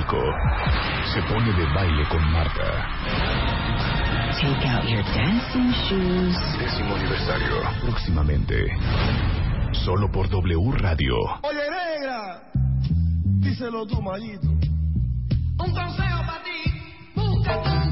México se pone de baile con Marta. Take out your dancing shoes. Décimo aniversario. Próximamente. Solo por W Radio. Oye, negra, díselo tú, mallito. Un consejo para ti, búscate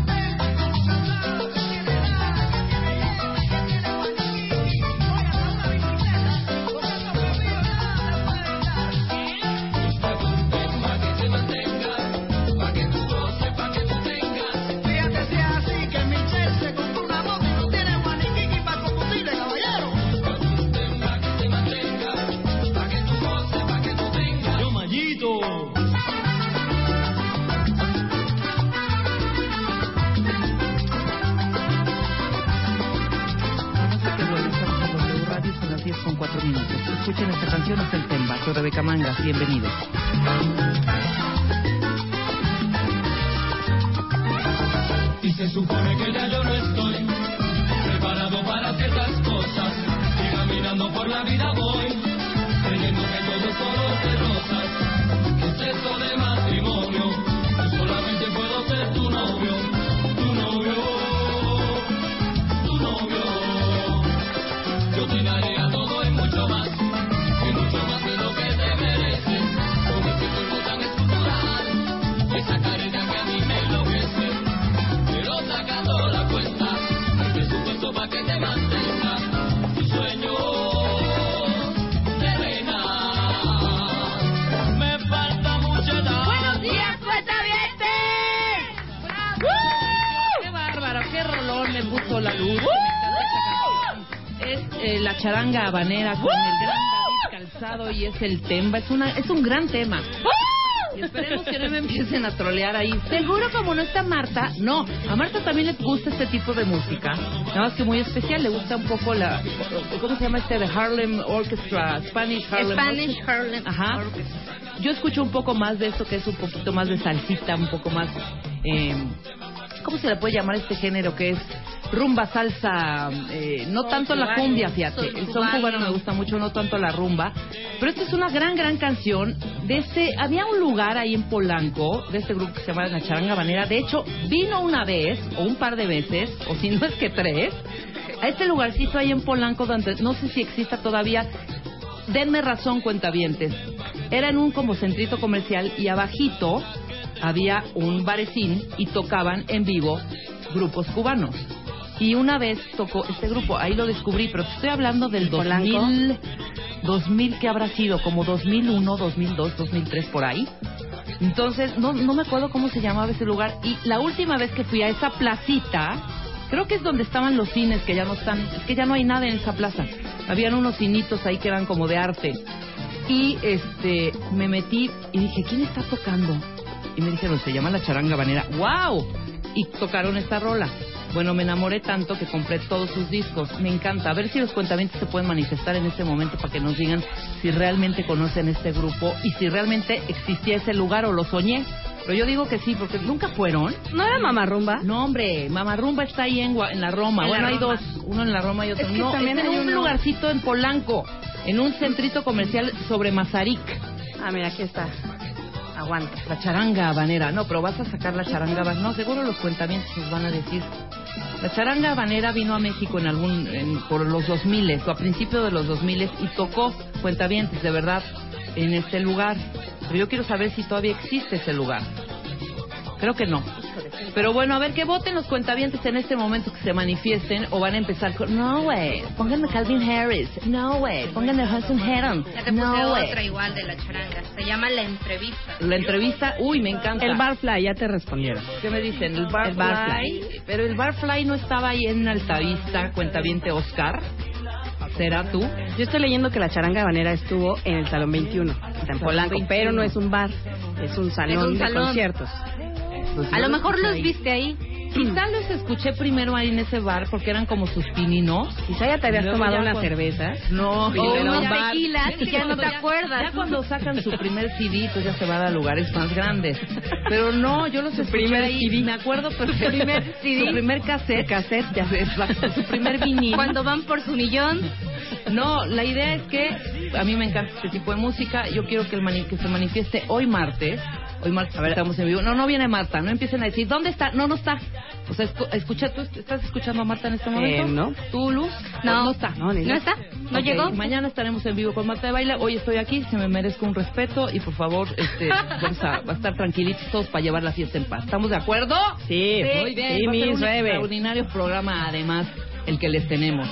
Escuchen esta canción, es el Temba, soy Rebeca Mangas, bienvenidos. Y se supone que ya yo no estoy preparado para ciertas cosas. Y caminando por la vida voy, creyendo que todo es color de rosas. ¿Qué es eso de matrimonio? Yo solamente puedo ser tu novio, tu novio, tu novio. Yo te Es eh, la charanga habanera con el gran David Calzado y es el Temba. Es, una, es un gran tema. Y esperemos que no me empiecen a trolear ahí. Seguro como no está Marta, no. A Marta también le gusta este tipo de música. Nada más que muy especial. Le gusta un poco la... ¿Cómo se llama este? De Harlem Orchestra. Spanish Harlem Spanish Orchestra. Harlem Ajá. Yo escucho un poco más de esto que es un poquito más de salsita, un poco más... Eh, ¿Cómo se le puede llamar este género que es rumba, salsa? eh, no Son tanto la cumbia, fíjate. El son cubano me gusta mucho, no tanto la rumba. Pero esta es una gran, gran canción de este... Había un lugar ahí en Polanco, de este grupo que se llama La Charanga Banera. De hecho, vino una vez, o un par de veces, o si no es que tres, a este lugarcito ahí en Polanco donde no sé si exista todavía denme razón, cuentavientes. Era en un como centrito comercial y abajito había un barecín y tocaban en vivo grupos cubanos. Y una vez tocó este grupo, ahí lo descubrí, pero te estoy hablando del 2000, 2000 que habrá sido, como 2001, 2002, 2003 por ahí. Entonces, no, no me acuerdo cómo se llamaba ese lugar. Y la última vez que fui a esa placita, creo que es donde estaban los cines, que ya no están, es que ya no hay nada en esa plaza. Habían unos cinitos ahí que eran como de arte. Y este, me metí y dije, ¿quién está tocando? Y me dijeron, se llama La Charanga Banera. ¡Wow! Y tocaron esta rola. Bueno, me enamoré tanto que compré todos sus discos. Me encanta. A ver si los cuentamientos se pueden manifestar en este momento para que nos digan si realmente conocen este grupo y si realmente existía ese lugar o lo soñé. Pero yo digo que sí, porque nunca fueron. ¿No era Mamarrumba? No, hombre, Mamarrumba está ahí en, en la Roma. En la bueno, hay Roma. dos, uno en la Roma y otro Es que no. también es en hay un uno- lugarcito en Polanco, en un centrito comercial sobre Mazarik. Ah, mira, aquí está. Aguanta. La charanga habanera. No, pero vas a sacar la charanga habanera. No, seguro los cuentamientos nos van a decir. La charanga habanera vino a México en algún, en- por los 2000 o a principios de los 2000 y tocó cuentavientes, de verdad, en este lugar. Pero yo quiero saber si todavía existe ese lugar. Creo que no. Pero bueno, a ver, que voten los cuentavientes en este momento que se manifiesten o van a empezar con... No, güey, pónganme Calvin Harris. No, güey, pónganme Hudson Heron. No, otra güey. igual de la charanga. Se llama La Entrevista. La entrevista, uy, me encanta. El Barfly, ya te respondieron. ¿Qué me dicen? El Barfly. El Barfly. Pero el Barfly no estaba ahí en Altavista, cuentaviente Oscar. ¿Será tú? Yo estoy leyendo que la charanga habanera estuvo en el Salón 21, está en Polanco, 21. pero no es un bar, es un salón Es un de salón. conciertos. Pues A lo mejor los ahí. viste ahí. Quizá los escuché primero ahí en ese bar porque eran como sus pininos. Quizá ya te habías Luego tomado ya una cuando- cerveza. No, O unos tequilas y ya no te acuerdas. Ya cuando sacan su primer CD, pues ya se van a lugares más grandes. Pero no, yo los escuché primer ahí, CD. me acuerdo perfecto. Su primer CD. Su primer cassette. Cassette, ya su primer vinil. Cuando van por su millón, No, la idea es que a mí me encanta este tipo de música. Yo quiero que, el mani- que se manifieste hoy martes. Hoy martes estamos en vivo. No, no viene Marta. No empiecen a decir, ¿dónde está? No, no está. O sea, escu- escucha, ¿tú estás escuchando a Marta en este momento? Eh, no. ¿Tú, Luz? No. no está. No, ¿no está? ¿No llegó? Mañana estaremos en vivo con Marta de Baile. Hoy estoy aquí, se me merezco un respeto y por favor, este, vamos a, a estar tranquilitos todos para llevar la fiesta en paz. ¿Estamos de acuerdo? Sí, Muy bien. sí, Va a ser un extraordinario programa, además, el que les tenemos.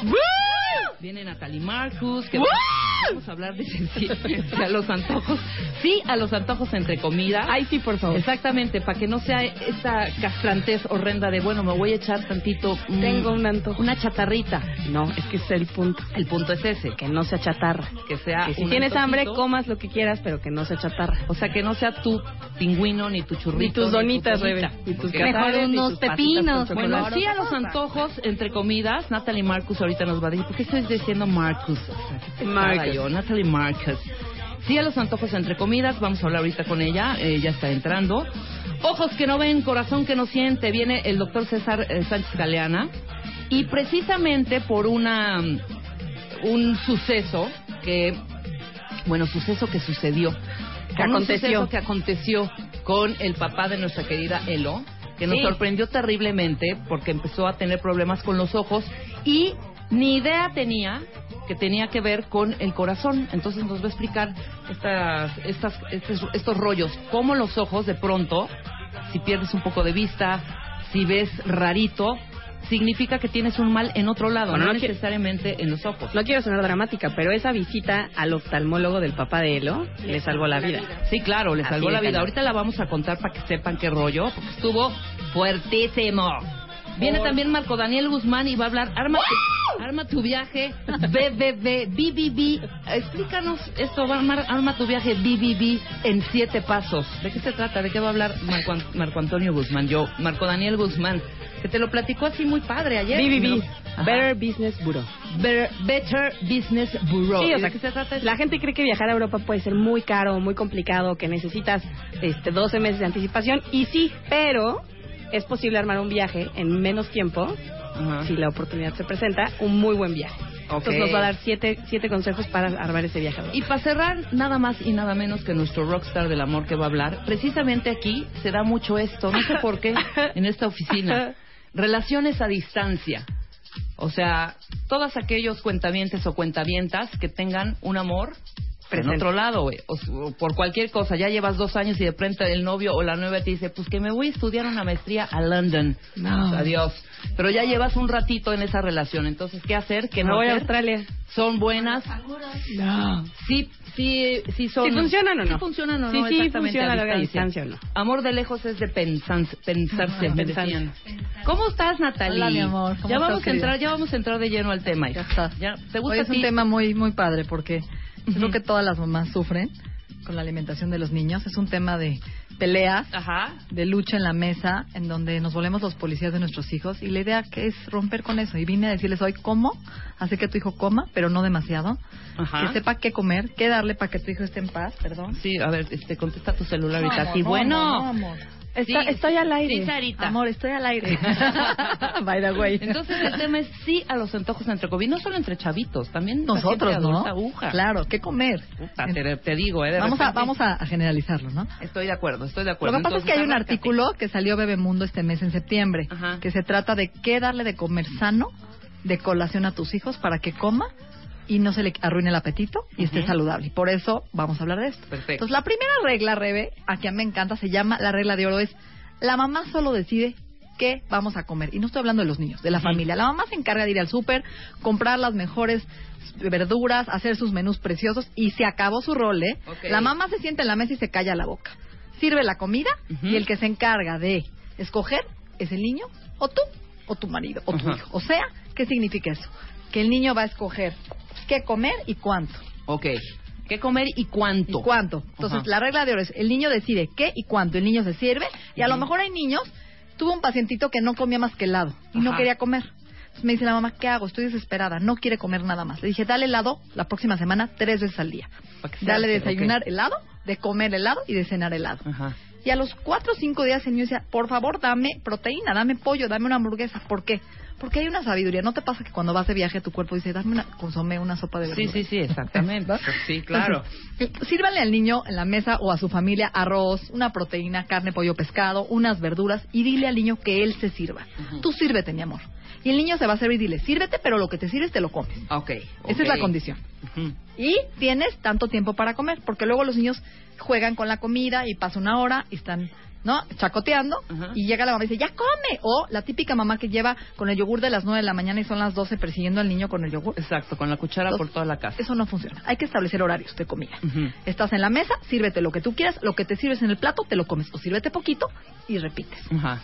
Viene Natalie Marcus, que vamos a hablar de a los antojos. Sí, a los antojos entre comidas. Ay, sí, por favor. Exactamente, para que no sea esta castrantez horrenda de, bueno, me voy a echar tantito... mm, Tengo un antojo. Una chatarrita. No, es que ese es el punto. El punto es ese, Que no sea chatarra. que sea Que si tienes hambre, comas lo que quieras, pero que no sea chatarra. O sea, que no sea tu pingüino, ni tu churrito. Ni tus tu donitas. Rebe. Ni tus. Mejor unos pepinos. Bueno, sí a los antojos, entre comidas, Natalie Marcus ahorita nos va a decir, ¿por qué estoy diciendo Marcus? O sea, Marcus. yo, Natalie Marcus. Sí a los antojos entre comidas, vamos a hablar ahorita con ella, eh, ya está entrando. Ojos que no ven, corazón que no siente, viene el doctor César eh, Sánchez Galeana. Y precisamente por una un suceso que, bueno, suceso que sucedió. Que un aconteció. suceso que aconteció con el papá de nuestra querida Elo, que nos Sí. sorprendió terriblemente porque empezó a tener problemas con los ojos y ni idea tenía que tenía que ver con el corazón. Entonces nos va a explicar estas, estas, estos, estos rollos, cómo los ojos de pronto, si pierdes un poco de vista, si ves rarito, significa que tienes un mal en otro lado, Bueno, no, necesariamente en los ojos. No quiero sonar dramática, pero esa visita al oftalmólogo del papá de Elo le salvó la vida. Sí, claro, le Así salvó la vida. Ahorita la vamos a contar para que sepan qué rollo, porque estuvo fuertísimo. Viene también Marco Daniel Guzmán y va a hablar Arma tu, arma tu viaje BBB BBB. Explícanos esto, Arma tu viaje BBB en siete pasos. ¿De qué se trata? ¿De qué va a hablar Marco, An- Marco Antonio Guzmán? Yo, Marco Daniel Guzmán, que te lo platicó así muy padre ayer. BBB. Better Business Bureau. Better, Better Business Bureau. Sí, ¿Y o de sea, qué se trata? la gente cree que viajar a Europa puede ser muy caro, muy complicado, que necesitas este 12 meses de anticipación y sí, pero es posible armar un viaje en menos tiempo si la oportunidad se presenta, un muy buen viaje. Entonces nos va a dar siete, siete consejos para armar ese viaje. Y para cerrar, nada más y nada menos que nuestro rockstar del amor que va a hablar, precisamente aquí se da mucho esto, no sé por qué, en esta oficina. Relaciones a distancia. O sea, todos aquellos cuentavientes o cuentavientas que tengan un amor en Presente. otro lado, güey. O, o por cualquier cosa. Ya llevas dos años y de pronto el novio o la nueva te dice, pues que me voy a estudiar una maestría a London. No. Pues, adiós. Pero ya llevas un ratito en esa relación. Entonces, ¿qué hacer? ¿Qué me no voy a? Australia. ¿Son buenas? No. Sí, sí, sí son. ¿Sí funcionan o no? Sí funcionan o Sí, no, sí exactamente, funciona a a larga distancia o no. Amor de lejos es de pensarse, Ah, me pensarse. ¿Cómo estás, Natalie? Hola, mi amor, ¿cómo ya estás, vamos a entrar, ya vamos a entrar de lleno al tema. Ya está. Ya, ¿Te gusta Hoy es un tema muy muy padre porque yo creo que todas las mamás sufren con la alimentación de los niños. Es un tema de peleas, Ajá. de lucha en la mesa, en donde nos volvemos los policías de nuestros hijos. Y la idea que es romper con eso. Y vine a decirles hoy cómo hacer que tu hijo coma, pero no demasiado. Ajá. Que sepa qué comer, qué darle para que tu hijo esté en paz, perdón. Sí, a ver, este, contesta tu celular ahorita. No, sí, no, bueno. no. Está- Sí, estoy al aire. Sí, Sarita. Amor, estoy al aire. By the way. Entonces el tema es sí a los antojos entre COVID, no solo entre chavitos, también nosotros, ¿no? aguja. Claro, ¿qué comer? Puta, te, te digo, eh, de Vamos a, vamos a, generalizarlo, ¿no? Estoy de acuerdo, estoy de Lo acuerdo. que pasa es que hay un artículo que salió Bebemundo este mes en septiembre, Ajá. que se trata de qué darle de comer sano de colación a tus hijos para que coma y no se le arruine el apetito y esté Ujú. saludable. Y por eso vamos a hablar de esto. Perfecto. Entonces, la primera regla, Rebe, a mí me encanta, se llama la regla de oro, es La mamá solo decide qué vamos a comer. Y no estoy hablando de los niños, de la familia. La mamá se encarga de ir al súper, comprar las mejores verduras, hacer sus menús preciosos y se acabó su rol, ¿eh? La mamá se sienta en la mesa y se calla la boca. Sirve la comida y el que se encarga de escoger es el niño o tú o tu marido o tu hijo. O sea, ¿qué significa eso? Que el niño va a escoger qué comer y cuánto. Ok. ¿Qué comer y cuánto? ¿Y cuánto? Entonces, Ajá. la regla de oro es, el niño decide qué y cuánto, el niño se sirve, y a lo mejor hay niños, tuve un pacientito que no comía más que helado, y no quería comer. Entonces me dice la mamá, ¿qué hago? Estoy desesperada, no quiere comer nada más. Le dije, dale helado la próxima semana tres veces al día. Dale desayunar helado, de comer helado y de cenar helado. Ajá. Y a los cuatro o cinco días el niño decía, por favor, dame proteína, dame pollo, dame una hamburguesa. ¿Por qué? Porque hay una sabiduría. ¿No te pasa que cuando vas de viaje tu cuerpo dice, dame una consomé, una sopa de Sí, verduras? sí, sí, exactamente. ¿No? Sí, claro. Entonces, sírvanle al niño en la mesa o a su familia arroz, una proteína, carne, pollo, pescado, unas verduras y dile al niño que él se sirva. Ujú. Tú sírvete, mi amor. Y el niño se va a servir y dile, sírvete, pero lo que te sirves te lo comes. Ok. Esa es la condición. Y tienes tanto tiempo para comer, porque luego los niños juegan con la comida y pasa una hora y están, ¿no? Chacoteando y llega la mamá y dice, ya come. O la típica mamá que lleva con el yogur de las 9 de la mañana y son las 12 persiguiendo al niño con el yogur. Exacto, con la cuchara Entonces, por toda la casa. Eso no funciona. Hay que establecer horarios de comida. Estás en la mesa, sírvete lo que tú quieras, lo que te sirves en el plato, te lo comes. O sírvete poquito y repites. Ajá.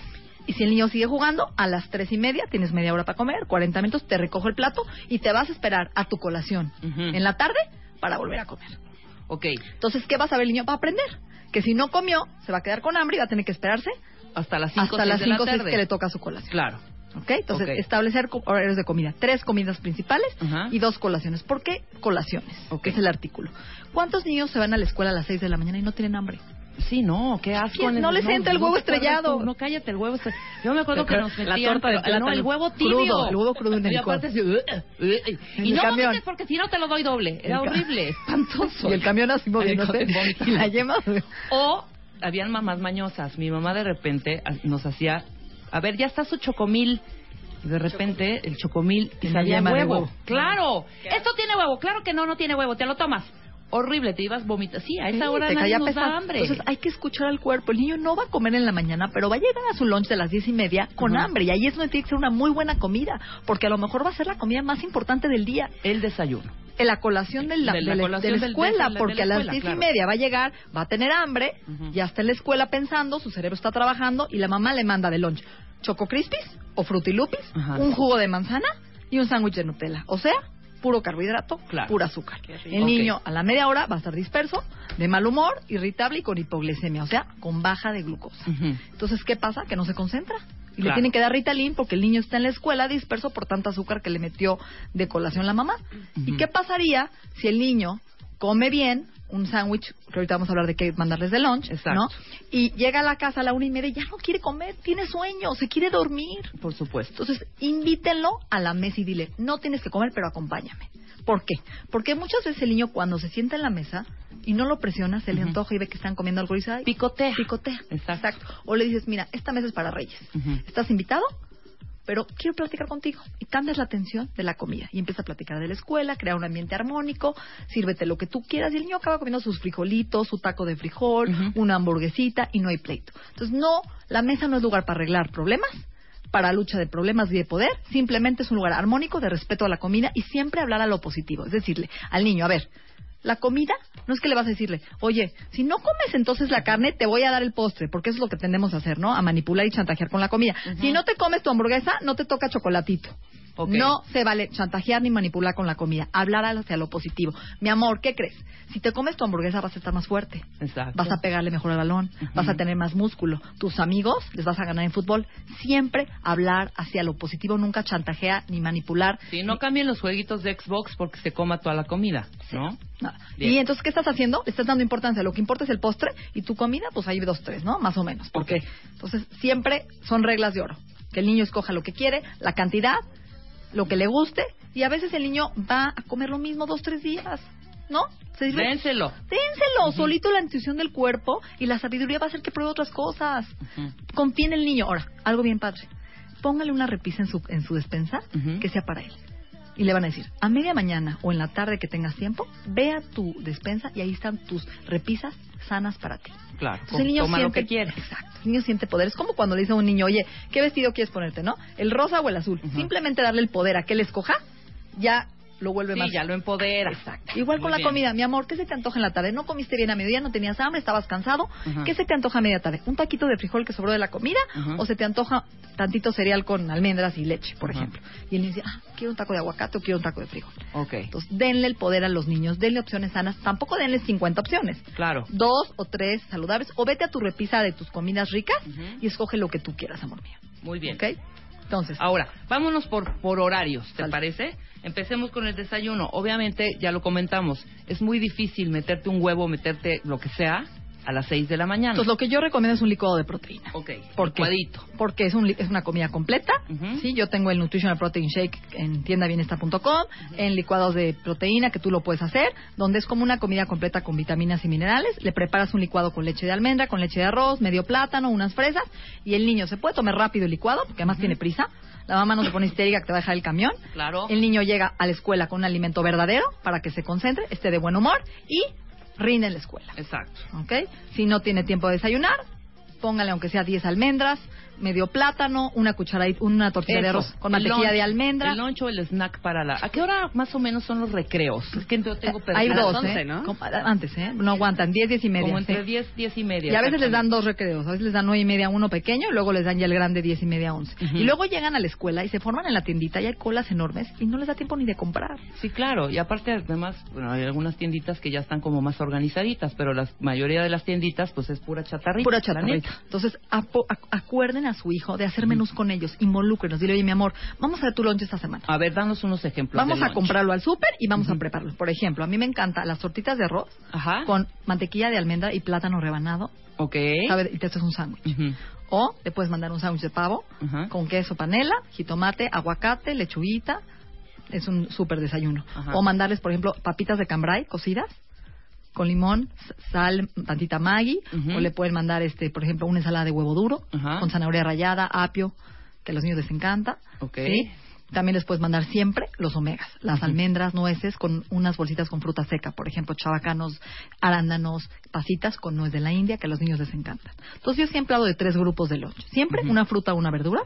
Y si el niño sigue jugando, a las tres y media tienes media hora para comer, 40 minutos, te recojo el plato y te vas a esperar a tu colación en la tarde para volver a comer. Ok. Entonces, ¿qué va a saber el niño? Va a aprender. Que si no comió, se va a quedar con hambre y va a tener que esperarse Hasta las 5 hasta las de la 5 o 6 tarde. que le toca su colación. Claro. ¿Ok? Entonces, establecer horarios de comida. Tres comidas principales y dos colaciones. ¿Por qué colaciones? Ok. Que es el artículo. ¿Cuántos niños se van a la escuela a las 6 de la mañana y no tienen hambre? Sí, no, qué asco. ¿Quién? No les entra el huevo acuerdas estrellado. tú, No, cállate el huevo estrellado. Yo me acuerdo que nos La metían... torta de plátano. No, el huevo tibio. Crudo, el huevo crudo en el Y aparte así, uh, uh, Y no camión. vomites porque si no te lo doy doble. Era horrible, espantoso. Y el camión así moviéndose. Y la yema. O habían mamás mañosas. Mi mamá de repente a- nos hacía, a ver, ya está su chocomil. Y de repente el chocomil y Tenía sabía huevo. huevo. Claro, esto tiene huevo. Claro que no, no tiene huevo. Te lo tomas. Horrible, te ibas vomitar. Sí, a esa Sí, hora te nadie nos da hambre. Entonces hay que escuchar al cuerpo. El niño no va a comer en la mañana, pero va a llegar a su lunch de las diez y media con hambre. Y ahí es donde tiene que ser una muy buena comida, porque a lo mejor va a ser la comida más importante del día. el desayuno. En la colación de la, De la de la- colación de la del- escuela, porque a las diez claro. y media va a llegar, va a tener hambre, ya está en la escuela pensando, su cerebro está trabajando y la mamá le manda de lunch choco crispies o frutilupis, Ajá. un jugo de manzana y un sándwich de Nutella. O sea, puro carbohidrato, Claro. pura azúcar. El niño a la media hora va a estar disperso, de mal humor, irritable y con hipoglicemia, o sea, con baja de glucosa. Entonces, ¿qué pasa? Que no se concentra. Y le tienen que dar Ritalin porque el niño está en la escuela disperso por tanta azúcar que le metió de colación la mamá. ¿Y qué pasaría si el niño come bien un sándwich, que ahorita vamos a hablar de qué mandarles de lunch, Exacto. ¿no? Y llega a la casa a la una y media y ya no quiere comer, tiene sueño, se quiere dormir. Por supuesto. Entonces, invítenlo a la mesa y dile, no tienes que comer, pero acompáñame. ¿Por qué? Porque muchas veces el niño cuando se sienta en la mesa y no lo presiona, se le antoja y ve que están comiendo algo y dice, "Ay, Picotea. picotea. Exacto. O le dices, mira, esta mesa es para reyes. ¿Estás invitado? Pero quiero platicar contigo. Y cambias la atención de la comida. Y empieza a platicar de la escuela, crear un ambiente armónico, sírvete lo que tú quieras. Y el niño acaba comiendo sus frijolitos, su taco de frijol, una hamburguesita y no hay pleito. Entonces, no, la mesa no es lugar para arreglar problemas, para lucha de problemas y de poder. Simplemente es un lugar armónico de respeto a la comida y siempre hablar a lo positivo. Es decirle al niño, a ver, la comida no es que le vas a decirle, oye, si no comes entonces la carne, te voy a dar el postre, porque eso es lo que tendemos a hacer, ¿no? A manipular y chantajear con la comida. Si no te comes tu hamburguesa, no te toca chocolatito. No se vale chantajear ni manipular con la comida. Hablar hacia lo positivo. Mi amor, ¿qué crees? Si te comes tu hamburguesa vas a estar más fuerte. Exacto. Vas a pegarle mejor al balón. Vas a tener más músculo. Tus amigos les vas a ganar en fútbol. Siempre hablar hacia lo positivo. Nunca chantajear ni manipular. Sí, no cambien los jueguitos de Xbox porque se coma toda la comida, ¿no? Nada. Y entonces, ¿qué estás haciendo? Le estás dando importancia. Lo que importa es el postre y tu comida, pues ahí dos, tres, ¿no? Más o menos. Porque, entonces, siempre son reglas de oro. Que el niño escoja lo que quiere, la cantidad, lo que le guste. Y a veces el niño va a comer lo mismo dos, tres días, ¿no? Se dice, Dénselo. Dénselo, solito la intuición del cuerpo y la sabiduría va a hacer que pruebe otras cosas. Ujú. Confía en el niño. Ahora, algo bien padre. Póngale una repisa en su, en su despensa que sea para él. Y le van a decir, a media mañana o en la tarde que tengas tiempo, ve a tu despensa y ahí están tus repisas sanas para ti. Claro, Entonces, el niño toma siente, lo que quiere. Exacto. El niño siente poder. Es como cuando le dice a un niño, oye, ¿qué vestido quieres ponerte, no? ¿El rosa o el azul? Simplemente darle el poder a que él escoja, ya lo vuelve Sí, más. ya lo empodera. Exacto. Igual Muy con la bien. comida, mi amor, ¿qué se te antoja en la tarde? No comiste bien a mediodía, no tenías hambre, estabas cansado. Ujú. ¿Qué se te antoja a media tarde? ¿Un taquito de frijol que sobró de la comida? ¿O se te antoja tantito cereal con almendras y leche, por ejemplo? Y niño dice, ah, quiero un taco de aguacate o quiero un taco de frijol. Ok, Entonces, denle el poder a los niños, denle opciones sanas. Tampoco denle 50 opciones. claro. Dos o tres saludables. O vete a tu repisa de tus comidas ricas y escoge lo que tú quieras, amor mío. Muy bien. ¿Ok? Entonces, Ahora, vámonos por, por horarios, ¿te parece? Empecemos con el desayuno. Obviamente, ya lo comentamos, es muy difícil meterte un huevo, meterte lo que sea a las 6 de la mañana. entonces, lo que yo recomiendo es un licuado de proteína. ok, ¿Por qué? licuadito. Porque es, un es una comida completa. Sí, yo tengo el Nutritional Protein Shake en tiendabienestar.com, en licuados de proteína que tú lo puedes hacer, donde es como una comida completa con vitaminas y minerales. Le preparas un licuado con leche de almendra, con leche de arroz, medio plátano, unas fresas, y el niño se puede tomar rápido el licuado, porque además tiene prisa. La mamá no se pone histérica que te va a dejar el camión. Claro. El niño llega a la escuela con un alimento verdadero para que se concentre, esté de buen humor y rinde en la escuela. Exacto. ¿ok? Si no tiene tiempo de desayunar, póngale aunque sea 10 almendras, medio plátano, una cucharadita, una tortilla de arroz con mantequilla lunch, de almendra. El lunch o el snack para la... ¿A qué hora más o menos son los recreos? Es que yo tengo Hay dos, 11, ¿eh? ¿no? Antes, ¿eh? No aguantan, 10, 10 y media. Como sí. entre 10, 10 y media. Y a veces les dan dos recreos, a veces les dan nueve y media uno pequeño y luego les dan ya el grande diez y media once. Ujú. Y luego llegan a la escuela y se forman en la tiendita y hay colas enormes y no les da tiempo ni de comprar. Sí, claro. Y aparte, además, bueno, hay algunas tienditas que ya están como más organizaditas, pero la mayoría de las tienditas, pues es pura chatarrita. Pura chatarrita. Entonces, apo- ac- acuerden a su hijo de hacer menús con ellos, involúcrenos. Dile, oye, mi amor, vamos a hacer tu lunch esta semana. A ver, danos unos ejemplos. Vamos de a lunch. comprarlo al súper y vamos a prepararlo. Por ejemplo, a mí me encantan las tortitas de arroz Ajá. con mantequilla de almendra y plátano rebanado. Ok. ¿sabe? Y te haces un sándwich. O le puedes mandar un sándwich de pavo con queso panela, jitomate, aguacate, lechuguita. Es un súper desayuno. O mandarles, por ejemplo, papitas de cambray cocidas con limón, sal, tantita Maggi. O le pueden mandar, este, por ejemplo, una ensalada de huevo duro con zanahoria rallada, apio, que a los niños les encanta. Ok. ¿sí? También les puedes mandar siempre los omegas, las almendras, nueces con unas bolsitas con fruta seca, por ejemplo, chabacanos, arándanos, pasitas con nuez de la India, que a los niños les encantan. Entonces yo siempre hablo de tres grupos de lunch. Siempre una fruta o una verdura,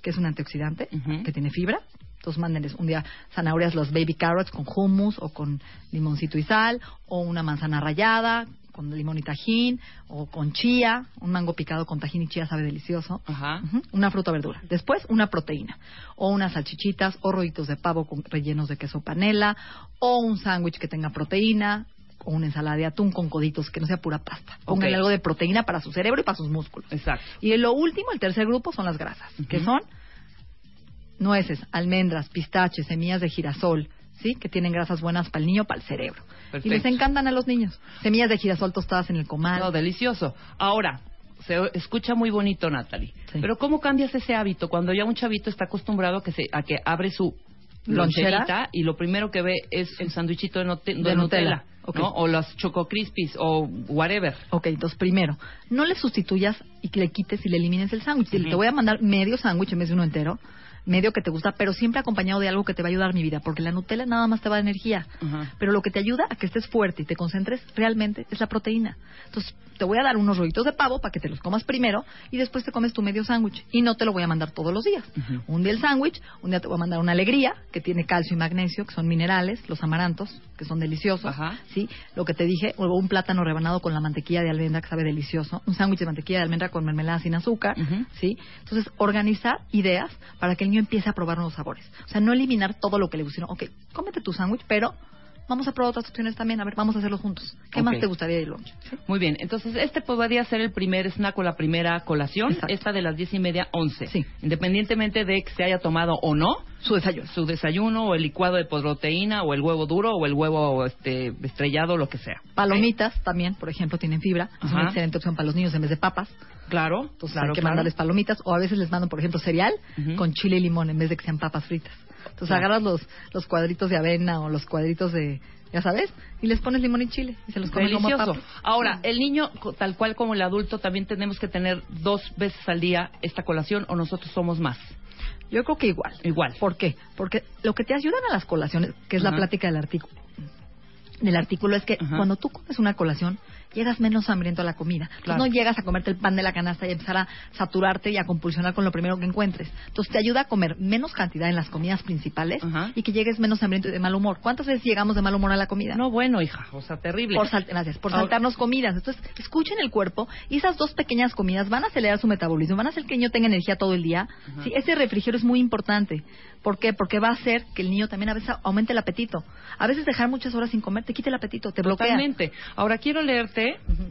que es un antioxidante, que tiene fibra. Entonces mándenles un día zanahorias, los baby carrots con hummus o con limoncito y sal, o una manzana rallada con limón y tajín, o con chía, un mango picado con tajín y chía sabe delicioso. Ajá. Una fruta o verdura. Después, una proteína. O unas salchichitas o rollitos de pavo con rellenos de queso panela. O un sándwich que tenga proteína. O una ensalada de atún con coditos que no sea pura pasta. Pónganle Ok. algo de proteína para su cerebro y para sus músculos. Exacto. Y lo último, el tercer grupo, son las grasas. Que son nueces, almendras, pistaches, semillas de girasol. ¿Sí? Que tienen grasas buenas para el niño, para el cerebro. Perfecto. Y les encantan a los niños. Semillas de girasol tostadas en el comal. No, delicioso. Ahora, se escucha muy bonito, Natalie. Sí. Pero ¿cómo cambias ese hábito cuando ya un chavito está acostumbrado a que, se, a que abre su Lonchera. loncherita y lo primero que ve es el sándwichito de, note- de De Nutella. Nutella, Ok. ¿no? O los Choco Crispies o whatever. Ok, entonces primero, no le sustituyas y que le quites y le elimines el sándwich. Ujú. Te voy a mandar medio sándwich en vez de uno entero, medio que te gusta, pero siempre acompañado de algo que te va a ayudar mi vida, porque la Nutella nada más te va dar energía. Pero lo que te ayuda a que estés fuerte y te concentres realmente es la proteína. Entonces, te voy a dar unos rollitos de pavo para que te los comas primero y después te comes tu medio sándwich. Y no te lo voy a mandar todos los días. Un día el sándwich, un día te voy a mandar una alegría, que tiene calcio y magnesio, que son minerales, los amarantos, que son deliciosos. ¿sí? Lo que te dije, o un plátano rebanado con la mantequilla de almendra, que sabe delicioso. Un sándwich de mantequilla de almendra con mermelada sin azúcar. ¿sí? Entonces, organizar ideas para que el niño empiece a probar nuevos sabores. O sea, no eliminar todo lo que le guste. Ok, cómete tu sándwich, pero vamos a probar otras opciones también. A ver, vamos a hacerlo juntos. ¿Qué más te gustaría de lunch? ¿Sí? Muy bien, entonces este podría ser el primer snack o la primera colación, Exacto. esta de las diez y media, once. Sí. Independientemente de que se haya tomado o no, Su desayuno. su desayuno o el licuado de proteína o el huevo duro o el huevo este estrellado, lo que sea. Palomitas también, por ejemplo, tienen fibra. Es una Ajá. excelente opción para los niños en vez de papas. Claro, Entonces claro, hay que claro. mandarles palomitas. O a veces les mando, por ejemplo, cereal con chile y limón en vez de que sean papas fritas. Entonces Claro. agarras los, los cuadritos de avena o los cuadritos de, ya sabes, y les pones limón y chile. Y se los como Delicioso. papas. Ahora, el niño, tal cual como el adulto, también tenemos que tener dos veces al día esta colación o nosotros somos más. Yo creo que igual. Igual. ¿Por qué? Porque lo que te ayudan a las colaciones, que es la plática del artículo, del artículo es que cuando tú comes una colación, llegas menos hambriento a la comida. Entonces, Claro. no llegas a comerte el pan de la canasta y empezar a saturarte y a compulsionar con lo primero que encuentres. Entonces te ayuda a comer menos cantidad en las comidas principales y que llegues menos hambriento y de mal humor. ¿Cuántas veces llegamos de mal humor a la comida? No, bueno, hija, o sea, terrible. Por, sal- gracias, por saltarnos comidas. Entonces, escuchen el cuerpo y esas dos pequeñas comidas van a acelerar su metabolismo, van a hacer que el niño tenga energía todo el día. Sí, ese refrigerio es muy importante. ¿Por qué? Porque va a hacer que el niño también a veces aumente el apetito. A veces dejar muchas horas sin comer te quita el apetito, te bloquea. Totalmente. Ahora quiero leerte,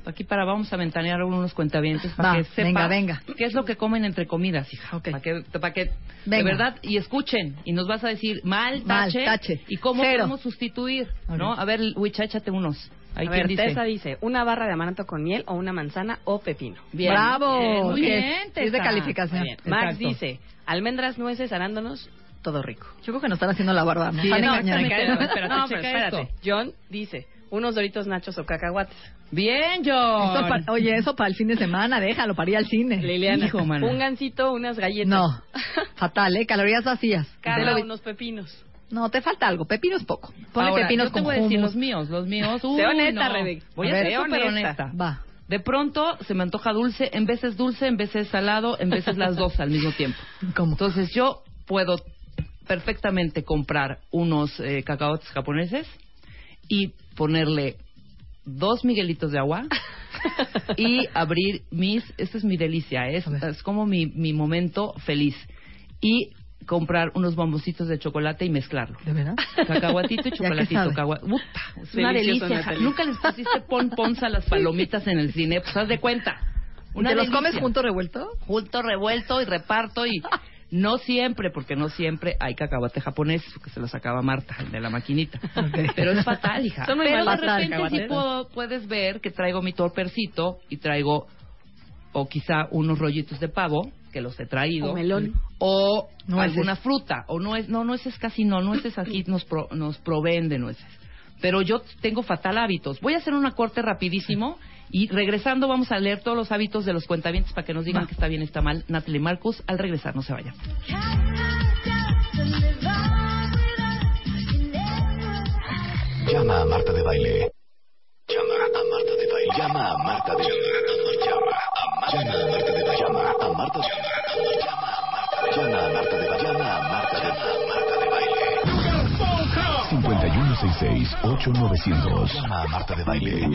aquí para vamos a ventanear unos cuentavientes para Va, que sepas venga, venga. qué es lo que comen entre comidas, hija. Ok. Para que, para que de verdad, y escuchen, y nos vas a decir mal, Mal, tache, tache. y cómo Cero. podemos sustituir, Ok. ¿no? A ver, Wicha, échate unos. Ahí A ver, dice. Tessa dice, una barra de amaranto con miel o una manzana o pepino. Bien. ¡Bravo! Bien, muy Es- bien, es de Tessa. calificación. Muy bien. Max Exacto. dice, almendras, nueces, arándanos, todo rico. Yo creo que nos están haciendo la barba. Sí, no, exactamente. espérate, no, pero espérate. esto. John dice, unos doritos nachos o cacahuates. Bien, Eso pa- oye, eso para el fin de semana, déjalo, para ir al cine. Liliana, Hijo, un gansito, unas galletas. No, fatal, ¿eh? Calorías vacías. Lo- unos pepinos. No, te falta algo. Pepino es poco. Ponle Ahora, pepinos yo te con voy a decir los míos, los míos. Uy, Sé honesta, no. Rebeca. Voy a, A ver, ser súper honesta. honesta. Va. De pronto se me antoja dulce, en veces dulce, en veces salado, en veces las dos al mismo tiempo. ¿Cómo? Entonces yo puedo perfectamente comprar unos eh, cacahuates japoneses y ponerle dos miguelitos de agua y abrir mis, esta es mi delicia, es, A ver. es como mi, mi momento feliz. Y comprar unos bomboncitos de chocolate y mezclarlo. ¿De verdad? Cacahuatito y ¿Ya qué chocolatito. cagua- Puta, es una delicia. Nunca les pusiste pon ponza a las palomitas en el cine, pues haz de cuenta. Una ¿Te los comes junto revuelto? Junto, revuelto y reparto y no siempre, porque no siempre hay cacahuate japonés, que se lo sacaba Marta, el de la maquinita. Pero es fatal, hija. Son muy Pero de repente sí puedo- puedes ver que traigo mi torpercito y traigo o quizá unos rollitos de pavo que los he traído. O melón. o alguna fruta. O no es no nueces casi no nueces aquí nos pro- nos proveen de nueces. Pero yo tengo fatal hábitos. Voy a hacer una corte rapidísimo y regresando vamos a leer todos los hábitos de los cuentavientes para que nos digan Va. que está bien está mal Natalie Marcus al regresar no se vayan Llama a Marta de Baile. Llama a Marta de Baile. Llama a Marta de Baile. Llama a Marta de Baile. Llama a Marta de Baile. Llama a Marta de Baile. 5166-8900. Llama a Marta de Baile.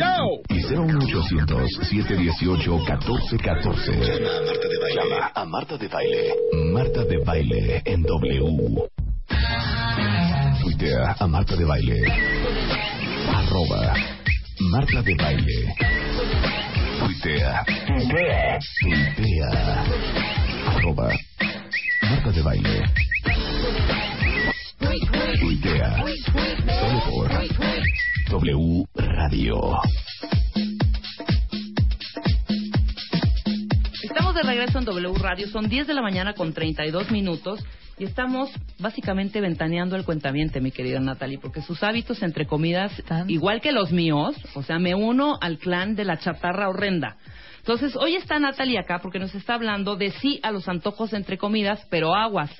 Y 01800-718-1414. Llama a Marta de Baile. Llama a Marta de Baile. Marta de Baile en W. Tuitea a Marta de Baile. Arroba Marta de Baile. Tuitea. Tuitea. Tuitea. Arroba Marta de Baile. Tuitea. Solo por W Radio. Estamos de regreso en W Radio, son 10 de la mañana con 32 minutos y estamos básicamente ventaneando el cuentamiento, mi querida Natalie, porque sus hábitos entre comidas, Están- igual que los míos, o sea, me uno al clan de la chatarra horrenda. Entonces, hoy está Natalie acá porque nos está hablando de sí a los antojos entre comidas, pero aguas.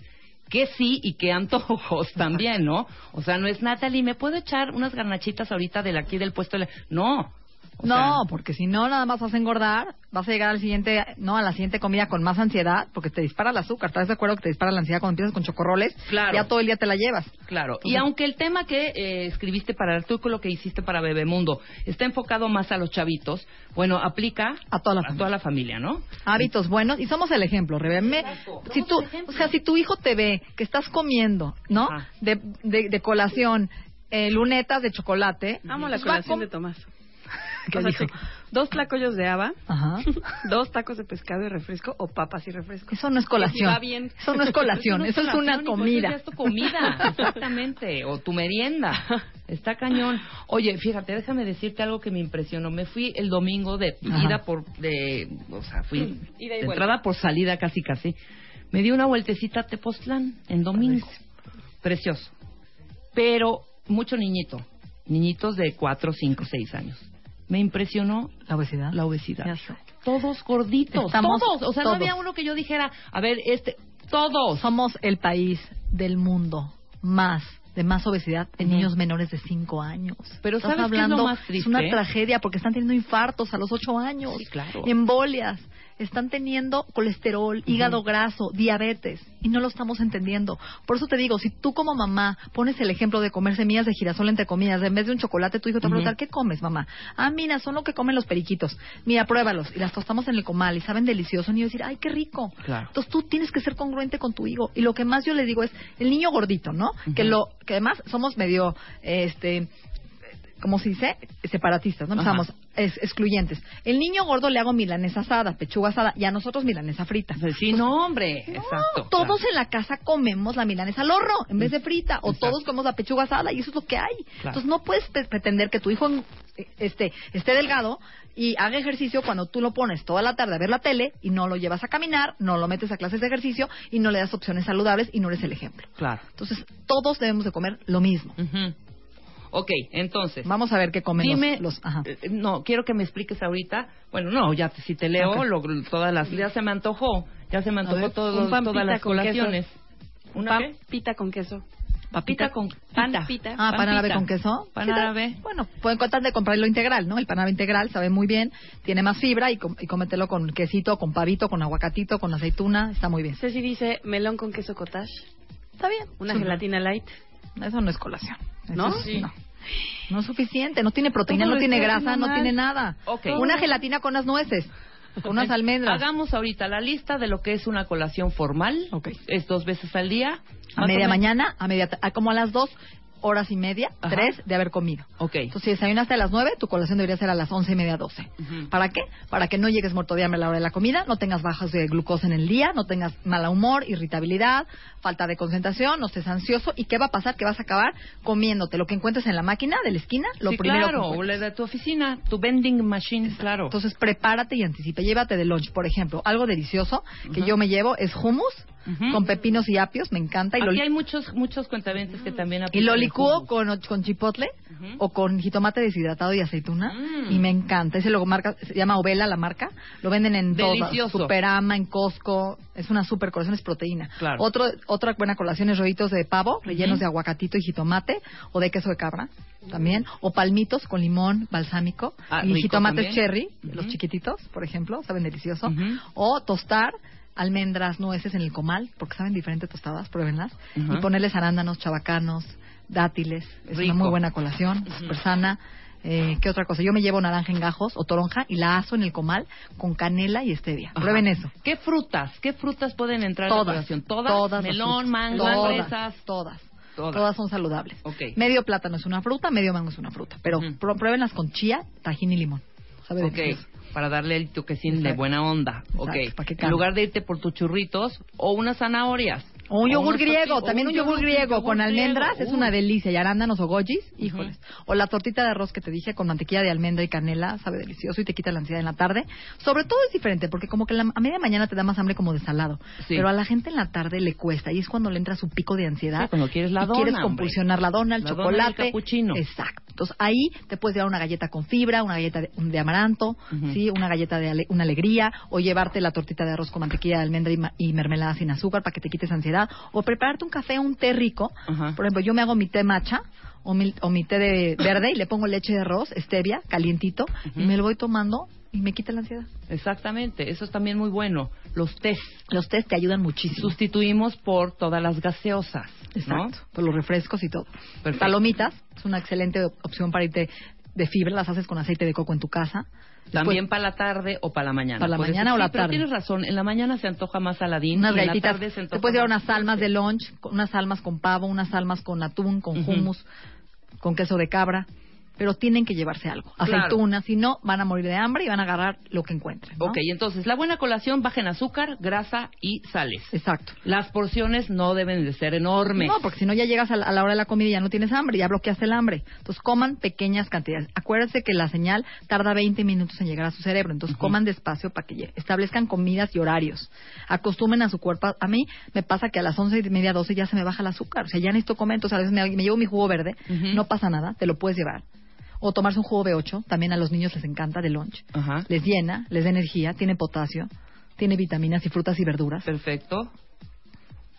Que sí y qué antojos también, ¿no? O sea, no es Natalie, ¿me puedo echar unas garnachitas ahorita de la- aquí del puesto? de la-?" No. O no, sea, porque si no, nada más vas a engordar, vas a llegar al siguiente, no, a la siguiente comida con más ansiedad, porque te dispara el azúcar. ¿Estás de acuerdo que te dispara la ansiedad cuando empiezas con chocorroles? Claro. Ya todo el día te la llevas. Claro, y aunque el tema que eh, escribiste para el artículo que hiciste para Bebemundo está enfocado más a los chavitos, bueno, aplica A toda la a familia. toda la familia, ¿no? Hábitos buenos y somos el ejemplo, Rebe. Me- si tú, o sea, si tu hijo te ve que estás comiendo, ¿no? De, de, de colación eh, lunetas de chocolate. Amo la pues va a colación de Tomás. Dos tlacoyos de haba, Ajá. dos tacos de pescado y refresco o papas y refresco. Eso no es colación. Y va bien. Eso no es colación, eso es una colación, comida. Eso es tu comida, exactamente, o tu merienda. Está cañón. Oye, fíjate, déjame decirte algo que me impresionó. Me fui el domingo de Ajá. ida por, de, o sea, fui Ida de entrada por salida casi casi. Me di una vueltecita a Tepoztlán en domingo. Precioso. Pero mucho niñito, niñitos de 4, 5, 6 años. Me impresionó La obesidad. la obesidad. Todos gorditos, Estamos todos. O sea, no había uno que yo dijera, a ver, este, todos. Somos el país del mundo más de más obesidad en niños menores de 5 años. Pero Estás ¿sabes qué es lo hablando, más triste? una tragedia porque están teniendo infartos a los 8 años, Sí, claro. embolias, están teniendo colesterol, hígado graso, diabetes y no lo estamos entendiendo. Por eso te digo, si tú como mamá pones el ejemplo de comer semillas de girasol entre comillas, en vez de un chocolate, tu hijo te va a preguntar, ¿qué comes, mamá? Ah, mira, son lo que comen los periquitos. Mira, pruébalos. Y las tostamos en el comal y saben delicioso. Y yo decir, ay, qué rico. Claro. Entonces tú tienes que ser congruente con tu hijo. Y lo que más yo le digo es, el niño gordito, ¿no? Que lo que además somos medio, este, ¿cómo se dice? Separatistas, ¿no? Empezamos, es, excluyentes. El niño gordo le hago milanesa asada, pechuga asada, y a nosotros milanesa frita. Sí, no, hombre. No, Exacto. todos claro. en la casa comemos la milanesa al horno en vez de frita, o Exacto. todos comemos la pechuga asada y eso es lo que hay. Claro. Entonces no puedes pre- pretender que tu hijo eh, este, esté delgado y haga ejercicio cuando tú lo pones toda la tarde a ver la tele y no lo llevas a caminar, no lo metes a clases de ejercicio y no le das opciones saludables y no eres el ejemplo. Claro. Entonces todos debemos de comer lo mismo. Ujú. Ok, entonces. Vamos a ver qué comen los- Dime, los... ajá. eh, no, quiero que me expliques ahorita. Bueno, no, ya te- si te leo, lo- todas las, ya se me antojó, ya se me antojó ver, todo- un pan todas las colaciones. ¿Una Pan qué? pita con queso. Papita con Pan pita. Ah, pan, pan árabe con queso. Pan árabe. Bueno, pueden tratar de comprarlo integral, ¿no? El pan árabe integral sabe muy bien, tiene más fibra y, com- y cómetelo con quesito, con pavito, con aguacatito, con aceituna, está muy bien. Ceci dice melón con queso cottage. Está bien. Una Sí. gelatina light. Eso no es colación. ¿No? Sí. No. No es suficiente, no tiene proteína, no tiene grasa, no tiene nada. Ok. Una gelatina con unas nueces, con unas almendras. Hagamos ahorita la lista de lo que es una colación formal. Ok. Es dos veces al día. A media mañana, a media, a como a las dos horas y media, Ajá. tres de haber comido. Ok. Entonces, si desayunaste a las nueve, tu colación debería ser a las once y media, doce. ¿Para qué? Para que no llegues muerto de hambre a la hora de la comida, no tengas bajas de glucosa en el día, no tengas mal humor, irritabilidad, falta de concentración, no estés ansioso. ¿Y qué va a pasar? Que vas a acabar comiéndote lo que encuentres en la máquina de la esquina, lo sí, primero claro, que o de tu oficina, tu vending machine, claro. Entonces, prepárate y anticipa. Llévate de lunch, por ejemplo, algo delicioso que yo me llevo es hummus Ujú. con pepinos y apios, me encanta. Y lo, Aquí hay muchos muchos cuentavientes que también y lo hummus. con, con chipotle o con jitomate deshidratado y aceituna Mm. y me encanta. Ese logo marca, se llama Ovela la marca. Lo venden en Delicioso. todas. Superama, en Costco. Es una super colación, es proteína. Claro. Otro, otra buena colación es rollitos de pavo rellenos de aguacatito y jitomate o de queso de cabra también. O palmitos con limón balsámico Ah, y jitomates también. cherry, los chiquititos, por ejemplo, saben delicioso. O tostar almendras, nueces en el comal, porque saben diferentes tostadas, pruébenlas. Y ponerles arándanos, chabacanos, dátiles. Es Rico. una muy buena colación, súper sana. Eh, ¿Qué otra cosa? Yo me llevo naranja en gajos o toronja y la aso en el comal con canela y stevia. Ajá. Prueben eso. ¿Qué frutas? ¿Qué frutas pueden entrar en la Todas. colación? ¿Todas? Todas Melón, mango, todas, fresas. Todas. Todas. Todas son saludables. Ok. Medio plátano es una fruta, medio mango es una fruta. Pero prue- pruébenlas con chía, tajín y limón. Sabe Ok, delicioso. para darle el toquecín de buena onda. Exacto, Ok, en lugar de irte por tus churritos o unas zanahorias. O un yogur griego, también un yogur griego con almendras es una delicia. Y arándanos o gojis, híjoles. O la tortita de arroz que te dije con mantequilla de almendra y canela, sabe delicioso y te quita la ansiedad en la tarde. Sobre todo es diferente porque como que la- a media mañana te da más hambre como de salado. Sí. Pero a la gente en la tarde le cuesta y es cuando le entra su pico de ansiedad. Sí, cuando quieres la y dona, quieres hombre. compulsionar la dona, el La dona y el chocolate. capuchino. Exacto. Entonces ahí te puedes llevar una galleta con fibra, una galleta de, de amaranto, sí, una galleta de ale- una alegría o llevarte la tortita de arroz con mantequilla de almendra y, ma- y mermelada sin azúcar para que te quites ansiedad o prepararte un café, un té rico. Por ejemplo, yo me hago mi té matcha o mi, o mi té de verde y le pongo leche de arroz, stevia, calientito y me lo voy tomando y me quita la ansiedad. Exactamente, eso es también muy bueno. Los tés Los tés te ayudan muchísimo. sustituimos por todas las gaseosas, ¿no? Exacto, por los refrescos y todo. Perfecto. Palomitas es una excelente op- opción para irte de fibra, las haces con aceite de coco en tu casa. También Después, para la tarde o para la mañana. Para la mañana o la Sí, pero tarde. tienes razón, en la mañana se antoja más saladín unas y en la tarde se te puedes llevar unas almas de lunch, unas almas con pavo, unas almas con atún, con hummus, con queso de cabra, pero tienen que llevarse algo, Claro. aceitunas, si no van a morir de hambre y van a agarrar lo que encuentren. ¿no? Ok, entonces la buena colación baja en azúcar, grasa y sales. Exacto. Las porciones no deben de ser enormes. No, porque si no ya llegas a la, a la hora de la comida y ya no tienes hambre, ya bloqueaste el hambre. Entonces coman pequeñas cantidades. Acuérdense que la señal tarda 20 minutos en llegar a su cerebro, entonces coman despacio para que llegue. establezcan comidas y horarios. Acostumbren a su cuerpo. A mí me pasa que a las once y media, 12 ya se me baja el azúcar. O sea, ya necesito comer, entonces a veces me, me llevo mi jugo verde, no pasa nada, te lo puedes llevar. O tomarse un jugo B8, también a los niños les encanta de lunch. Ajá. Les llena, les da energía, tiene potasio, tiene vitaminas y frutas y verduras. Perfecto.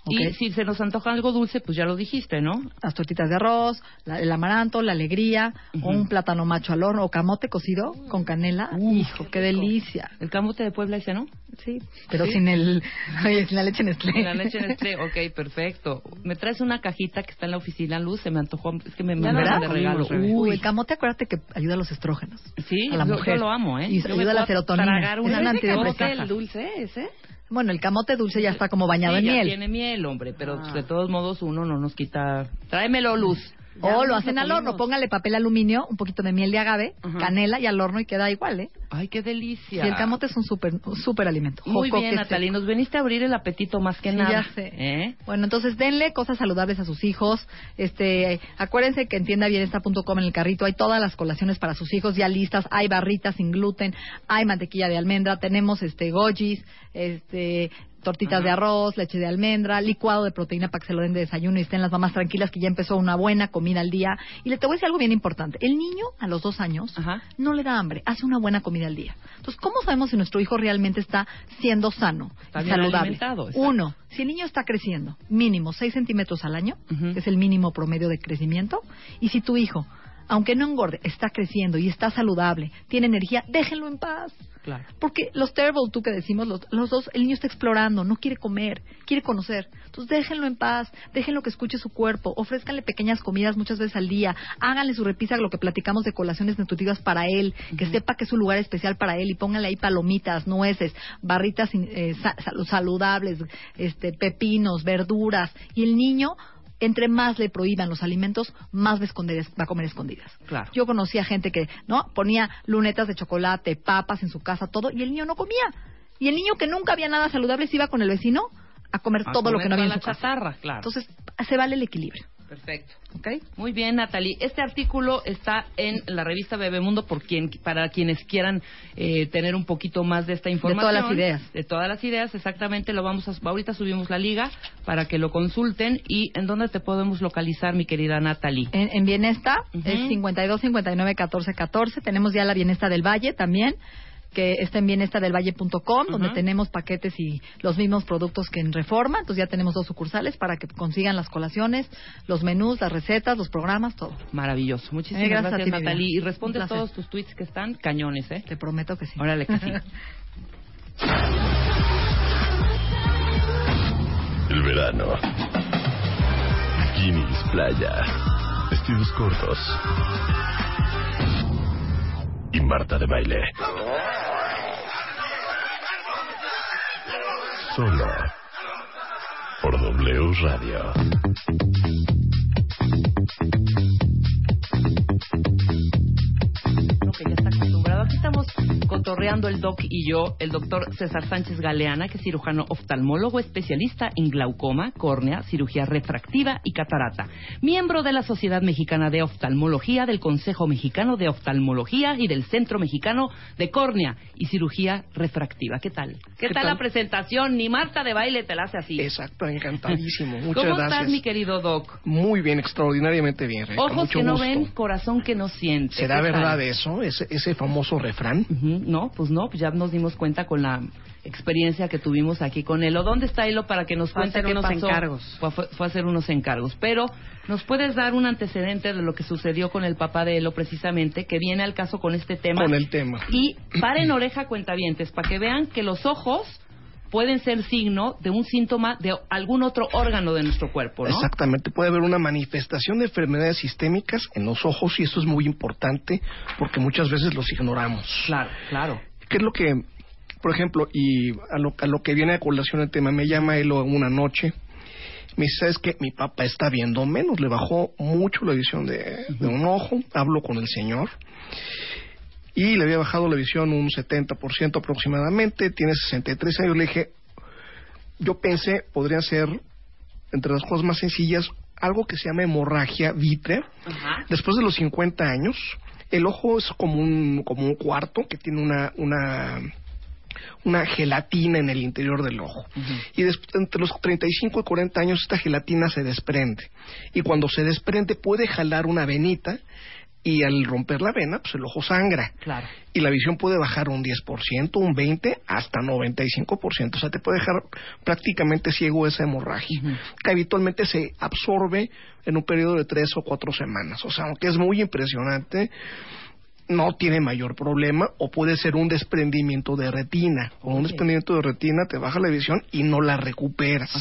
Y si se nos antoja algo dulce, pues ya lo dijiste, ¿no? Las tortitas de arroz, la- el amaranto, la alegría, o un plátano macho al horno, o camote cocido con canela. Hijo, qué delicia. El camote de Puebla ese, ¿no? Sí, pero Sí. sin el, oye, sin la leche Nestlé. La leche en este, ok, perfecto. Me traes una cajita que está en la oficina, Luz, se me antojó, es que me ¿Ya mandaron de regalo. Uy, Uy, el camote, acuérdate que ayuda a los estrógenos. sí, a la yo, mujer. yo lo amo, ¿eh? Y Yo ayuda a la serotonina. tragar Es una dos el dulce ese? Bueno, el camote dulce ya está como bañado Sí, en ya miel. tiene miel, hombre, pero pues, de todos modos uno no nos quita... Tráemelo, Luz. O lo hacen al horno, póngale papel aluminio, un poquito de miel de agave, canela y al horno y queda igual, ¿eh? Ay, qué delicia. Y el camote es un súper un súper alimento. Muy Jocoque bien. Natalie, nos veniste a abrir el apetito más que Sí, nada. ya sé. ¿Eh? Bueno, entonces denle cosas saludables a sus hijos. Este, acuérdense que en tiendabienesta.com en el carrito hay todas las colaciones para sus hijos ya listas. Hay barritas sin gluten, hay mantequilla de almendra, tenemos este gojis, este tortitas de arroz, leche de almendra, licuado de proteína para que se lo den de desayuno y estén las mamás tranquilas que ya empezó una buena comida al día. Y le te voy a decir algo bien importante. El niño a los dos años Ajá. no le da hambre, hace una buena comida al día. Entonces, ¿cómo sabemos si nuestro hijo realmente está siendo sano Está y bien saludable? alimentado, exacto. Uno, si el niño está creciendo mínimo 6 centímetros al año, que es el mínimo promedio de crecimiento, y si tu hijo, aunque no engorde, está creciendo y está saludable, tiene energía, déjenlo en paz. Claro. Porque los terrible tú que decimos, los, los dos, el niño está explorando, no quiere comer, quiere conocer. Entonces déjenlo en paz, déjenlo que escuche su cuerpo, ofrézcanle pequeñas comidas muchas veces al día, háganle su repisa lo que platicamos de colaciones nutritivas para él, que sepa que es un lugar especial para él y pónganle ahí palomitas, nueces, barritas eh, sa- sal- saludables, este, pepinos, verduras. Y el niño entre más le prohíban los alimentos, más va a, esconder- va a comer escondidas. Claro. Yo conocía gente que, ¿no? Ponía lunetas de chocolate, papas en su casa, todo, y el niño no comía. Y el niño que nunca había nada saludable se iba con el vecino a comer A todo lo que no había en su la casa. chatarra, claro. Entonces, se vale el equilibrio, Perfecto. ¿ok? Muy bien, Natalie. Este artículo está en la revista Bebemundo por quien, para quienes quieran eh, tener un poquito más de esta información. todas las ideas. De todas las ideas, exactamente. Lo vamos a, ahorita subimos la liga para que lo consulten. ¿Y en dónde te podemos localizar, mi querida Natalie? En, en Bienesta Ujú. es 52 59 14 14. Tenemos ya la Bienesta del Valle también, que está en bienestadelvalle.com, donde Ujú. tenemos paquetes y los mismos productos que en Reforma. Entonces ya tenemos dos sucursales para que consigan las colaciones, los menús, las recetas, los programas, todo. Maravilloso. Muchísimas Eh, gracias gracias. Natalie. Y responde todos tus tweets que están cañones, ¿eh? Te prometo que sí. Órale que sí. El verano. Bikinis, playa. Vestidos cortos. Y Marta de baile. Solo. Por W Radio. Ya está. Aquí estamos cotorreando el doc y yo, el doctor César Sánchez Galeana, que es cirujano oftalmólogo especialista en glaucoma, córnea, cirugía refractiva y catarata. Miembro de la Sociedad Mexicana de Oftalmología, del Consejo Mexicano de Oftalmología y del Centro Mexicano de Córnea y Cirugía Refractiva. ¿Qué tal? ¿Qué, ¿Qué tal, tal? la presentación? Ni Marta de baile te la hace así. Exacto, encantadísimo. Muchas ¿Cómo gracias. estás, mi querido doc? Muy bien, extraordinariamente bien. Rebeca, Ojos mucho que no gusto. ven, corazón que no siente. ¿Será verdad eso? Ese, ese famoso refrán. No, pues no, pues ya nos dimos cuenta con la experiencia que tuvimos aquí con Elo. ¿Dónde está Elo para que nos cuente qué unos pasó? encargos. Fue, fue- fue a hacer unos encargos. Pero, ¿nos puedes dar un antecedente de lo que sucedió con el papá de Elo precisamente, que viene al caso con este tema? Con el tema. Y paren oreja cuentavientes, para que vean que los ojos pueden ser signo de un síntoma de algún otro órgano de nuestro cuerpo, ¿no? Exactamente, puede haber una manifestación de enfermedades sistémicas en los ojos y esto es muy importante porque muchas veces los ignoramos. Claro, claro. ¿Qué es lo que, por ejemplo, y a lo, a lo que viene a colación el tema, me llama él una noche, me dice, ¿sabes qué? Mi papá está viendo menos, le bajó mucho la visión de, de un ojo, hablo con el señor, y le había bajado la visión un 70% aproximadamente, tiene 63 años, le dije, yo pensé, podría ser, entre las cosas más sencillas, algo que se llama hemorragia vítrea, Ajá. Después de los 50 años, el ojo es como un, como un cuarto que tiene una, una, una gelatina en el interior del ojo. Y des- entre los 35 y 40 años esta gelatina se desprende. Y cuando se desprende puede jalar una venita y al romper la vena, pues el ojo sangra. Claro. Y la visión puede bajar un 10%, un 20%, hasta 95%. O sea, te puede dejar prácticamente ciego esa hemorragia, que habitualmente se absorbe en un periodo de tres o cuatro semanas. O sea, aunque es muy impresionante, no tiene mayor problema o puede ser un desprendimiento de retina. Con un desprendimiento de retina te baja la visión y no la recuperas.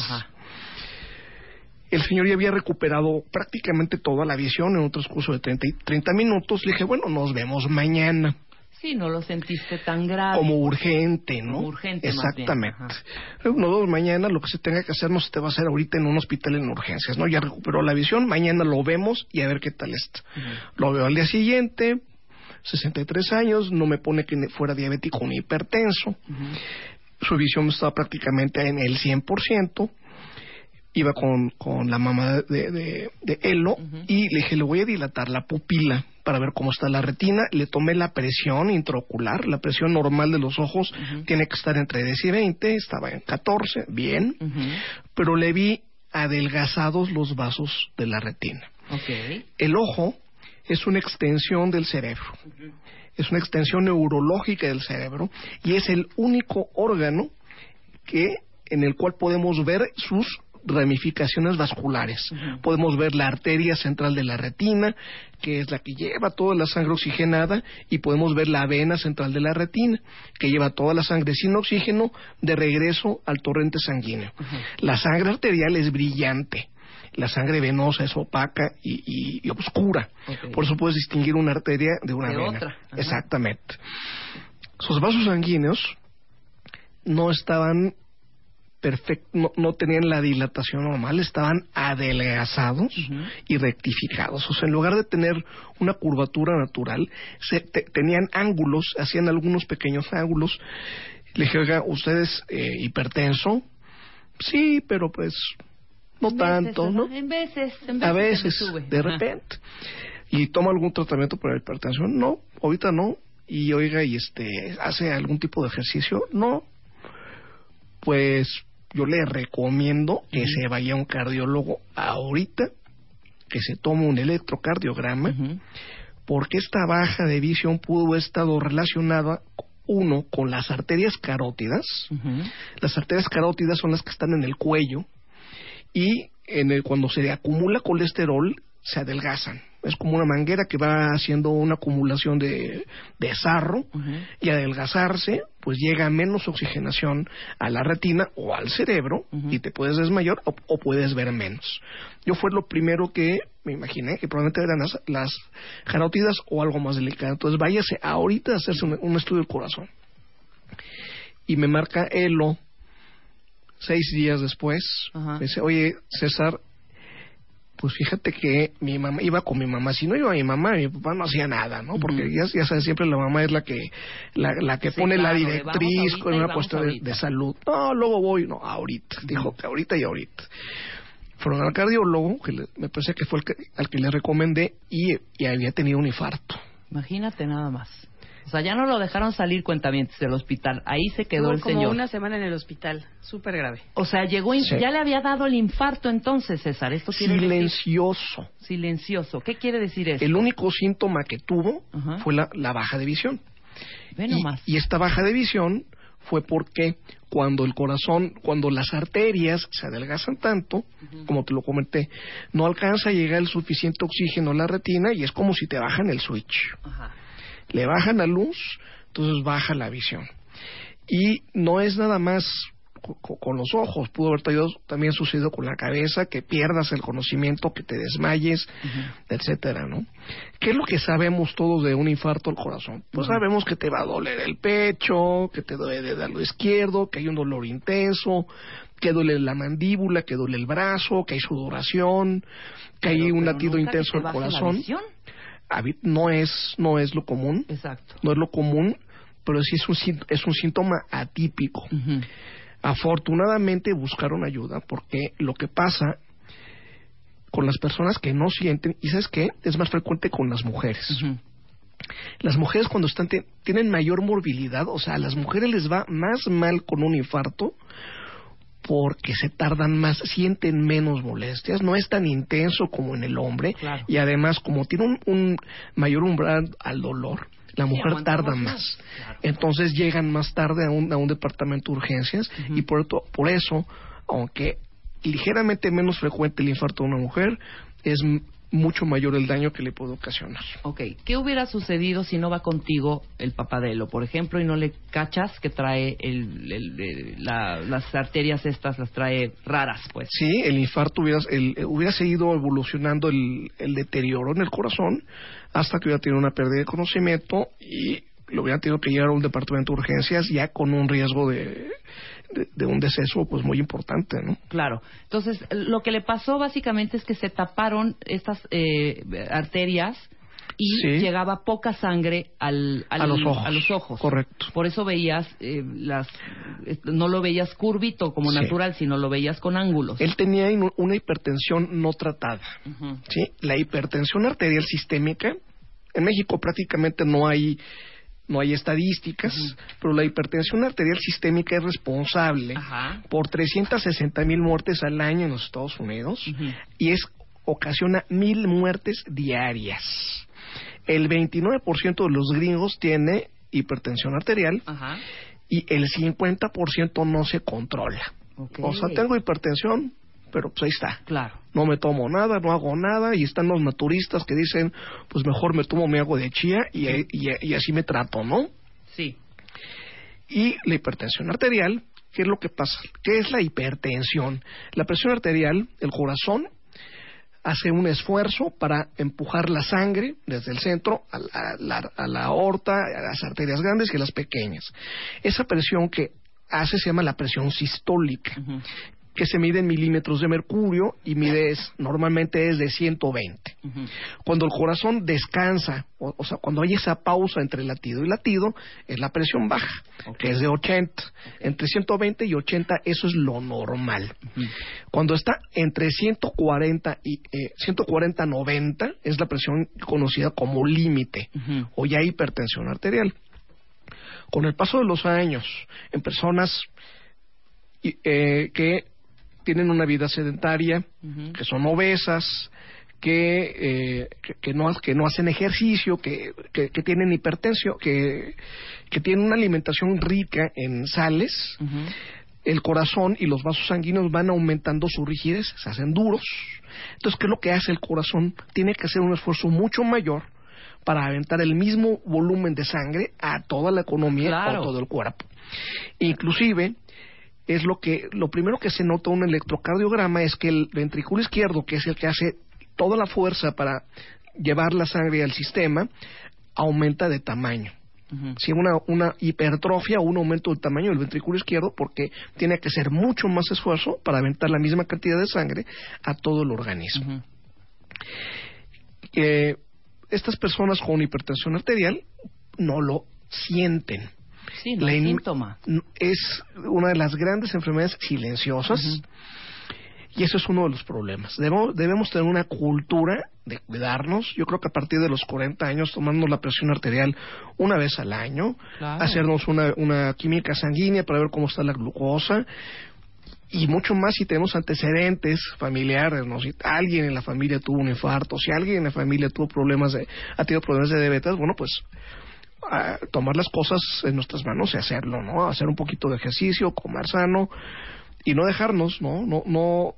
El señor ya había recuperado prácticamente toda la visión en un transcurso de 30, y- 30 minutos. Le dije, bueno, nos vemos mañana. Sí, no lo sentiste tan grave. Como urgente, ¿no? Como urgente, más bien. Exactamente. Nos vemos mañana, lo que se tenga que hacer no se te va a hacer ahorita en un hospital en urgencias, ¿no? Ya recuperó la visión, mañana lo vemos y a ver qué tal está. Lo veo al día siguiente, 63 años, no me pone que fuera diabético ni hipertenso. Su visión estaba prácticamente en el 100%. Iba con, con la mamá de, de, de Elo y le dije, le voy a dilatar la pupila para ver cómo está la retina. Le tomé la presión intraocular, la presión normal de los ojos. Tiene que estar entre 10 y 20, estaba en 14, bien, pero le vi adelgazados los vasos de la retina. El ojo es una extensión del cerebro. Es una extensión neurológica del cerebro y es el único órgano que en el cual podemos ver sus ramificaciones vasculares. Podemos ver la arteria central de la retina, que es la que lleva toda la sangre oxigenada, y podemos ver la vena central de la retina, que lleva toda la sangre sin oxígeno de regreso al torrente sanguíneo. La sangre arterial es brillante. La sangre venosa es opaca y, y- y oscura. Por eso puedes distinguir una arteria de una De vena. otra. Exactamente. Sus vasos sanguíneos no estaban perfectos, no, no tenían la dilatación normal, estaban adelgazados y rectificados. O sea, en lugar de tener una curvatura natural, se, te- tenían ángulos, hacían algunos pequeños ángulos. Le dije, oiga, ¿usted es eh, hipertenso? Sí, pero pues no En veces, tanto, ¿no? En veces, en veces. A veces, sube. de Ajá. repente. ¿Y toma algún tratamiento para la hipertensión? No, ahorita no. Y oiga, ¿y este, hace algún tipo de ejercicio? No. Pues yo le recomiendo que se vaya a un cardiólogo ahorita, que se tome un electrocardiograma, porque esta baja de visión pudo haber estado relacionada, uno, con las arterias carótidas. Las arterias carótidas son las que están en el cuello y en el, cuando se acumula colesterol se adelgazan. Es como una manguera que va haciendo una acumulación de, de sarro y adelgazarse, pues llega menos oxigenación a la retina o al cerebro y te puedes desmayar o, o puedes ver menos. Yo fue lo primero que me imaginé que probablemente eran las, las carótidas o algo más delicado. Entonces váyase ahorita a hacerse un, un estudio del corazón. Y me marca Elo seis días después. Me dice, oye, César, pues fíjate que mi mamá iba con mi mamá. Si no iba mi mamá, mi papá no hacía nada, ¿no? Porque ya, ya sabes, siempre la mamá es la que la, la que Sí, pone la claro, directriz con una cuestión de salud. No, luego voy. No, ahorita. Dijo que ahorita y ahorita. Fueron al cardiólogo, que le- me parece que fue el que, al que le recomendé, y, y había tenido un infarto. Imagínate nada más. O sea, ya no lo dejaron salir cuentamientos del hospital. Ahí se quedó Estuvo el como señor. una semana en el hospital, súper grave. O sea, llegó, Sí. ya le había dado el infarto entonces, César. Esto quiere decir Silencioso. silencioso. ¿Qué quiere decir eso? El único síntoma que tuvo fue la, la baja de visión. Ve Y, nomás. y esta baja de visión fue porque cuando el corazón, cuando las arterias se adelgazan tanto, como te lo comenté, no alcanza a llegar el suficiente oxígeno a la retina y es como si te bajan el switch. Ajá. Le bajan la luz, entonces baja la visión. Y no es nada más co- co- con los ojos, pudo haber también sucedido con la cabeza, que pierdas el conocimiento, que te desmayes, etcétera, ¿no? ¿Qué es lo que sabemos todos de un infarto al corazón? Pues sabemos que te va a doler el pecho, que te duele del lado izquierdo, que hay un dolor intenso, que duele la mandíbula, que duele el brazo, que hay sudoración, que hay un latido intenso te del baje la No es, no es lo común, Exacto. no es lo común, pero sí es un, es un síntoma atípico. Afortunadamente buscaron ayuda porque lo que pasa con las personas que no sienten, y sabes qué, es más frecuente con las mujeres. Las mujeres cuando están tienen mayor morbilidad, o sea, a las mujeres les va más mal con un infarto porque se tardan más, sienten menos molestias, no es tan intenso como en el hombre Claro. y además como tiene un, un mayor umbral al dolor, la mujer tarda más. Claro. Entonces llegan más tarde a un, a un departamento de urgencias y por, por eso, aunque ligeramente menos frecuente el infarto de una mujer, es mucho mayor el daño que le puede ocasionar. Ok, ¿qué hubiera sucedido si no va contigo el papadelo, por ejemplo, y no le cachas que trae el, el- el- la- las arterias estas, las trae raras, pues? Sí, el infarto hubiera, el- hubiera seguido evolucionando el, el deterioro en el corazón hasta que hubiera tenido una pérdida de conocimiento y lo hubiera tenido que llevar a un departamento de urgencias ya con un riesgo de, de, de un deceso pues muy importante, ¿no? Claro. Entonces, lo que le pasó básicamente es que se taparon estas eh, arterias y Sí. llegaba poca sangre al, al- A los ojos. a los ojos. Correcto. Por eso veías eh, las eh, no lo veías curvito como Sí. natural, sino lo veías con ángulos. Él tenía una hipertensión no tratada. ¿sí? La hipertensión arterial sistémica, en México prácticamente no hay no hay estadísticas, pero la hipertensión arterial sistémica es responsable Ajá. por 360 mil muertes al año en los Estados Unidos y es ocasiona mil muertes diarias. El 29% de los gringos tiene hipertensión arterial Ajá. y el 50% no se controla. O sea, tengo hipertensión, pero pues ahí está Claro. no me tomo nada, no hago nada, y están los naturistas que dicen, pues mejor me tomo mi agua de chía y, y- y así me trato, ¿no? Sí. Y la hipertensión arterial, ¿qué es lo que pasa? ¿Qué es la hipertensión? La presión arterial, el corazón, hace un esfuerzo para empujar la sangre desde el centro a la, a la- a la aorta, a las arterias grandes y a las pequeñas. Esa presión que hace se llama la presión sistólica Ujú. Que se mide en milímetros de mercurio y mide es- normalmente es de 120. Ujú. Cuando el corazón descansa, o, o sea, cuando hay esa pausa entre latido y latido, es la presión baja, que es de 80. Entre 120 y 80, eso es lo normal. Cuando está entre 140 y eh, 140-90, es la presión conocida como límite, o ya hipertensión arterial. Con el paso de los años, en personas eh, que tienen una vida sedentaria, que son obesas, que, eh, que, que no, que no hacen ejercicio, que, que, que tienen hipertensión, que, que tienen una alimentación rica en sales, el corazón y los vasos sanguíneos van aumentando su rigidez, se hacen duros. Entonces, ¿qué es lo que hace el corazón? Tiene que hacer un esfuerzo mucho mayor para aventar el mismo volumen de sangre a toda la economía Claro. o todo el cuerpo. Inclusive, es lo que lo primero que se nota en un electrocardiograma es que el ventrículo izquierdo, que es el que hace toda la fuerza para llevar la sangre al sistema, aumenta de tamaño. Sí, una, una hipertrofia o un aumento del tamaño del ventrículo izquierdo porque tiene que hacer mucho más esfuerzo para aventar la misma cantidad de sangre a todo el organismo. Eh, estas personas con hipertensión arterial no lo sienten. Sí, no in- síntoma. Es una de las grandes enfermedades silenciosas y eso es uno de los problemas. Debemos, debemos tener una cultura de cuidarnos. Yo creo que a partir de los 40 años, tomando la presión arterial una vez al año, Claro. hacernos una, una química sanguínea para ver cómo está la glucosa y mucho más si tenemos antecedentes familiares, ¿no? Si alguien en la familia tuvo un infarto, si alguien en la familia tuvo problemas de, ha tenido problemas de diabetes, bueno, pues a tomar las cosas en nuestras manos y hacerlo, ¿no? Hacer un poquito de ejercicio, comer sano y no dejarnos, ¿no? No, no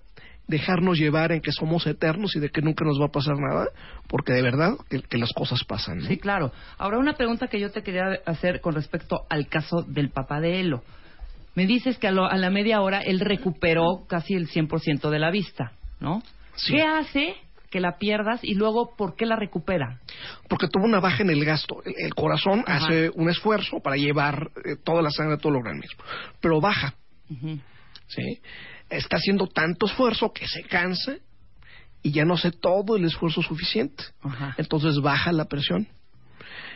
dejarnos llevar en que somos eternos y de que nunca nos va a pasar nada, porque de verdad que, que las cosas pasan, ¿no? Sí, claro. Ahora, una pregunta que yo te quería hacer con respecto al caso del papá de Elo. Me dices que a, lo- a la media hora él recuperó casi el 100% de la vista, ¿no? Sí. ¿Qué hace que la pierdas y luego por qué la recupera? porque tuvo una baja en el gasto. El, el corazón Ajá. hace un esfuerzo para llevar eh, toda la sangre a todo el organismo, pero baja. ¿sí? Está haciendo tanto esfuerzo que se cansa y ya no hace todo el esfuerzo suficiente. Ajá. Entonces baja la presión.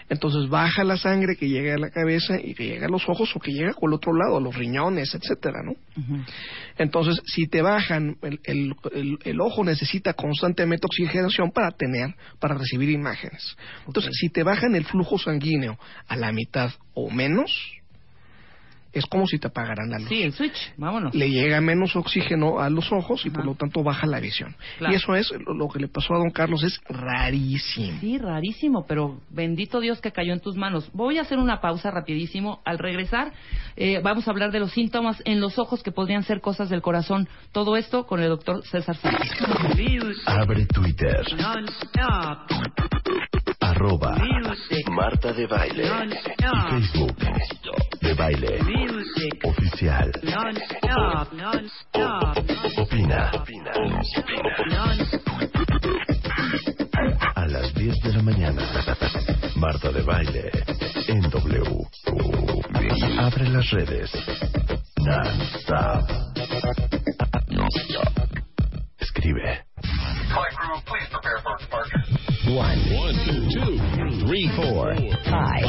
Entonces baja la sangre que llega a la cabeza y que llega a los ojos o que llega por el otro lado, a los riñones, etcétera, ¿no? Entonces, si te bajan, el, el- el- el ojo necesita constantemente oxigenación para tener, para recibir imágenes. Entonces, si te bajan el flujo sanguíneo a la mitad o menos, es como si te apagaran la luz. Sí, el switch, vámonos. Le llega menos oxígeno a los ojos y por lo tanto baja la visión. Claro. Y eso es lo, que le pasó a don Carlos, es rarísimo. Sí, rarísimo, pero bendito Dios que cayó en tus manos. Voy a hacer una pausa rapidísimo. Al regresar, eh, vamos a hablar de los síntomas en los ojos que podrían ser cosas del corazón. Todo esto con el doctor César Sánchez. Abre Twitter. Arroba Marta de Baile. Facebook. Baile. Oficial. Opina. A las 10 de la mañana. Marta de Baile. En W. Abre las redes. Non-stop. Non-stop. One, One, two, three, four, five,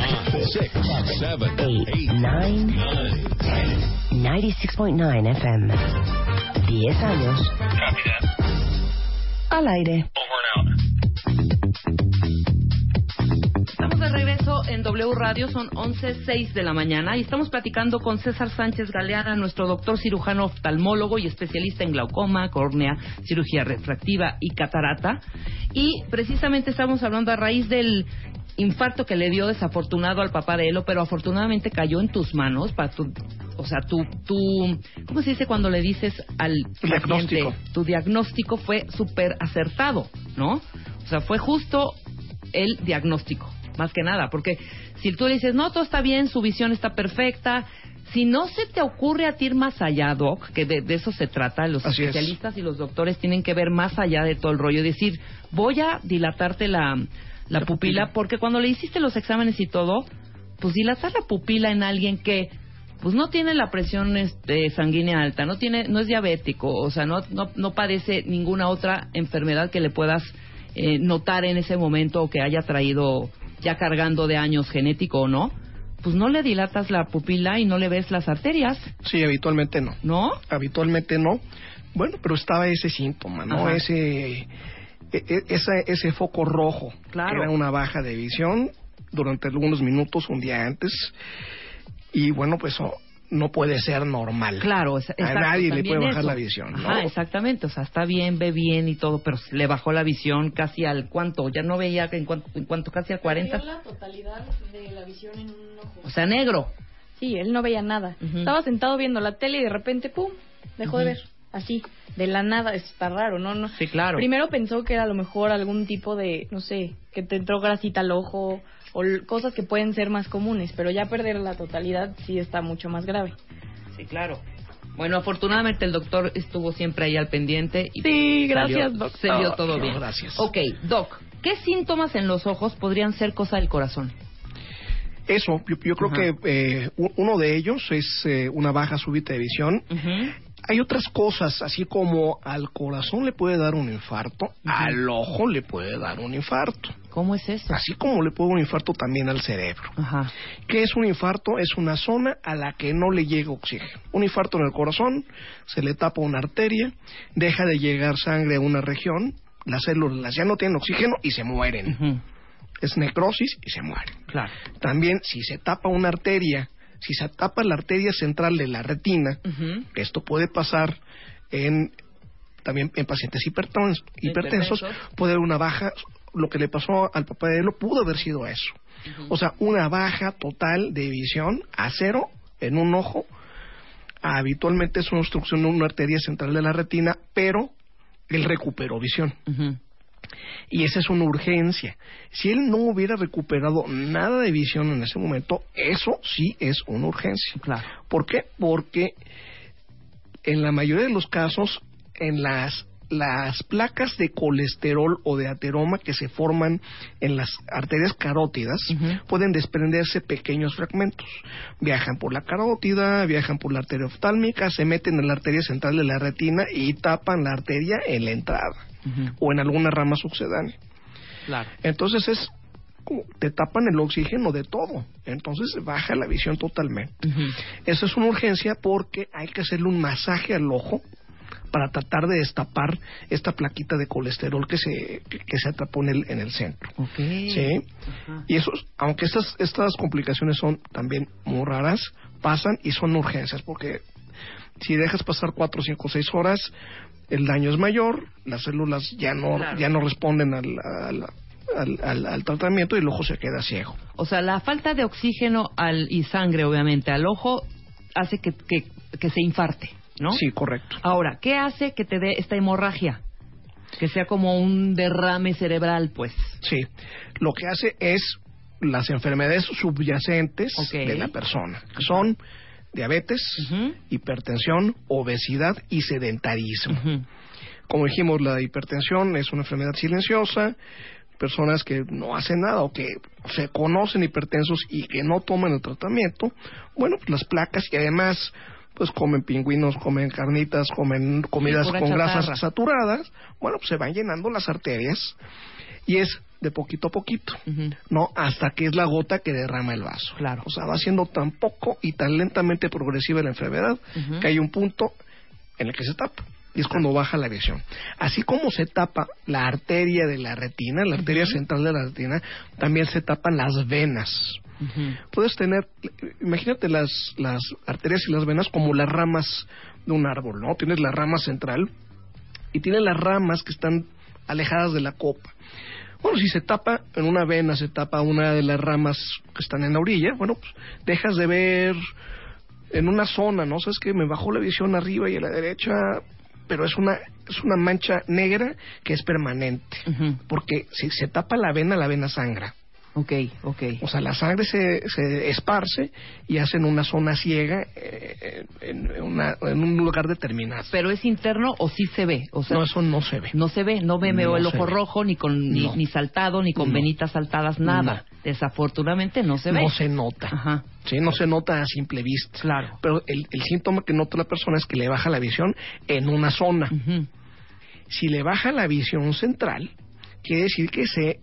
six, seven, eight, nine, ten. 96.9 FM. 10 años. Al aire. Estamos de regreso en W Radio, son 11.06 de la mañana y estamos platicando con César Sánchez Galeana, nuestro doctor cirujano oftalmólogo y especialista en glaucoma, córnea, cirugía refractiva y catarata. Y precisamente estamos hablando a raíz del infarto que le dio desafortunado al papá de Elo, pero afortunadamente cayó en tus manos para tu, o sea, tu, tu, ¿cómo se dice cuando le dices al Diagnóstico. paciente? Tu diagnóstico fue súper acertado, ¿no? O sea, fue justo el diagnóstico, más que nada, porque si tú le dices, no, todo está bien, su visión está perfecta, si no se te ocurre a ti ir más allá, Doc, que de, de eso se trata, los Así es. especialistas y los doctores tienen que ver más allá de todo el rollo decir, voy a dilatarte la, la pupila, porque cuando le hiciste los exámenes y todo, pues dilatar la pupila en alguien que pues no tiene la presión este, sanguínea alta, no tiene, no es diabético, o sea, no, no, no padece ninguna otra enfermedad que le puedas eh, notar en ese momento o que haya traído ya cargando de años genético o no, pues no le dilatas la pupila y no le ves las arterias, Sí, habitualmente no. ¿no? Habitualmente no. Bueno, pero estaba ese síntoma, ¿no? Ajá. Ese, e- e- ese, ese foco rojo. Claro. que Era una baja de visión durante algunos minutos, un día antes. Y bueno, pues no puede ser normal. Claro, es- A exacto, nadie le puede bajar eso. la visión, ¿no? Ajá, exactamente, o sea, está bien, ve bien y todo, pero le bajó la visión casi al cuánto, ya no veía en cuánto, en cuánto casi al 40, la totalidad de la visión en un ojo. o sea, negro. Sí, él no veía nada. Ujú. Estaba sentado viendo la tele y de repente, ¡pum! Dejó de Ujú. ver. Así, de la nada. Está raro, ¿no? no Sí, claro. Primero pensó que era a lo mejor algún tipo de, no sé, que te entró grasita al ojo o cosas que pueden ser más comunes, pero ya perder la totalidad sí está mucho más grave. Sí, claro. Bueno, afortunadamente el doctor estuvo siempre ahí al pendiente y Sí, salió- gracias, doc. Se vio Ah, todo no, bien. gracias. Ok, doc, ¿qué síntomas en los ojos podrían ser cosa del corazón? Eso, yo, yo creo Ajá. que eh, uno de ellos es eh, una baja súbita de visión. Ujú. Hay otras cosas, así como al corazón le puede dar un infarto, al ojo le puede dar un infarto. ¿Cómo es eso? Así como le puede dar un infarto también al cerebro. Ajá. ¿Qué es un infarto? Es una zona a la que no le llega oxígeno. Un infarto en el corazón, se le tapa una arteria, deja de llegar sangre a una región, las células ya no tienen oxígeno y se mueren. Es necrosis y se mueren. Claro. También si se tapa una arteria, si se tapa la arteria central de la retina, Ujú. esto puede pasar en también en pacientes hipertons- hipertensos, puede haber una baja, lo que le pasó al papá de Elo pudo haber sido eso. O sea, una baja total de visión a cero en un ojo, habitualmente es una obstrucción de una arteria central de la retina, pero él recuperó visión. Ujú. Y esa es una urgencia. Si él no hubiera recuperado nada de visión en ese momento, eso sí es una urgencia. Claro. ¿Por qué? Porque en la mayoría de los casos, en las las placas de colesterol o de ateroma que se forman en las arterias carótidas pueden desprenderse pequeños fragmentos. Viajan por la carótida, viajan por la arteria oftálmica, se meten en la arteria central de la retina y tapan la arteria en la entrada O en alguna rama sucedánea. Claro. Entonces es como te tapan el oxígeno de todo. Entonces baja la visión totalmente. Ujú. Eso es una urgencia porque hay que hacerle un masaje al ojo para tratar de destapar esta plaquita de colesterol que se que, se atrapó en el en el centro. Sí. Ajá. Y eso, aunque estas estas complicaciones son también muy raras, pasan y son urgencias, porque si dejas pasar cuatro, cinco, seis horas, el daño es mayor, las células ya no, Claro. ya no responden al, al, al- al- al tratamiento y el ojo se queda ciego. O sea, la falta de oxígeno al, y sangre, obviamente, al ojo hace que, que, que se infarte, ¿no? Sí, correcto. Ahora, ¿qué hace que te dé esta hemorragia? Que sea como un derrame cerebral, pues. Sí, lo que hace es las enfermedades subyacentes de la persona, que son diabetes, hipertensión, obesidad y sedentarismo. Como dijimos, la hipertensión es una enfermedad silenciosa, personas que no hacen nada o que se conocen hipertensos y que no toman el tratamiento, bueno, pues las placas y además pues comen pingüinos, comen carnitas, comen comidas con grasas chatarra. saturadas, bueno, pues se van llenando las arterias y es de poquito a poquito. ¿no? Hasta que es la gota que derrama el vaso. Claro. O sea, va siendo tan poco y tan lentamente progresiva la enfermedad que hay un punto en el que se tapa. Y es cuando baja la visión. Así como se tapa la arteria de la retina, la arteria central de la retina, también se tapan las venas. Puedes tener, imagínate las, las arterias y las venas como las ramas de un árbol, ¿no? Tienes la rama central y tienes las ramas que están alejadas de la copa. Bueno, si se tapa en una vena, se tapa una de las ramas que están en la orilla, bueno, pues dejas de ver en una zona, ¿no? Sabes que me bajó la visión arriba y a la derecha, pero es una es una mancha negra que es permanente, porque si se tapa la vena, la vena sangra. Ok, ok. O sea, la sangre se, se esparce y hacen una zona ciega eh, en, una- en un lugar determinado. Pero es interno o sí se ve. O sea, no, eso no se ve. no se ve, no veo No el ojo ve. rojo ni con ni, No. ni saltado ni con No. venitas saltadas nada. Desafortunadamente no se ve. No se nota. Ajá. Sí, no se nota a simple vista. Claro. Pero el, el síntoma que nota la persona es que le baja la visión en una zona. Ujú. Si le baja la visión central, quiere decir que se...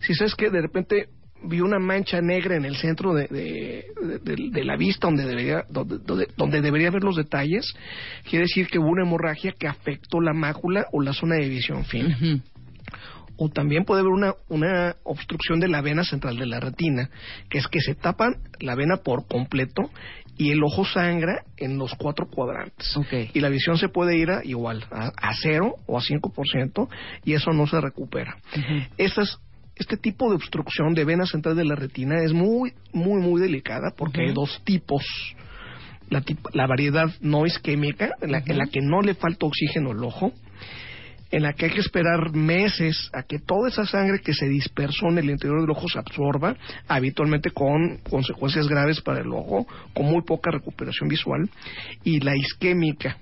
Si sabes que de repente vi una mancha negra en el centro de, de, de- de- de la vista donde debería donde, donde, donde debería ver los detalles, quiere decir que hubo una hemorragia que afectó la mácula o la zona de visión fina. O también puede haber una, una obstrucción de la vena central de la retina, que es que se tapan la vena por completo y el ojo sangra en los cuatro cuadrantes. Y la visión se puede ir a igual, a, a cero o a 5%, y eso no se recupera. Esas- este tipo de obstrucción de vena central de la retina es muy, muy, muy delicada porque hay dos tipos. La, la variedad no isquémica, en la, en la que no le falta oxígeno al ojo, en la que hay que esperar meses a que toda esa sangre que se dispersó en el interior del ojo se absorba, habitualmente con consecuencias graves para el ojo, con muy poca recuperación visual, y la isquémica.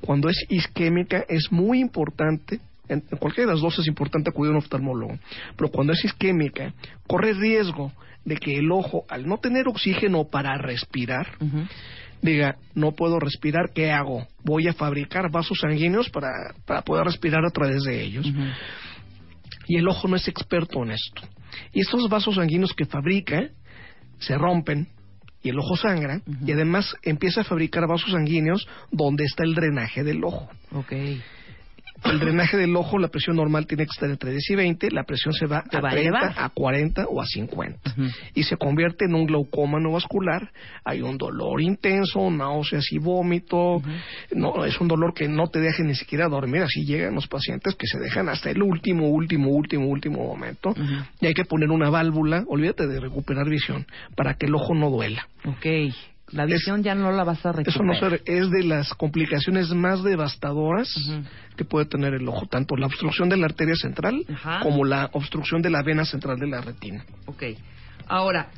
Cuando es isquémica es muy importante, en en cualquiera de las dos es importante acudir a un oftalmólogo, pero cuando es isquémica corre riesgo de que el ojo, al no tener oxígeno para respirar, diga, no puedo respirar, ¿qué hago? Voy a fabricar vasos sanguíneos para, para poder respirar a través de ellos. Y el ojo no es experto en esto. Y estos vasos sanguíneos que fabrica se rompen y el ojo sangra y además empieza a fabricar vasos sanguíneos donde está el drenaje del ojo. Ok. El drenaje del ojo, la presión normal tiene que estar entre 10 y 20, la presión se va Se a va a 30, elevar. a 40 o a 50 Ujú. y se convierte en un glaucoma no vascular. Hay un dolor intenso, náuseas y vómito. No, es un dolor que no te deja ni siquiera dormir. Así llegan los pacientes que se dejan hasta el último, último, último, último momento. Y hay que poner una válvula, olvídate de recuperar visión, para que el ojo no duela. Ok. La visión ya no la vas a recuperar. Eso no es de las complicaciones más devastadoras que puede tener el ojo, tanto la obstrucción de la arteria central como la obstrucción de la vena central de la retina. Ok. Ahora,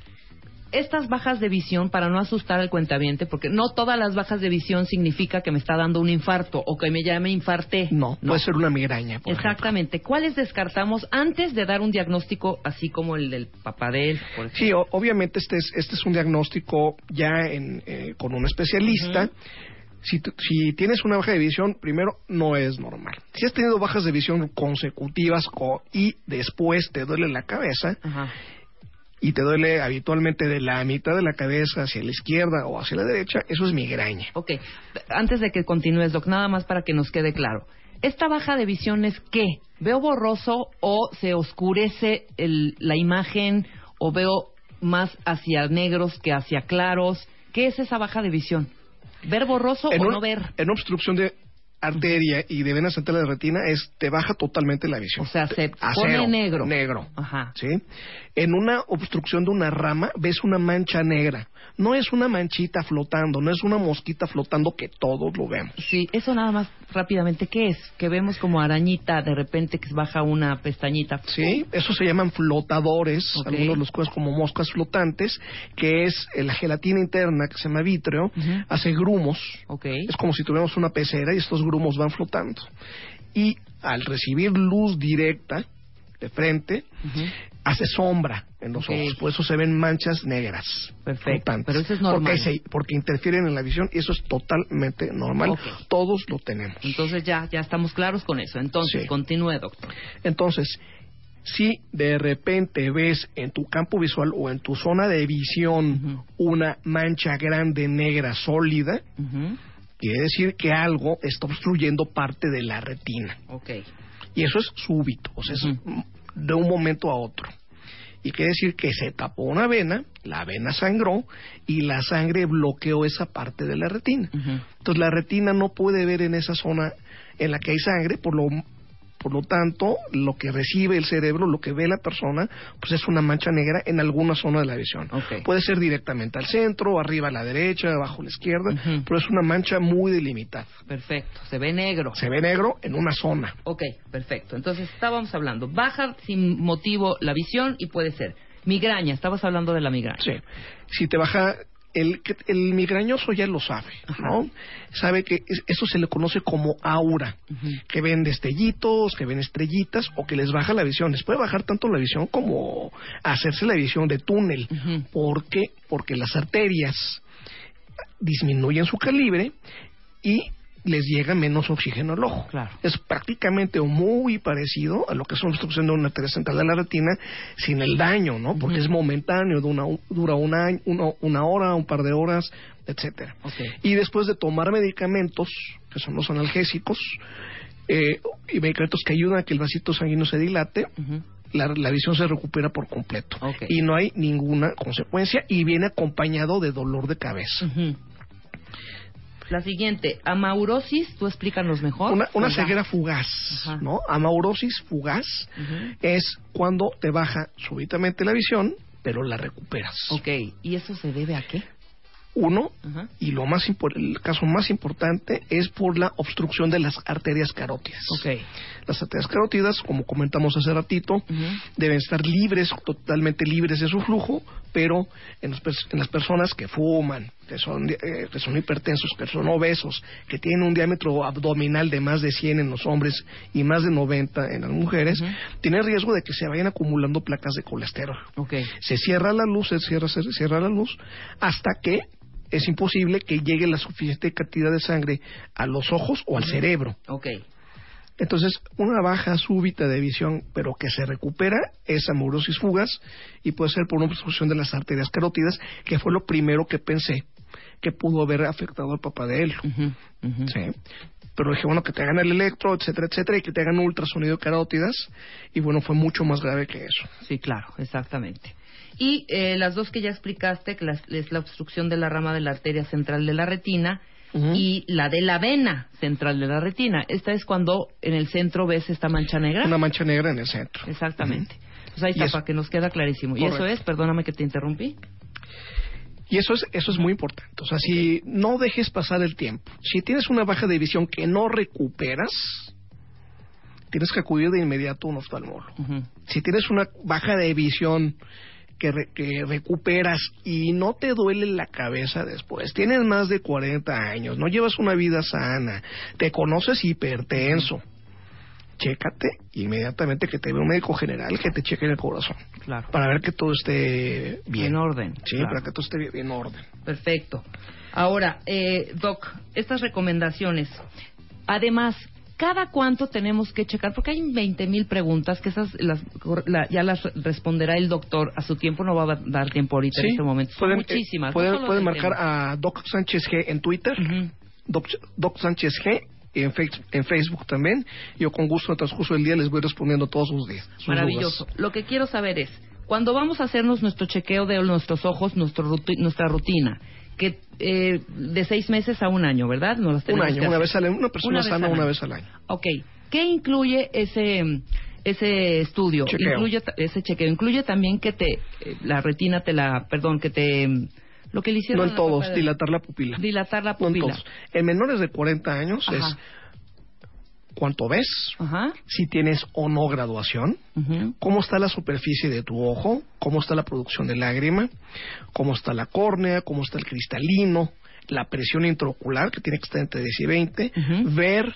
estas bajas de visión, para no asustar al cuentaviente, porque no todas las bajas de visión significa que me está dando un infarto o que me ya me infarté. No, puede ser una migraña. por ejemplo. Exactamente. ¿Cuáles descartamos antes de dar un diagnóstico así como el del papá de él, por? Sí, o- obviamente este es, este es un diagnóstico ya en, eh, con un especialista. si, tu- si tienes una baja de visión, primero no es normal. Si has tenido bajas de visión consecutivas co- y después te duele la cabeza Ajá. Y te duele habitualmente de la mitad de la cabeza hacia la izquierda o hacia la derecha, eso es migraña. Ok. Antes de que continúes, Doc, nada más para que nos quede claro. ¿Esta baja de visión es qué? ¿Veo borroso o se oscurece el- la imagen o veo más hacia negros que hacia claros? ¿Qué ¿Qué es esa baja de visión? ¿Ver borroso en o un- no ver? En obstrucción de arteria y de vena central de retina es te baja totalmente la visión. O sea, se A pone cero, negro. Negro. Ajá. ¿Sí? En una obstrucción de una rama ves una mancha negra. No es una manchita flotando, no es una mosquita flotando que todos lo vemos. Sí, eso nada más rápidamente, ¿qué es? Que vemos como arañita de repente que baja una pestañita. Sí, eso se llaman flotadores, algunos los cosas como moscas flotantes, que es la gelatina interna que se llama vítreo, hace grumos. Ok. Es como si tuviéramos una pecera y estos grumos van flotando. Y al recibir luz directa de frente. Hace sombra en los ojos, por eso se ven manchas negras. Perfecto, pero eso es normal. Porque, se- porque interfieren en la visión y eso es totalmente normal. Todos lo tenemos. Entonces ya, ya estamos claros con eso. Entonces, Sí. continúe, doctor. Entonces, si de repente ves en tu campo visual o en tu zona de visión una mancha grande negra sólida, quiere decir que algo está obstruyendo parte de la retina. Ok. Y eso es súbito, o sea, es de un momento a otro. Y quiere decir que se tapó una vena, la vena sangró y la sangre bloqueó esa parte de la retina. Entonces la retina no puede ver en esa zona en la que hay sangre, por lo por lo tanto, lo que recibe el cerebro, lo que ve la persona, pues es una mancha negra en alguna zona de la visión. Puede ser directamente al centro, arriba a la derecha, abajo a la izquierda, pero es una mancha muy delimitada. Perfecto. Se ve negro. Se ve negro en una zona. Ok, perfecto. Entonces estábamos hablando, baja sin motivo la visión y puede ser migraña. Estabas hablando de la migraña. Sí. Si te baja el, el migrañoso ya lo sabe, ¿no? Sabe que es- eso se le conoce como aura, que ven destellitos, que ven estrellitas o que les baja la visión. Les puede bajar tanto la visión como hacerse la visión de túnel. Ujú. ¿Por qué? Porque las arterias disminuyen su calibre y les llega menos oxígeno al ojo. Claro. Es prácticamente o muy parecido a lo que es una obstrucción de una arteria central de la retina sin el daño, ¿no? Porque es momentáneo, de una, dura un año, uno- una hora, un par de horas, etcétera. Y después de tomar medicamentos, que son los analgésicos, eh, y medicamentos que ayudan a que el vasito sanguíneo se dilate, la, la visión se recupera por completo. Y no hay ninguna consecuencia y viene acompañado de dolor de cabeza. La siguiente, amaurosis, tú explícanos mejor. Una, ceguera fugaz, Ajá. ¿no? Amaurosis fugaz es cuando te baja súbitamente la visión, pero la recuperas. Ok, ¿y eso se debe a qué? Uno, Ajá. y lo más el caso más importante es por la obstrucción de las arterias carótidas. Ok. Las arterias carótidas, como comentamos hace ratito, deben estar libres, totalmente libres de su flujo, pero en, los en las personas que fuman, que son, eh, que son hipertensos, que son obesos, que tienen un diámetro abdominal de más de 100 en los hombres y más de 90 en las mujeres, Ujú. tienen riesgo de que se vayan acumulando placas de colesterol. Ok. Se cierra la luz, se cierra, se cierra la luz, hasta que es imposible que llegue la suficiente cantidad de sangre a los ojos o al cerebro. Ok. Entonces, una baja súbita de visión, pero que se recupera, es amaurosis fugaz y puede ser por una obstrucción de las arterias carótidas, que fue lo primero que pensé que pudo haber afectado al papá de él. Ujú. Sí. Pero dije, bueno, que te hagan el electro, etcétera, etcétera, y que te hagan un ultrasonido carótidas, y bueno, fue mucho más grave que eso. Sí, claro, exactamente. Y eh, las dos que ya explicaste, que las- es la obstrucción de la rama de la arteria central de la retina Y la de la vena central de la retina. Esta es cuando en el centro ves esta mancha negra. Una mancha negra en el centro. Exactamente. Pues ahí está, para que nos queda clarísimo. Y eso es, perdóname que te interrumpí. Y eso es, eso es muy importante. O sea, si no dejes pasar el tiempo, si tienes una baja de visión que no recuperas, tienes que acudir de inmediato a un oftalmólogo. Si tienes una baja de visión que, re- que recuperas y no te duele la cabeza después, tienes más de 40 años, no llevas una vida sana, te conoces hipertenso, chécate inmediatamente que te vea un médico general que te cheque el corazón Claro. para ver que todo esté bien. En orden. Sí, claro. para que todo esté bien en orden. Perfecto. Ahora, eh, Doc, estas recomendaciones. Además, ¿cada cuánto tenemos que checar? Porque hay 20 mil preguntas que esas las, la- ya las responderá el doctor a su tiempo. No va a dar tiempo ahorita en este momento. Pueden, eh, muchísimas. pueden, pueden marcar a Doc Sánchez G en Twitter. Doc, Doc Sánchez G y en, en Facebook también. Yo con gusto en el transcurso del día les voy respondiendo todos sus días. sus Maravilloso. dudas. Lo que quiero saber es, cuando vamos a hacernos nuestro chequeo de nuestros ojos, nuestro ruti- nuestra rutina, que eh, de seis meses a un año, ¿verdad? No las Un año, una vez al año. Una persona Una vez sana al una año. vez al año. Ok. ¿Qué incluye ese ese estudio? Chequeo. Incluye ese chequeo. Incluye también que te eh, la retina te la, perdón, que te lo que le hicieron No en todos, de- dilatar la pupila. dilatar la No en pupila. todos. En menores de 40 años es Ajá. Cuánto ves, Ajá. si tienes o no graduación, cómo está la superficie de tu ojo, cómo está la producción de lágrima, cómo está la córnea, cómo está el cristalino, la presión intraocular, que tiene que estar entre 10 y 20, Ujú. ver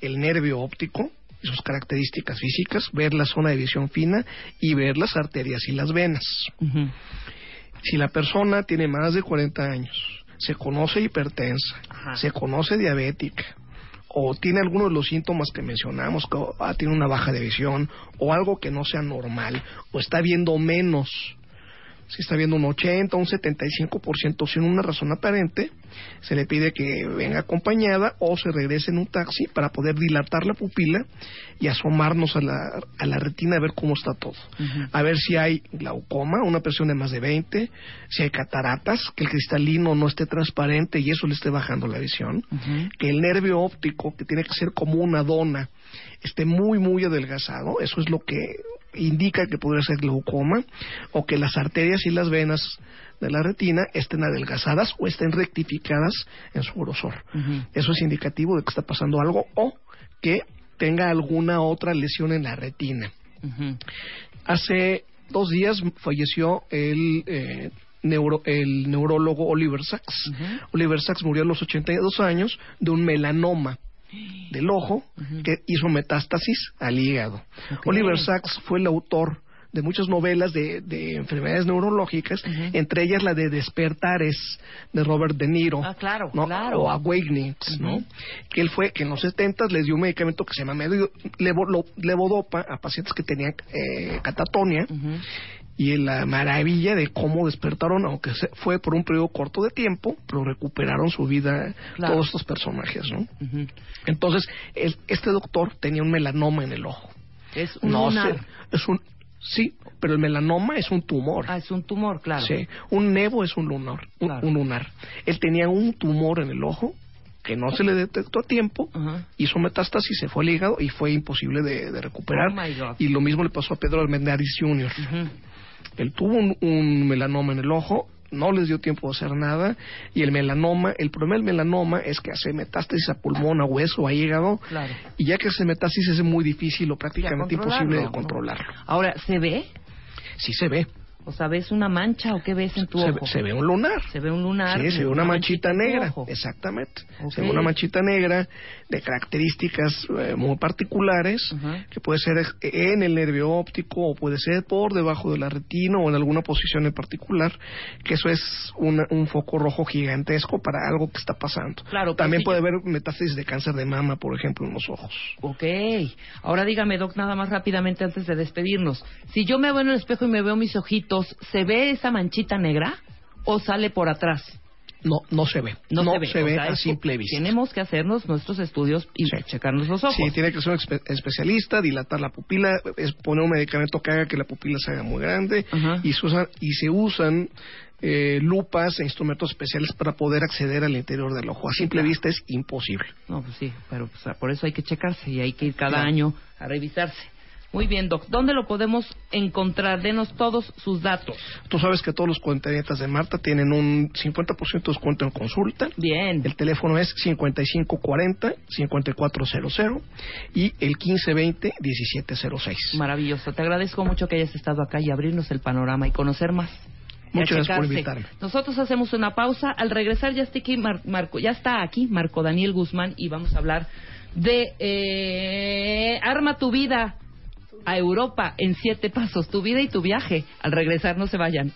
el nervio óptico y sus características físicas, ver la zona de visión fina y ver las arterias y las venas. Si la persona tiene más de 40 años, se conoce hipertensa, Ajá. se conoce diabética, o tiene alguno de los síntomas que mencionamos, que ah, tiene una baja de visión, o algo que no sea normal, o está viendo menos, si está viendo un 80, un 75% sin una razón aparente, se le pide que venga acompañada o se regrese en un taxi para poder dilatar la pupila y asomarnos a la, a la retina a ver cómo está todo. A ver si hay glaucoma, una presión de más de 20, si hay cataratas, que el cristalino no esté transparente y eso le esté bajando la visión, que el nervio óptico, que tiene que ser como una dona, esté muy, muy adelgazado, eso es lo que indica que podría ser glaucoma, o que las arterias y las venas de la retina estén adelgazadas o estén rectificadas en su grosor. Eso es indicativo de que está pasando algo o que tenga alguna otra lesión en la retina. Hace dos días falleció el, eh, neuro- el neurólogo Oliver Sacks. Oliver Sacks murió a los 82 años de un melanoma del ojo que hizo metástasis al hígado. Oliver Sacks fue el autor de muchas novelas de, de enfermedades neurológicas, entre ellas la de Despertares de Robert De Niro. Ah, claro, ¿no? claro. O Awakenings, ¿no? Que él fue, que en los 70 les dio un medicamento que se llama medio- levo- lo- levodopa a pacientes que tenían eh, catatonia Y la maravilla de cómo despertaron, aunque fue por un periodo corto de tiempo, pero recuperaron su vida Claro. todos estos personajes, ¿no? Entonces, el- este doctor tenía un melanoma en el ojo. Es un no sé, es un sí, pero el melanoma es un tumor. Ah, es un tumor, claro. Sí, un nevo es un lunar, un, Claro. un lunar. Él tenía un tumor en el ojo que no se le detectó a tiempo, hizo metástasis, se fue al hígado y fue imposible de, de recuperar. Oh, my God. y lo mismo le pasó a Pedro Almendaris Jr. Ujú. Él tuvo un, un melanoma en el ojo, no les dio tiempo de hacer nada y el melanoma, el problema del melanoma es que hace metástasis a pulmón, a hueso, a hígado Claro. y ya que hace metástasis es muy difícil o prácticamente imposible de controlarlo. Ahora, ¿se ve? Sí se ve, O sea, ¿ves una mancha o qué ves en tu se, ojo? se ve un lunar. Se ve un lunar. Sí, se ve una manchita negra, exactamente. Se ve una manchita negra de características eh, muy particulares, que puede ser en el nervio óptico o puede ser por debajo de la retina o en alguna posición en particular, que eso es una- un foco rojo gigantesco para algo que está pasando. Claro, pero También puede haber metástasis de cáncer de mama, por ejemplo, en los ojos. Ok. Ahora dígame, Doc, nada más rápidamente antes de despedirnos. Si yo me veo en el espejo y me veo mis ojitos, ¿se ve esa manchita negra o sale por atrás? No, no se ve. No, se ve. se O ve sea, a simple vista. Tenemos que hacernos nuestros estudios y Sí. checarnos los ojos. Sí, tiene que ser un espe- especialista, dilatar la pupila, es poner un medicamento que haga que la pupila se haga muy grande y se usan, y se usan eh, lupas e instrumentos especiales para poder acceder al interior del ojo. A simple vista es imposible. No, pues sí, pero pues, por eso hay que checarse y hay que ir cada Claro. año a revisarse. Muy bien, Doc. ¿Dónde lo podemos encontrar? Denos todos sus datos. Tú sabes que todos los cuentanetas de Marta tienen un 50% de descuento en consulta. Bien. El teléfono es 5540-5400 y el 1520-1706. Maravilloso. Te agradezco mucho que hayas estado acá y abrirnos el panorama y conocer más. Muchas gracias por invitarme. Nosotros hacemos una pausa. Al regresar ya está aquí Mar- Marco, ya está aquí Marco Daniel Guzmán y vamos a hablar de eh, Arma tu vida a Europa en siete pasos. Tu vida y tu viaje. Al regresar no se vayan.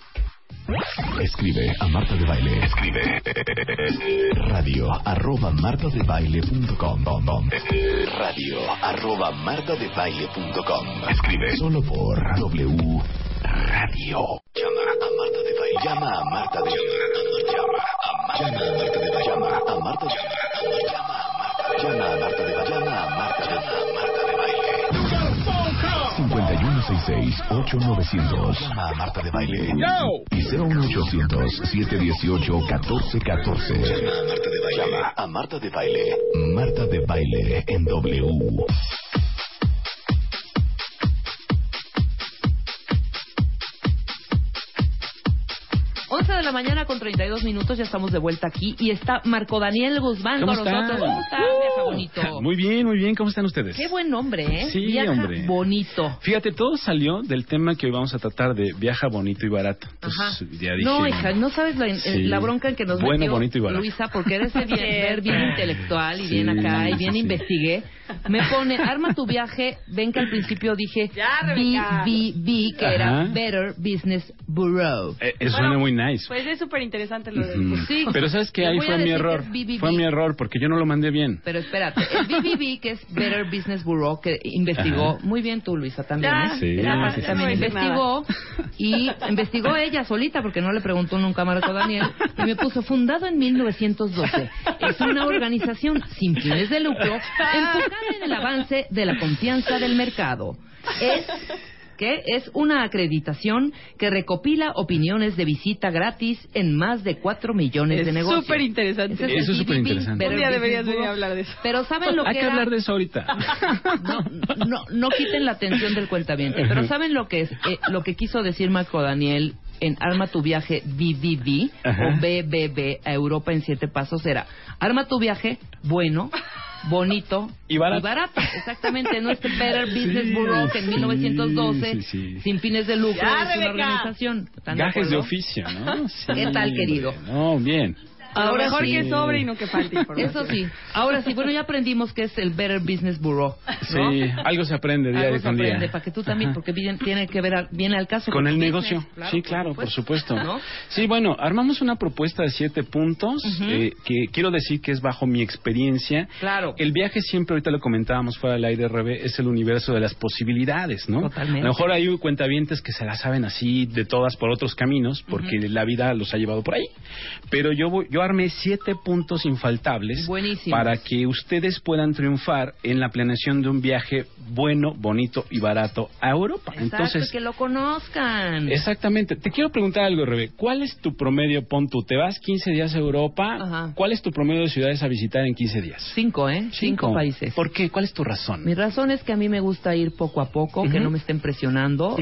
Escribe a Marta de Baile. Escribe radio arroba martadebaile.com radio arroba martadebaile.com Escribe solo por W Radio. Llama a Marta de Baile. Llama a Marta de Llama a Marta de. Llama a Marta de Llama 466-8900. Llama a Marta de Baile. Y 01800-718-1414. Llama a Marta de Baile. Llama a Marta de Baile. Marta de Baile en W. de la mañana con 32 minutos, ya estamos de vuelta aquí y está Marco Daniel Guzmán ¿Cómo con están? nosotros. ¿Cómo estás, vieja bonito? Muy bien, muy bien. ¿Cómo están ustedes? Qué buen nombre, ¿eh? Sí, Viaja hombre. bonito. Fíjate, todo salió del tema que hoy vamos a tratar de viaja bonito y barato. Entonces, Ajá. ya dije, No, hija, no sabes la, Sí. la bronca en que nos Bueno, metió bonito y barato. Luisa, porque eres bien, ver bien intelectual y Sí, bien acá y bien investigué. Me pone, arma tu viaje, ven que al principio dije. BBB, que Ajá. era Better Business Bureau. Eh, eso suena muy nice. Pues es súper interesante lo de... Ujú. sí. Pero sabes que Les ahí fue mi error. Fue mi error porque yo no lo mandé bien. Pero espérate, el BBB, que es Better Business Bureau, que investigó, muy bien tú, Luisa, también, ¿eh? Sí, ya, sí, sí. También investigó y investigó ella solita porque no le preguntó nunca a Marco Daniel y me puso fundado en 1912 es una organización sin fines de lucro enfocada en el avance de la confianza del mercado es que es una acreditación que recopila opiniones de visita gratis en más de 4 millones de Es negocios. súper interesante. Eso es BBB, superinteresante. Better Un día deberías venir a hablar de eso. Pero ¿saben lo Hay que que era? hablar de eso ahorita. no, no, no quiten la atención del cuentaviente. Pero ¿saben lo que es? Eh, lo que quiso decir Marco Daniel en Arma tu viaje BBB Ajá. o BBB a Europa en siete pasos era Arma tu viaje bueno, bonito Y barato. Exactamente, no este Better Business Sí, Bureau que en sí, 1912 sí, sí. sin fines de lucro Ya, es una organización. ¿Están de Gajes de acuerdo? oficio, ¿no? Sí, ¿Qué tal, querido? No, bien. A lo Ahora mejor sí. que sobre y no que falte. Eso sí. Ahora sí, bueno, ya aprendimos que es el Better Business Bureau. ¿no? Sí, algo se aprende día Algo se día. aprende, para que tú también, porque viene, tiene que ver, al- viene al caso. Con el negocio. sí, claro, por supuesto. ¿No? Sí, bueno, armamos una propuesta de siete puntos eh, que quiero decir que es bajo mi experiencia. Claro. El viaje siempre, ahorita lo comentábamos fuera del aire, Rebe, es el universo de las posibilidades, ¿no? Totalmente. A lo mejor hay cuentavientes que se la saben así de todas por otros caminos, porque la vida los ha llevado por ahí. Pero yo, voy- yo armé siete puntos infaltables Buenísimo. para que ustedes puedan triunfar en la planeación de un viaje bueno, bonito y barato a Europa. Exacto, Entonces, que lo conozcan. Exactamente. Te quiero preguntar algo, Rebe. ¿Cuál es tu promedio, pon tú, te vas 15 días a Europa? Ajá. ¿Cuál es tu promedio de ciudades a visitar en 15 días? Cinco, ¿eh? Cinco, países. ¿Por qué? ¿Cuál es tu razón? Mi razón es que a mí me gusta ir poco a poco, que no me estén presionando.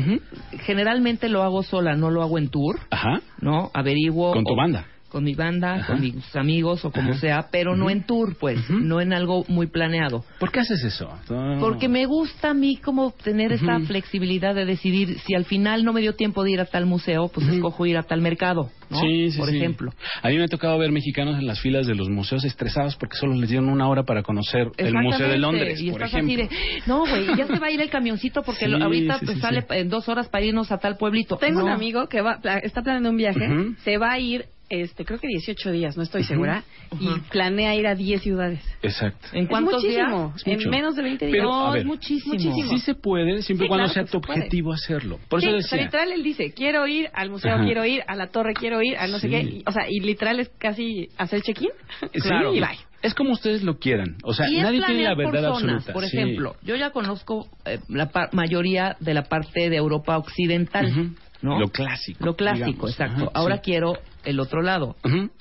Generalmente lo hago sola, no lo hago en tour, Ajá. ¿no? Averiguo. Con tu o- banda. Con mi banda, Ajá. con mis amigos o como Ajá. sea, pero no en tour, pues, no en algo muy planeado. ¿Por qué haces eso? No. Porque me gusta a mí como tener esta Ujú. flexibilidad de decidir si al final no me dio tiempo de ir a tal museo, pues escojo ir a tal mercado, ¿no? Sí, sí, Por sí. ejemplo. A mí me ha tocado ver mexicanos en las filas de los museos estresados porque solo les dieron una hora para conocer el Museo de. Londres, Y por estás ejemplo. así de, no, güey, ya se va a ir el camioncito porque Sí, lo- ahorita sí, pues, sí, sale sí. en dos horas para irnos a tal pueblito. Tengo No. un amigo que va, está planeando un viaje, se va a ir, este, creo que 18 días, no estoy segura, y Ujú. planea ir a 10 ciudades. Exacto. ¿En Es cuántos muchísimo, días? Es en menos de 20 días. Pero, no, ver, es muchísimo. muchísimo. Sí se puede, siempre y Sí, cuando claro sea tu se puede. objetivo hacerlo. Por Sí, eso o sea, decía. literal él dice, quiero ir al museo, Ajá. quiero ir a la torre, quiero ir a no sé Sí. qué. y- o sea, y literal es casi hacer check-in. Claro. Y bye. Es como ustedes lo quieran. O sea, y nadie tiene la planear por verdad zonas. absoluta. Por Sí. ejemplo, yo ya conozco eh, la par- mayoría de la parte de Europa occidental, Ujú. ¿No? Lo clásico. Lo clásico, digamos. exacto. Ajá, Ahora sí. quiero el otro lado,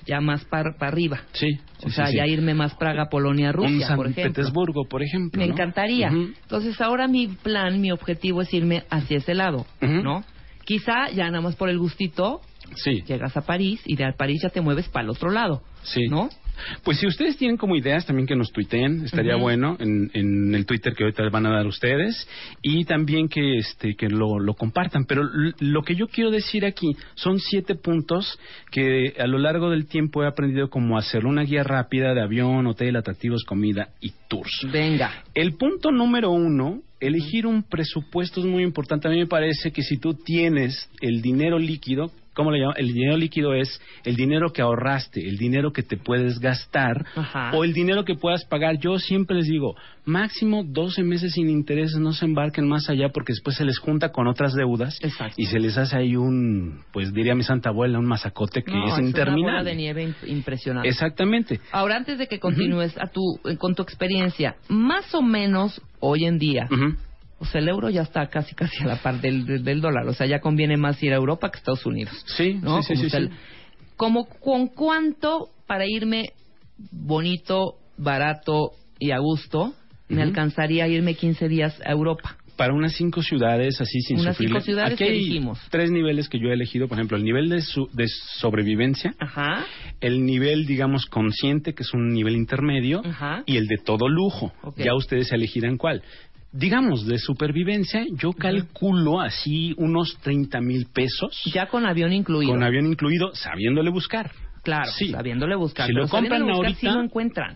ya más para arriba. Sí. O sí, sea, sí, ya irme más Praga, Polonia, Un Rusia, San por ejemplo. Petersburgo, por ejemplo. Me ¿no? encantaría. Entonces, ahora mi plan, mi objetivo es irme hacia ese lado. ¿no? Quizá ya nada más por el gustito, Sí. llegas a París y de París ya te mueves para el otro lado, Sí. ¿no? Pues si ustedes tienen como ideas también que nos tuiteen, estaría bueno en, en el Twitter que ahorita van a dar ustedes y también que este que lo, lo compartan. Pero lo que yo quiero decir aquí son siete puntos que a lo largo del tiempo he aprendido como hacer una guía rápida de avión, hotel, atractivos, comida y tours. Venga. El punto número uno, elegir un presupuesto es muy importante. A mí me parece que si tú tienes el dinero líquido, ¿cómo le llaman? El dinero líquido es el dinero que ahorraste, el dinero que te puedes gastar Ajá. o el dinero que puedas pagar. Yo siempre les digo, máximo 12 meses sin intereses, no se embarquen más allá porque después se les junta con otras deudas Exacto. y se les hace ahí un, pues diría mi santa abuela, un masacote que No, es una bola interminable. de nieve imp- impresionante. Exactamente. Ahora, antes de que continúes a tu, eh, con tu experiencia, más o menos hoy en día, Ujú. O sea, el euro ya está casi casi a la par del, del, del dólar. O sea, ya conviene más ir a Europa que a Estados Unidos. Sí, ¿no? sí, sí, sí, como con cuánto para irme bonito, barato y a gusto me alcanzaría a irme 15 días a Europa. Para unas cinco ciudades así sin Unas sufrirle. cinco ciudades Aquí que tres niveles que yo he elegido, por ejemplo, el nivel de, su- de sobrevivencia, Ajá. el nivel, digamos, consciente, que es un nivel intermedio, Ajá. y el de todo lujo. Ya ustedes elegirán cuál. Digamos, de supervivencia, yo calculo así unos 30 mil pesos. Ya con avión incluido. Con avión incluido, sabiéndole buscar. Claro, Sí. sabiéndole buscar. Si lo Pero compran buscar, ahorita- sí lo encuentran.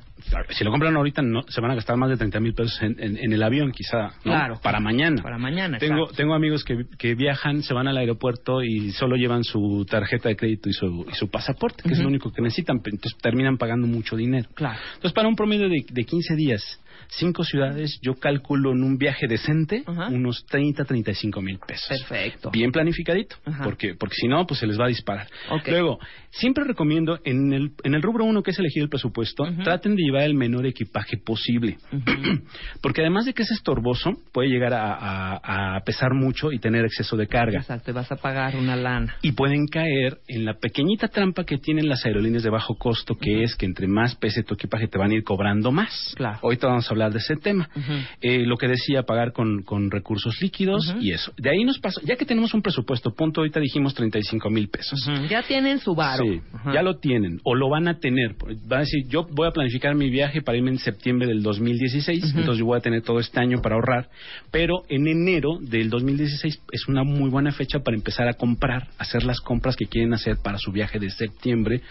Si lo compran ahorita, no, se van a gastar más de 30 mil pesos en, en- en el avión, quizá. ¿no? Claro. Para mañana. Para mañana, Tengo, exacto. tengo amigos que, que viajan, se van al aeropuerto y solo llevan su tarjeta de crédito y su, y su pasaporte, que es lo único que necesitan. Entonces terminan pagando mucho dinero. Claro. Entonces, para un promedio de, de 15 días, cinco ciudades, yo calculo en un viaje decente Ajá. unos 30, 35 mil pesos. Perfecto. Bien planificadito, Ajá. porque, porque si no, pues se les va a disparar. Luego, siempre recomiendo en el, en el rubro uno que es elegir el presupuesto, traten de llevar el menor equipaje posible. porque además de que es estorboso, puede llegar a, a- a pesar mucho y tener exceso de carga. Exacto, y vas a pagar una lana. Y pueden caer en la pequeñita trampa que tienen las aerolíneas de bajo costo, que es que entre más pese tu equipaje te van a ir cobrando más. Claro. Ahorita vamos a hablar de ese tema. Ujú. Eh, lo que decía, pagar con, con recursos líquidos Ujú. y eso. De ahí nos pasó, ya que tenemos un presupuesto, punto, ahorita dijimos 35 mil pesos. Ujú. Ya tienen su varo. Sí, ya lo tienen o lo van a tener. Van a decir, yo voy a planificar mi viaje para irme en septiembre del 2016, Ujú. entonces yo voy a tener todo este año para ahorrar, pero en enero del 2016 es una muy buena fecha para empezar a comprar, hacer las compras que quieren hacer para su viaje de septiembre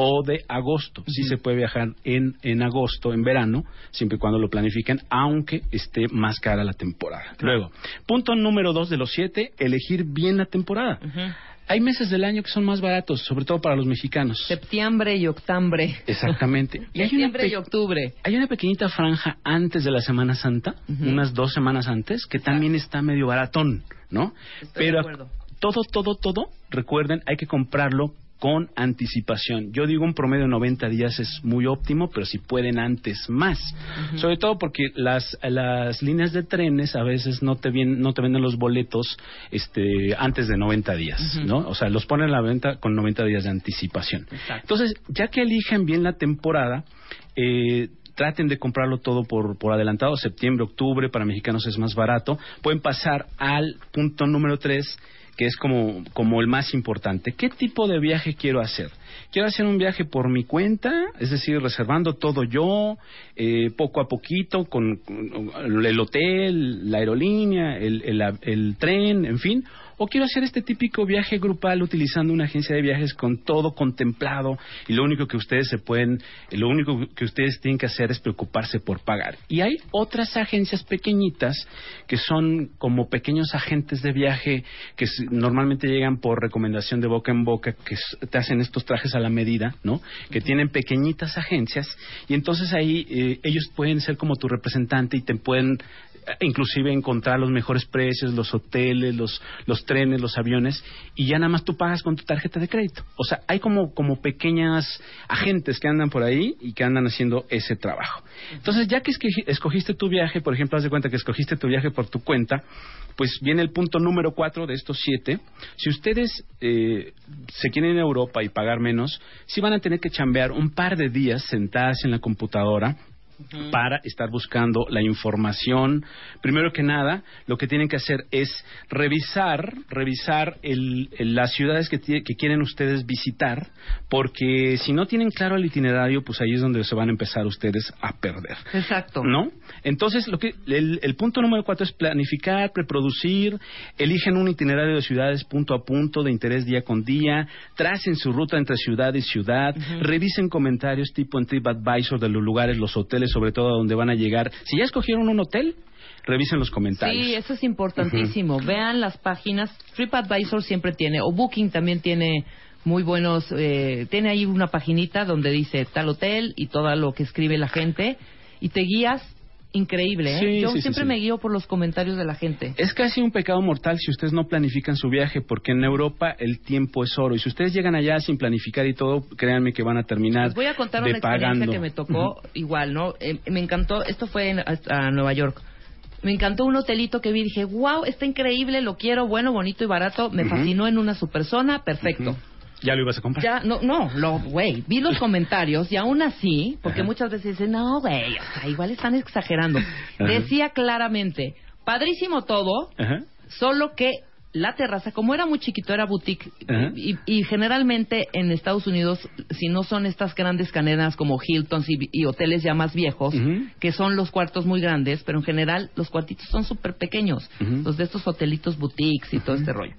o de agosto. Sí se puede viajar en, en agosto, en verano, siempre y cuando lo planifiquen, aunque esté más cara la temporada. Luego, punto número dos de los siete, elegir bien la temporada. Hay meses del año que son más baratos, sobre todo para los mexicanos. Septiembre y octubre. Exactamente. Y hay Septiembre y octubre. hay una pequeñita franja antes de la Semana Santa, unas dos semanas antes, que también está medio baratón, ¿no? Estoy Pero todo, todo, todo, recuerden, hay que comprarlo con anticipación. Yo digo un promedio de 90 días es muy óptimo, pero si pueden antes más. Sobre todo porque las, las líneas de trenes a veces no te, vien- no te venden los boletos este, antes de 90 días. ¿no? O sea, los ponen a la venta con 90 días de anticipación. Exacto. Entonces, ya que eligen bien la temporada, eh, traten de comprarlo todo por, por adelantado, septiembre, octubre, para mexicanos es más barato. Pueden pasar al punto número 3, que es como, como el más importante. ¿Qué tipo de viaje quiero hacer? Quiero hacer un viaje por mi cuenta, es decir, reservando todo yo, eh, poco a poquito, con, el hotel, la aerolínea, el, el- el tren, en fin. O quiero hacer este típico viaje grupal utilizando una agencia de viajes con todo contemplado y lo único que ustedes se pueden, lo único que ustedes tienen que hacer es preocuparse por pagar. Y hay otras agencias pequeñitas que son como pequeños agentes de viaje que normalmente llegan por recomendación de boca en boca, que te hacen estos trajes a la medida, ¿no? Que tienen pequeñitas agencias y entonces ahí eh, ellos pueden ser como tu representante y te pueden inclusive encontrar los mejores precios, los hoteles, los, los trenes, los aviones, y ya nada más tú pagas con tu tarjeta de crédito. O sea, hay como, como pequeñas agentes que andan por ahí y que andan haciendo ese trabajo. Entonces, ya que escogiste tu viaje, por ejemplo, haz de cuenta que escogiste tu viaje por tu cuenta, pues viene el punto número cuatro de estos siete. Si ustedes eh, se quieren ir a Europa y pagar menos, sí van a tener que chambear un par de días sentadas en la computadora para estar buscando la información. Primero que nada, lo que tienen que hacer es revisar, revisar el- el- las ciudades que, que quieren ustedes visitar, porque si no tienen claro el itinerario, pues ahí es donde se van a empezar ustedes a perder. Exacto. ¿No? Entonces, lo que el, el punto número cuatro es planificar, preproducir, eligen un itinerario de ciudades punto a punto, de interés día con día, tracen su ruta entre ciudad y ciudad, revisen comentarios tipo en TripAdvisor de los lugares, los hoteles, sobre todo a donde van a llegar. Si ya escogieron un hotel, revisen los comentarios. Sí, eso es importantísimo. Vean las páginas. TripAdvisor siempre tiene, o Booking también tiene muy buenos, eh, tiene ahí una paginita donde dice tal hotel y todo lo que escribe la gente y te guías increíble. ¿eh? Sí, Yo sí, siempre sí. me guío por los comentarios de la gente. Es casi un pecado mortal si ustedes no planifican su viaje, porque en Europa el tiempo es oro. Y si ustedes llegan allá sin planificar y todo, créanme que van a terminar Les voy a contar una experiencia pagando. que me tocó igual, ¿no? Eh, me encantó, esto fue en, a, Nueva York. Me encantó un hotelito que vi, dije, wow, está increíble, lo quiero, bueno, bonito y barato, me fascinó en una super zona, perfecto. Ya lo ibas a comprar. Ya, no, no, lo, güey, vi los comentarios y aún así, porque Ajá. muchas veces dicen, no, güey, o sea, igual están exagerando. Ajá. Decía claramente, padrísimo todo, Ajá. solo que la terraza, como era muy chiquito, era boutique, y, y generalmente en Estados Unidos, si no son estas grandes cadenas como Hilton y, y hoteles ya más viejos, que son los cuartos muy grandes, pero en general los cuartitos son súper pequeños, los de estos hotelitos boutiques y todo este rollo.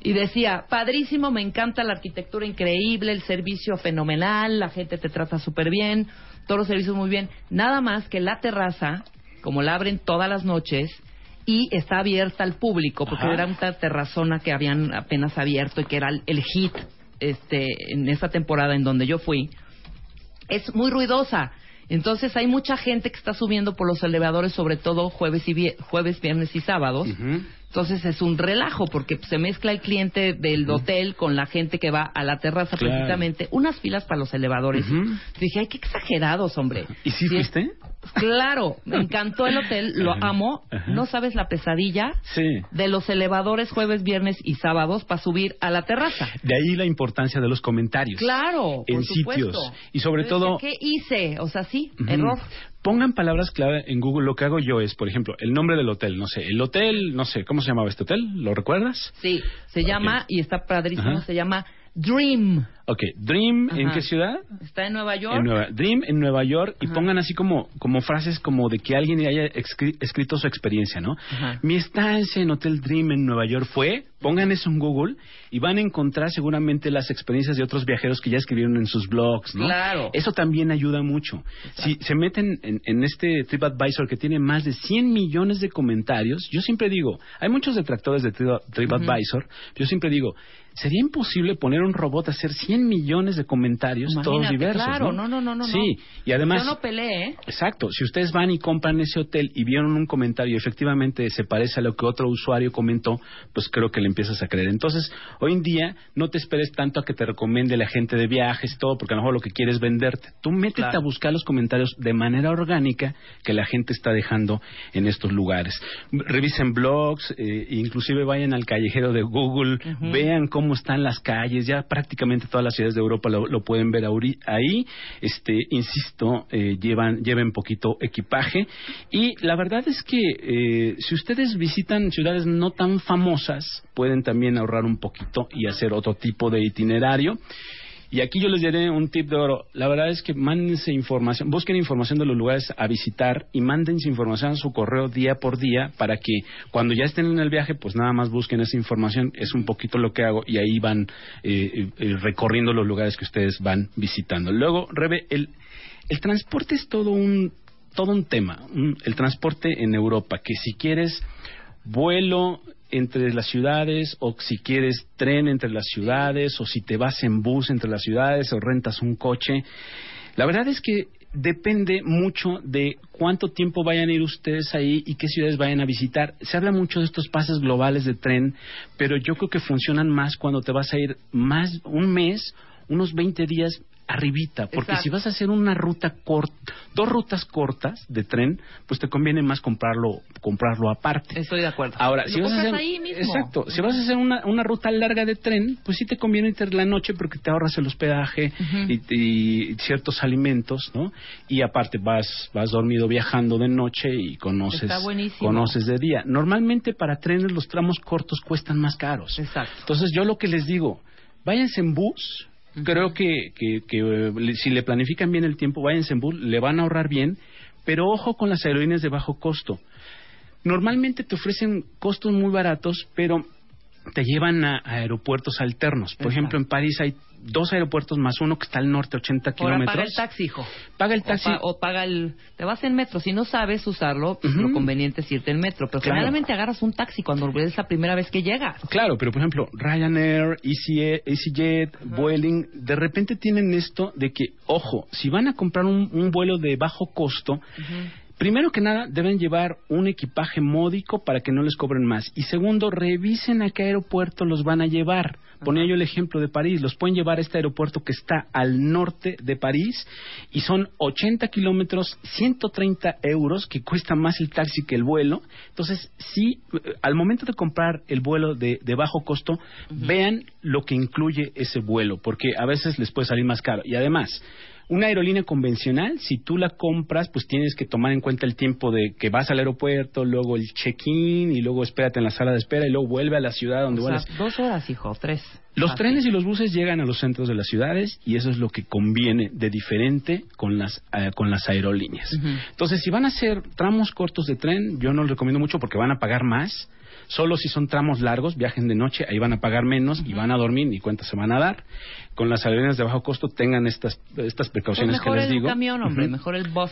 Y decía, padrísimo, me encanta la arquitectura increíble, el servicio fenomenal, la gente te trata súper bien, todos los servicios muy bien. Nada más que la terraza, como la abren todas las noches, y está abierta al público, porque Ajá. era una terrazona que habían apenas abierto y que era el, hit este, en esa temporada en donde yo fui, es muy ruidosa. Entonces hay mucha gente que está subiendo por los elevadores, sobre todo jueves, y vie- jueves viernes y sábados. Entonces es un relajo porque se mezcla el cliente del hotel con la gente que va a la terraza Claro. precisamente. Unas filas para los elevadores. Dije, ay, qué exagerados, hombre. ¿Y sí fuiste? Claro, me encantó el hotel, lo amo. No sabes la pesadilla Sí. de los elevadores jueves, viernes y sábados para subir a la terraza. De ahí la importancia de los comentarios. Claro, En por sitios. supuesto. Y sobre todo- ¿Qué hice? O sea, sí, error. Pongan palabras clave en Google. Lo que hago yo es, por ejemplo, el nombre del hotel. No sé, el hotel, no sé, ¿cómo se llamaba este hotel? ¿Lo recuerdas? Sí, se llama, y está padrísimo, se llama Dream. Ok, Dream, ¿en qué ciudad? Está en Nueva York. En Nueva, Dream en Nueva York y pongan así como, como frases como de que alguien haya escri- escrito su experiencia, ¿no? Ajá. Mi estancia en Hotel Dream en Nueva York fue, pongan eso en Google y van a encontrar seguramente las experiencias de otros viajeros que ya escribieron en sus blogs, ¿no? Claro. Eso también ayuda mucho. Si se meten en, en este TripAdvisor que tiene más de 100 millones de comentarios, yo siempre digo, hay muchos detractores de Tri- TripAdvisor, yo siempre digo, sería imposible poner un robot a hacer 100 millones de comentarios, todos diversos. claro, ¿no? no, no, no, no, Sí, y además... Yo no peleé, ¿eh? Exacto, si ustedes van y compran ese hotel y vieron un comentario y efectivamente se parece a lo que otro usuario comentó, pues creo que le empiezas a creer. Entonces, hoy en día no te esperes tanto a que te recomiende la gente de viajes y todo, porque a lo mejor lo que quieres es venderte. Tú métete Claro. a buscar los comentarios de manera orgánica que la gente está dejando en estos lugares. Revisen blogs, eh, inclusive vayan al callejero de Google, vean cómo están las calles, ya prácticamente todas las ciudades de Europa lo, pueden ver ahí. Este, insisto, eh, llevan, lleven poquito equipaje. Y la verdad es que eh, si ustedes visitan ciudades no tan famosas, pueden también ahorrar un poquito y hacer otro tipo de itinerario. Y aquí yo les diré un tip de oro. La verdad es que mándense información, busquen información de los lugares a visitar y mándense información a su correo día por día para que cuando ya estén en el viaje, pues nada más busquen esa información. Es un poquito lo que hago y ahí van eh, eh, recorriendo los lugares que ustedes van visitando. Luego, Rebe, el, el transporte es todo un, todo un tema. El transporte en Europa, que si quieres vuelo entre las ciudades o si quieres tren entre las ciudades o si te vas en bus entre las ciudades o rentas un coche. La verdad es que depende mucho de cuánto tiempo vayan a ir ustedes ahí y qué ciudades vayan a visitar. Se habla mucho de estos pases globales de tren, pero yo creo que funcionan más cuando te vas a ir más un mes, unos 20 días arribita, porque Exacto. si vas a hacer una ruta corta, dos rutas cortas de tren, pues te conviene más comprarlo comprarlo aparte. Estoy de acuerdo. Ahora, Lo si vas a hacer ahí mismo. exacto, si vas a hacer una, una ruta larga de tren, pues sí te conviene irte la noche porque te ahorras el hospedaje y, y ciertos alimentos, ¿no? Y aparte vas vas dormido viajando de noche y conoces conoces de día. Normalmente para trenes los tramos cortos cuestan más caros. Exacto. Entonces yo lo que les digo, váyanse en bus. Creo que, que, que, eh, si le planifican bien el tiempo, váyanse en bus, le van a ahorrar bien, pero ojo con las aerolíneas de bajo costo. Normalmente te ofrecen costos muy baratos, pero te llevan a, a aeropuertos alternos. Por Exacto. ejemplo, en París hay dos aeropuertos más uno que está al norte, 80 Ahora kilómetros. paga el taxi, hijo. Paga el O taxi. pa- O, paga el... Te vas en metro. Si no sabes usarlo, pues lo conveniente es irte en metro. Pero Claro. generalmente agarras un taxi cuando es la primera vez que llegas. Claro, pero por ejemplo, Ryanair, EasyJet, EasyJet Vueling, de repente tienen esto de que, ojo, si van a comprar un, un vuelo de bajo costo, primero que nada deben llevar un equipaje módico para que no les cobren más. Y segundo, revisen a qué aeropuerto los van a llevar, Ponía yo el ejemplo de París. Los pueden llevar a este aeropuerto que está al norte de París y son 80 kilómetros, 130 euros, que cuesta más el taxi que el vuelo. Entonces, sí, eh, al momento de comprar el vuelo de, de bajo costo, vean lo que incluye ese vuelo, porque a veces les puede salir más caro. Y además, una aerolínea convencional, si tú la compras, pues tienes que tomar en cuenta el tiempo de que vas al aeropuerto, luego el check-in y luego espérate en la sala de espera y luego vuelve a la ciudad donde O sea, vuelas. dos horas, hijo, tres. Los trenes y los buses llegan a los centros de las ciudades y eso es lo que conviene de diferente con las eh, con las aerolíneas. Entonces, si van a hacer tramos cortos de tren, yo no los recomiendo mucho porque van a pagar más. Solo si son tramos largos, viajen de noche, ahí van a pagar menos y van a dormir, ni cuenta se van a dar. Con las aerolíneas de bajo costo tengan estas estas Pues precauciones mejor que les el digo. camión, hombre, mejor el bus.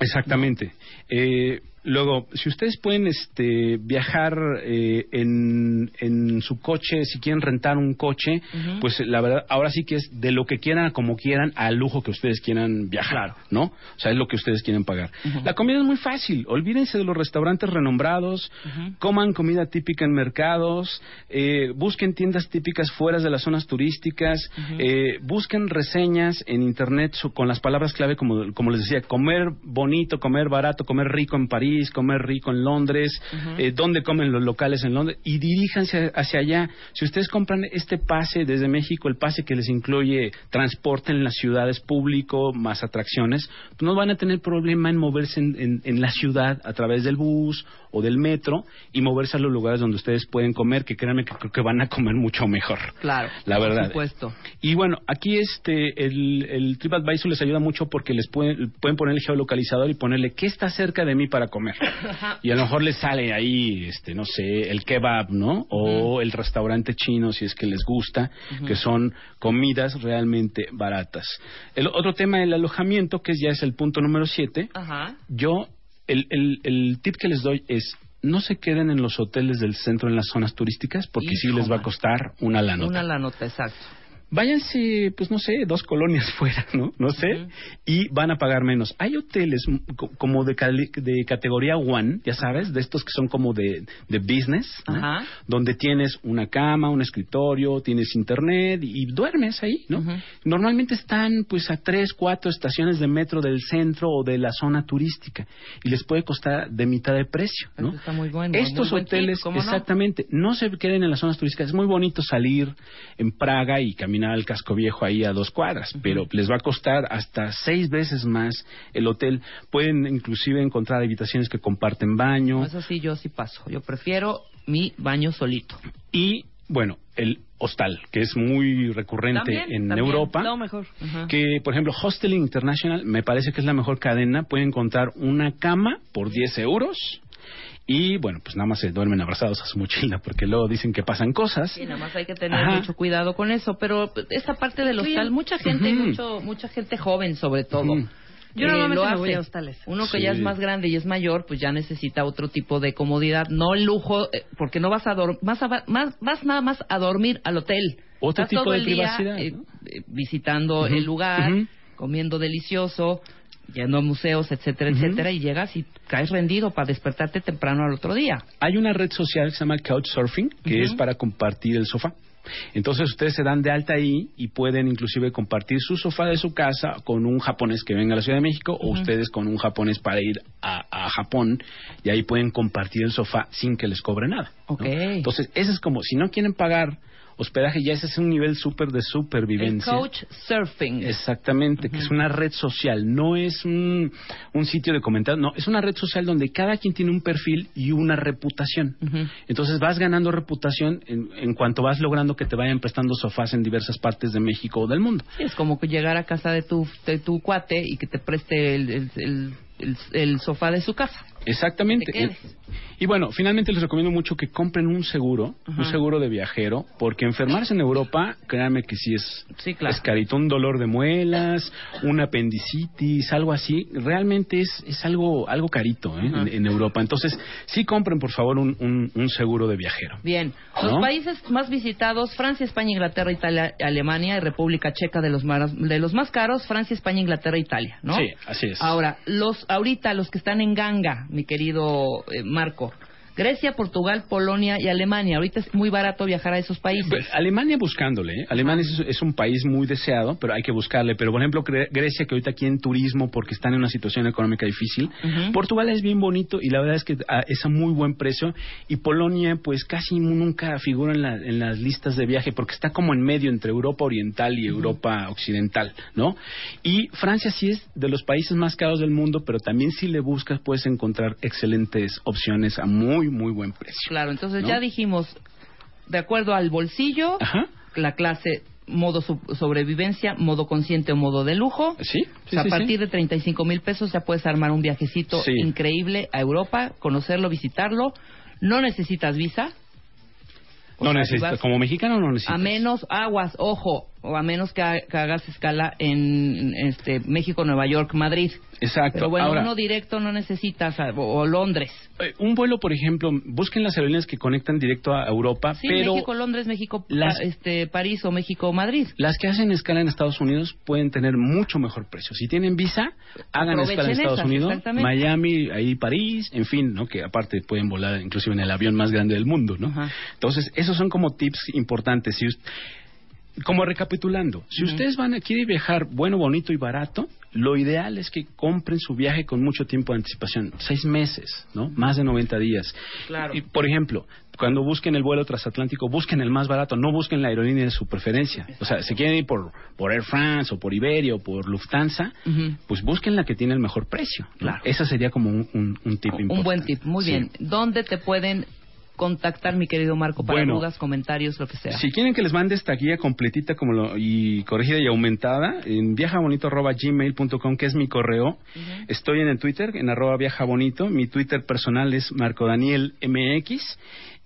Exactamente. Eh, luego, si ustedes pueden este, viajar eh, en, en su coche, si quieren rentar un coche, pues la verdad, ahora sí que es de lo que quieran, a como quieran, al lujo que ustedes quieran viajar, ¿no? O sea, es lo que ustedes quieren pagar. La comida es muy fácil. Olvídense de los restaurantes renombrados, coman comida típica en mercados, eh, busquen tiendas típicas fuera de las zonas turísticas, eh, busquen reseñas en internet con las palabras clave como, como les decía, comer bonito, comer barato, comer rico en París, comer rico en Londres, eh, dónde comen los locales en Londres y diríjanse hacia allá. Si ustedes compran este pase desde México, el pase que les incluye transporte en las ciudades público más atracciones, pues no van a tener problema en moverse en, en- en la ciudad a través del bus o del metro y moverse a los lugares donde ustedes pueden comer, que créanme que creo que van a comer mucho mejor. Claro, La verdad. Por supuesto. Y bueno, aquí este el, el TripAdvisor les ayuda mucho porque les pueden, pueden poner el geolocalizador y ponerle qué está cerca de mí para comer. Y a lo mejor les sale ahí, este, no sé, el kebab, ¿no? O el restaurante chino, si es que les gusta, que son comidas realmente baratas. El otro tema del alojamiento, que ya es el punto número siete, yo, el, el, el tip que les doy es no se queden en los hoteles del centro en las zonas turísticas porque sí Hijo, les va a costar una lana. Una la nota, exacto. Váyanse, pues no sé, dos colonias fuera, ¿no? No sé, y van a pagar menos. Hay hoteles co- como de, cali- de categoría one, ya sabes, de estos que son como de, de business, donde tienes una cama, un escritorio, tienes internet y, y duermes ahí, ¿no? Normalmente están pues a tres, cuatro estaciones de metro del centro o de la zona turística y les puede costar de mitad de precio, ¿no? Está muy bueno. Estos muy buen tip, hoteles, ¿cómo no? exactamente, no? se queden en las zonas turísticas. Es muy bonito salir en Praga y caminar al casco viejo ahí a dos cuadras, pero les va a costar hasta seis veces más el hotel. Pueden inclusive encontrar habitaciones que comparten baño Eso sí, yo sí paso. Yo prefiero mi baño solito. y, bueno, el hostal, que es muy recurrente También, en también. Europa. No, mejor. Que, por ejemplo, Hosteling International me parece que es la mejor cadena. Pueden encontrar una cama por 10 euros. Y bueno, pues nada más se duermen abrazados a su mochila porque luego dicen que pasan cosas. Sí, nada más hay que tener Ajá. mucho cuidado con eso. Pero esta parte del hostal, mucha gente, mucho, mucha gente joven sobre todo. Ujú. Yo eh, normalmente lo me voy hace. a hostales. Uno que Sí. ya es más grande y es mayor, pues ya necesita otro tipo de comodidad, no el lujo, eh, porque no vas a dormir, más, a- más, vas nada más a dormir al hotel. Otro Estás tipo todo de el privacidad, eh, ¿no? eh, visitando el lugar, comiendo delicioso, yendo a museos, etcétera, etcétera, y llegas y caes rendido para despertarte temprano al otro día. Hay una red social que se llama Couchsurfing, que es para compartir el sofá. Entonces ustedes se dan de alta ahí y pueden inclusive compartir su sofá de su casa con un japonés que venga a la Ciudad de México o ustedes con un japonés para ir a, a Japón y ahí pueden compartir el sofá sin que les cobre nada. ¿no? Ok. Entonces ese es como, si no quieren pagar hospedaje, ya ese es un nivel súper de El supervivencia. coach surfing. Exactamente, que es una red social, no es un, un sitio de comentarios, no, es una red social donde cada quien tiene un perfil y una reputación. Entonces vas ganando reputación en, en cuanto vas logrando que te vayan prestando sofás en diversas partes de México o del mundo. Es como que llegar a casa de tu, de tu cuate y que te preste el, el, el- el- el sofá de su casa. Exactamente. Te quedes. Y bueno, finalmente les recomiendo mucho que compren un seguro, un seguro de viajero, porque enfermarse en Europa, créanme que sí es, Sí, claro. es carito, un dolor de muelas, una apendicitis, algo así, realmente es, es algo, algo carito ¿eh? En, en Europa. Entonces, sí compren por favor un, un- un seguro de viajero. Bien, los países más visitados, Francia, España, Inglaterra, Italia, Alemania y República Checa de los, más, de los más caros, Francia, España, Inglaterra, Italia, ¿no? Sí, así es. Ahora, los ahorita los que están en ganga, mi querido eh, Marco, Grecia, Portugal, Polonia y Alemania. Ahorita es muy barato viajar a esos países. Alemania buscándole, ¿eh? Alemania es, es un país muy deseado, pero hay que buscarle. Pero, por ejemplo, Gre- Grecia, que ahorita aquí en turismo, porque están en una situación económica difícil. Portugal es bien bonito y la verdad es que ah, es a muy buen precio. Y Polonia, pues casi nunca figura en, la- en las listas de viaje, porque está como en medio entre Europa Oriental y Europa Occidental, ¿no? Y Francia sí es de los países más caros del mundo, pero también si le buscas puedes encontrar excelentes opciones a muy, muy buen precio. Claro, entonces ¿no? ya dijimos, de acuerdo al bolsillo, Ajá. la clase modo sobrevivencia, modo consciente o modo de lujo. Sí, O sea, a partir de 35 mil pesos ya puedes armar un viajecito Sí. increíble a Europa, conocerlo, visitarlo. No necesitas visa. O No sea, necesitas, como mexicano no necesitas. A menos aguas, ojo, o a menos que, ha- que hagas escala en este México, Nueva York, Madrid. Exacto. Pero bueno, Ahora, uno directo no necesitas, a- o, o Londres. eh, un vuelo, por ejemplo, busquen las aerolíneas que conectan directo a Europa, Sí, pero México, Londres, México, las- este, París o México, Madrid. las que hacen escala en Estados Unidos pueden tener mucho mejor precio. Si tienen visa, hagan escala en Estados esas, Unidos. Miami, ahí París, en fin, ¿no? Que aparte pueden volar inclusive en el avión más grande del mundo, ¿no? Ajá. Entonces, esos son como tips importantes. Si us- como recapitulando, si ustedes van a quieren viajar bueno, bonito y barato, lo ideal es que compren su viaje con mucho tiempo de anticipación, seis meses, ¿no? Más de 90 días. Claro. Y, por ejemplo, cuando busquen el vuelo transatlántico, busquen el más barato, no busquen la aerolínea de su preferencia. O sea, si quieren ir por, por Air France o por Iberia o por Lufthansa, pues busquen la que tiene el mejor precio. Claro. Esa sería como un, un, un tip importante. Un buen tip, muy Sí. bien. ¿Dónde te pueden contactar, mi querido Marco, para Bueno. dudas, comentarios, lo que sea? Si quieren que les mande esta guía completita como lo- y corregida y aumentada, en viajabonito.gmail.com, que es mi correo. Estoy en el Twitter, en arroba viajabonito. Mi Twitter personal es Marco Daniel MX.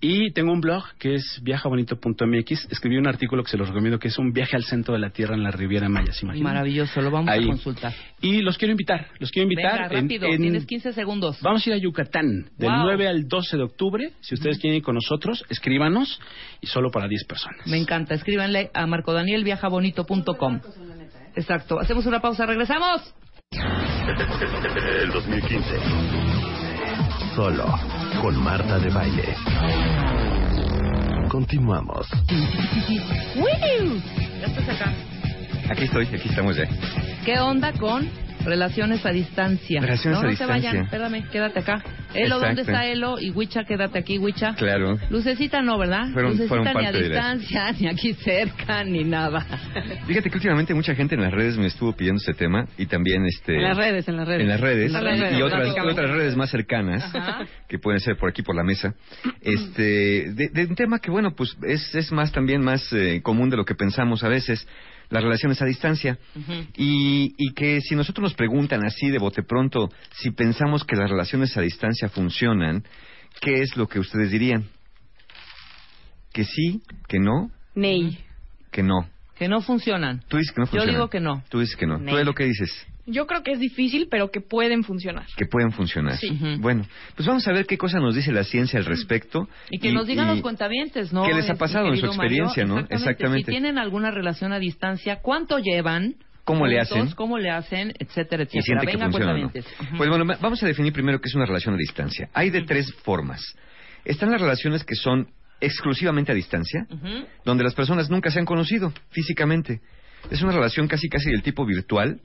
Y tengo un blog que es viajabonito.mx. Escribí un artículo que se los recomiendo, que es un viaje al centro de la Tierra en la Riviera Maya, ¿se imaginan? Maravilloso, lo vamos Ahí. a consultar. Y los quiero invitar, los quiero invitar. Venga, en- rápido, en- tienes 15 segundos. Vamos a ir a Yucatán del Wow. 9 al 12 de octubre. Si ustedes quieren ir con nosotros, escríbanos y solo para 10 personas. Me encanta. Escríbanle a marcodanielviajabonito.com. Exacto. Hacemos una pausa, regresamos. El 2015. Solo con Marta de Baile. Continuamos. Ya estás acá. Aquí estoy, aquí estamos ya. ¿Qué onda con relaciones a distancia? Relaciones no, a no se distancia. vayan, espérame, quédate acá. Elo, ¿dónde Exacto. está Elo? Y Huicha, quédate aquí, Huicha. Claro. Lucecita no, ¿verdad? Fueron- Lucecita fueron ni a distancia, ni aquí cerca, ni nada. Fíjate que últimamente mucha gente en las redes me estuvo pidiendo este tema y también este En las redes, en las redes. en las redes, En las redes, y, y otras, otras redes más cercanas Ajá. que pueden ser por aquí por la mesa este de, de un tema que bueno pues es, es más también más eh, común de lo que pensamos a veces las relaciones a distancia. Y, y que si nosotros nos preguntan así de bote pronto si pensamos que las relaciones a distancia funcionan qué es lo que ustedes dirían que sí que no Ney. que no. Que no funcionan. tú dices que no Yo funcionan. digo que no. tú dices que no. Tú es lo que dices Yo creo que es difícil, pero que pueden funcionar. que pueden funcionar. Sí. Bueno, pues vamos a ver qué cosa nos dice la ciencia al respecto. Y que nos digan los cuentavientes, ¿no? ¿Qué les ha Este, pasado en su Mario? experiencia, no? Exactamente. Exactamente. Si tienen alguna relación a distancia, ¿cuánto llevan? ¿Cómo le hacen? ¿Cómo le hacen? Etcétera, Y etcétera. siente que Venga, funciona o no. Pues bueno, vamos a definir primero qué es una relación a distancia. Hay de tres formas. Están las relaciones que son exclusivamente a distancia, donde las personas nunca se han conocido físicamente. Es una relación casi casi del tipo virtual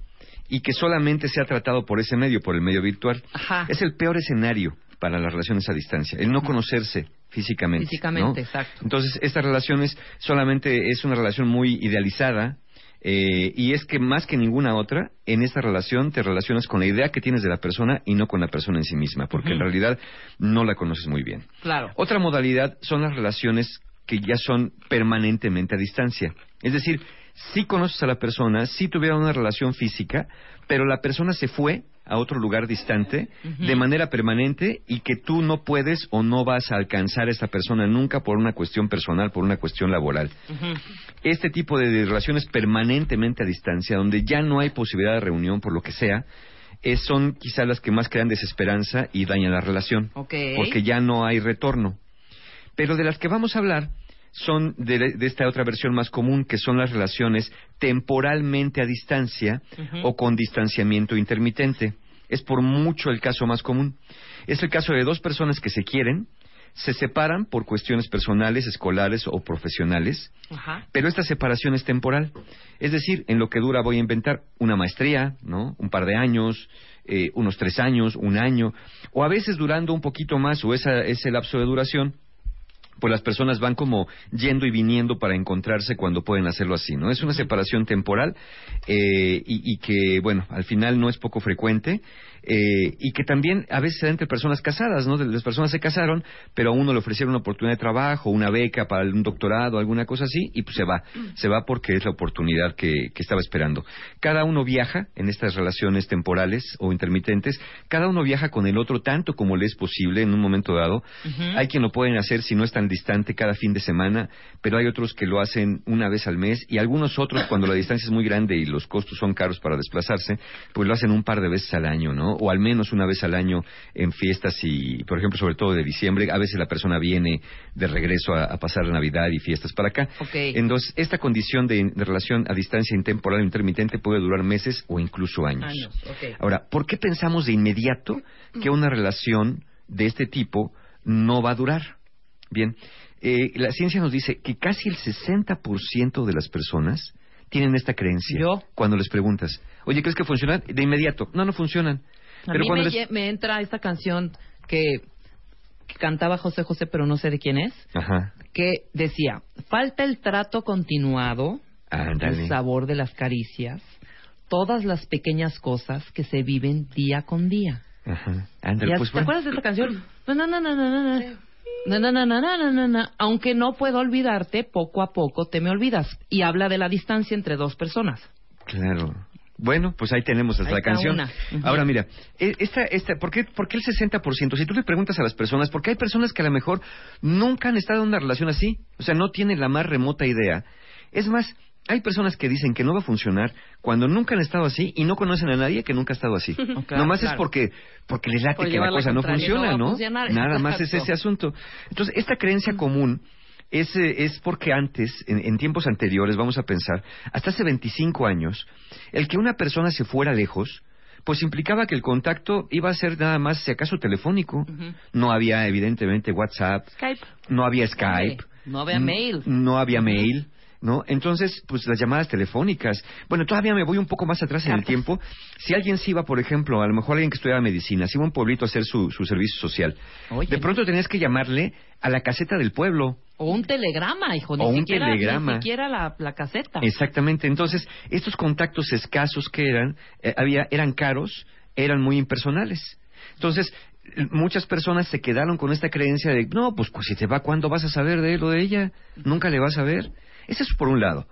y que solamente se ha tratado por ese medio, por el medio virtual. Ajá. Es el peor escenario para las relaciones a distancia, el no conocerse físicamente. Físicamente, ¿no? exacto. Entonces, estas relaciones solamente es una relación muy idealizada eh, y es que más que ninguna otra, en esta relación te relacionas con la idea que tienes de la persona y no con la persona en sí misma, porque en realidad no la conoces muy bien. Claro. Otra modalidad son las relaciones que ya son permanentemente a distancia. Es decir, sí conoces a la persona, sí tuvieron una relación física, pero la persona se fue a otro lugar distante de manera permanente y que tú no puedes o no vas a alcanzar a esta persona nunca por una cuestión personal, por una cuestión laboral. Este tipo de relaciones permanentemente a distancia, donde ya no hay posibilidad de reunión por lo que sea, eh, son quizá las que más crean desesperanza y dañan la relación porque ya no hay retorno. Pero de las que vamos a hablar son de, de esta otra versión más común, que son las relaciones temporalmente a distancia o con distanciamiento intermitente. Es por mucho el caso más común. Es el caso de dos personas que se quieren, se separan por cuestiones personales, escolares o profesionales, Ajá. pero esta separación es temporal. Es decir, en lo que dura voy a inventar una maestría, ¿no? Un par de años, eh, unos tres años, un año, o a veces durando un poquito más o esa, ese lapso de duración, pues las personas van como yendo y viniendo para encontrarse cuando pueden hacerlo así, ¿no? Es una separación temporal eh, y, y que, bueno, al final no es poco frecuente eh, y que también a veces se da entre personas casadas, ¿no? Las personas se casaron, pero a uno le ofrecieron una oportunidad de trabajo, una beca para un doctorado, alguna cosa así, y pues se va, se va porque es la oportunidad que, que estaba esperando. Cada uno viaja en estas relaciones temporales o intermitentes, cada uno viaja con el otro tanto como le es posible en un momento dado. Hay quien lo pueden hacer si no es tan distante cada fin de semana, pero hay otros que lo hacen una vez al mes y algunos otros cuando la distancia es muy grande y los costos son caros para desplazarse, pues lo hacen un par de veces al año, ¿no? O al menos una vez al año en fiestas y, por ejemplo, sobre todo de diciembre, a veces la persona viene de regreso a, a pasar Navidad y fiestas para acá. Entonces, esta condición de, de relación a distancia intemporal o intermitente puede durar meses o incluso años. Años, ok. Ahora, ¿por qué pensamos de inmediato que una relación de este tipo no va a durar? Bien, eh, la ciencia nos dice que casi el 60% de las personas tienen esta creencia ¿Yo? cuando les preguntas, oye, ¿crees que funcionan? De inmediato, no, no funcionan. A Pero mí me, me entra esta canción que, que cantaba José José, pero no sé de quién es, Ajá, que decía, falta el trato continuado, ándale. el sabor de las caricias, todas las pequeñas cosas que se viven día con día. Ajá, Y ándale, así- pues ¿Te bueno. acuerdas de esta canción? Na. Na, na, na, na, na, na, na, na. Aunque no puedo olvidarte, poco a poco te me olvidas. Y habla de la distancia entre dos personas. Claro. Bueno, pues ahí tenemos hasta Ahí canción. Ahora mira, e- esta, esta, ¿por, qué, ¿por qué el 60%? Si tú le preguntas a las personas, porque hay personas que a lo mejor nunca han estado en una relación así, o sea, no tienen la más remota idea. Es más, hay personas que dicen que no va a funcionar cuando nunca han estado así y no conocen a nadie que nunca ha estado así. Claro, Nomás es porque porque les late Por que la cosa no funciona, no Nada más es ese asunto. Entonces, esta creencia común es, eh, es porque antes, en, en tiempos anteriores, vamos a pensar, hasta hace 25 años, el que una persona se fuera lejos, pues implicaba que el contacto iba a ser nada más, si acaso, telefónico. No había, evidentemente, WhatsApp, Skype. no había Skype, No había mail. no había mail. ¿No? Entonces, pues las llamadas telefónicas. Bueno, todavía me voy un poco más atrás en el tiempo. Si alguien se iba, por ejemplo, a lo mejor alguien que estudiaba medicina, se iba a un pueblito a hacer su, su servicio social. Oye. De pronto tenías que llamarle a la caseta del pueblo. O un telegrama, hijo. Ni O un siquiera, telegrama. Ni siquiera la, la caseta. Exactamente. Entonces, estos contactos escasos que eran, eh, había, eran caros, eran muy impersonales. Entonces, muchas personas se quedaron con esta creencia de, no, pues, pues, si te va, ¿cuándo vas a saber de él o de ella? Nunca le vas a ver. Eso es por un lado.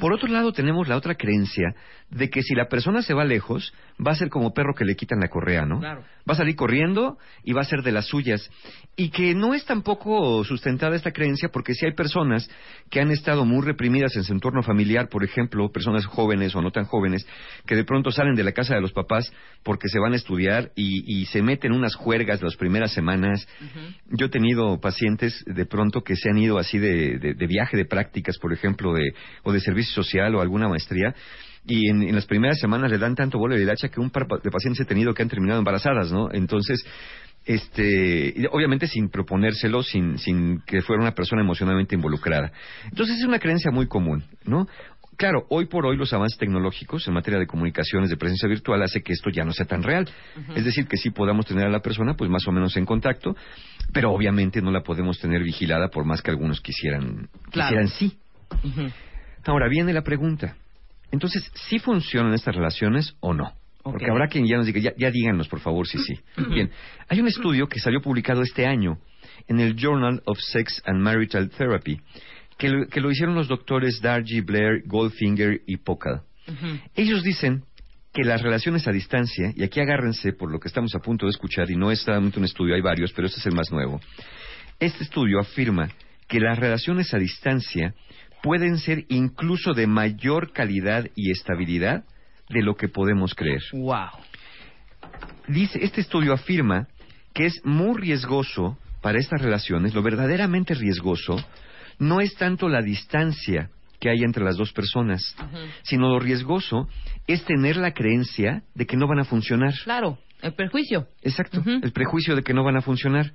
Por otro lado, tenemos la otra creencia de que si la persona se va lejos, va a ser como perro que le quitan la correa, ¿no? Claro. Va a salir corriendo y va a ser de las suyas. Y que no es tampoco sustentada esta creencia porque si hay personas que han estado muy reprimidas en su entorno familiar, por ejemplo, personas jóvenes o no tan jóvenes, que de pronto salen de la casa de los papás porque se van a estudiar y, y se meten unas juergas las primeras semanas. Yo he tenido pacientes de pronto que se han ido así de, de- de viaje de prácticas, por ejemplo, de, o de servicio social o alguna maestría, y en, en las primeras semanas le dan tanto vuelo de hacha que un par de pacientes he tenido que han terminado embarazadas, ¿no? Entonces, este, obviamente sin proponérselo, sin, sin que fuera una persona emocionalmente involucrada. Entonces es una creencia muy común, ¿no? Claro, hoy por hoy los avances tecnológicos en materia de comunicaciones de presencia virtual hace que esto ya no sea tan real. Es decir, que sí podamos tener a la persona pues más o menos en contacto, pero obviamente no la podemos tener vigilada por más que algunos quisieran, Claro. quisieran sí. Ahora viene la pregunta. Entonces, ¿sí funcionan estas relaciones o no? Porque habrá quien ya nos diga, ya, ya díganos por favor si sí. Bien, hay un estudio que salió publicado este año en el Journal of Sex and Marital Therapy, que lo, que lo hicieron los doctores Dargy, Blair, Goldfinger y Pokal. Ellos dicen que las relaciones a distancia, y aquí agárrense por lo que estamos a punto de escuchar, y no es solamente un estudio, hay varios, pero este es el más nuevo. Este estudio afirma que las relaciones a distancia pueden ser incluso de mayor calidad y estabilidad de lo que podemos creer. Wow. Dice, este estudio afirma que es muy riesgoso para estas relaciones, lo verdaderamente riesgoso, no es tanto la distancia que hay entre las dos personas, sino lo riesgoso es tener la creencia de que no van a funcionar. Claro, el perjuicio. Exacto, el prejuicio de que no van a funcionar.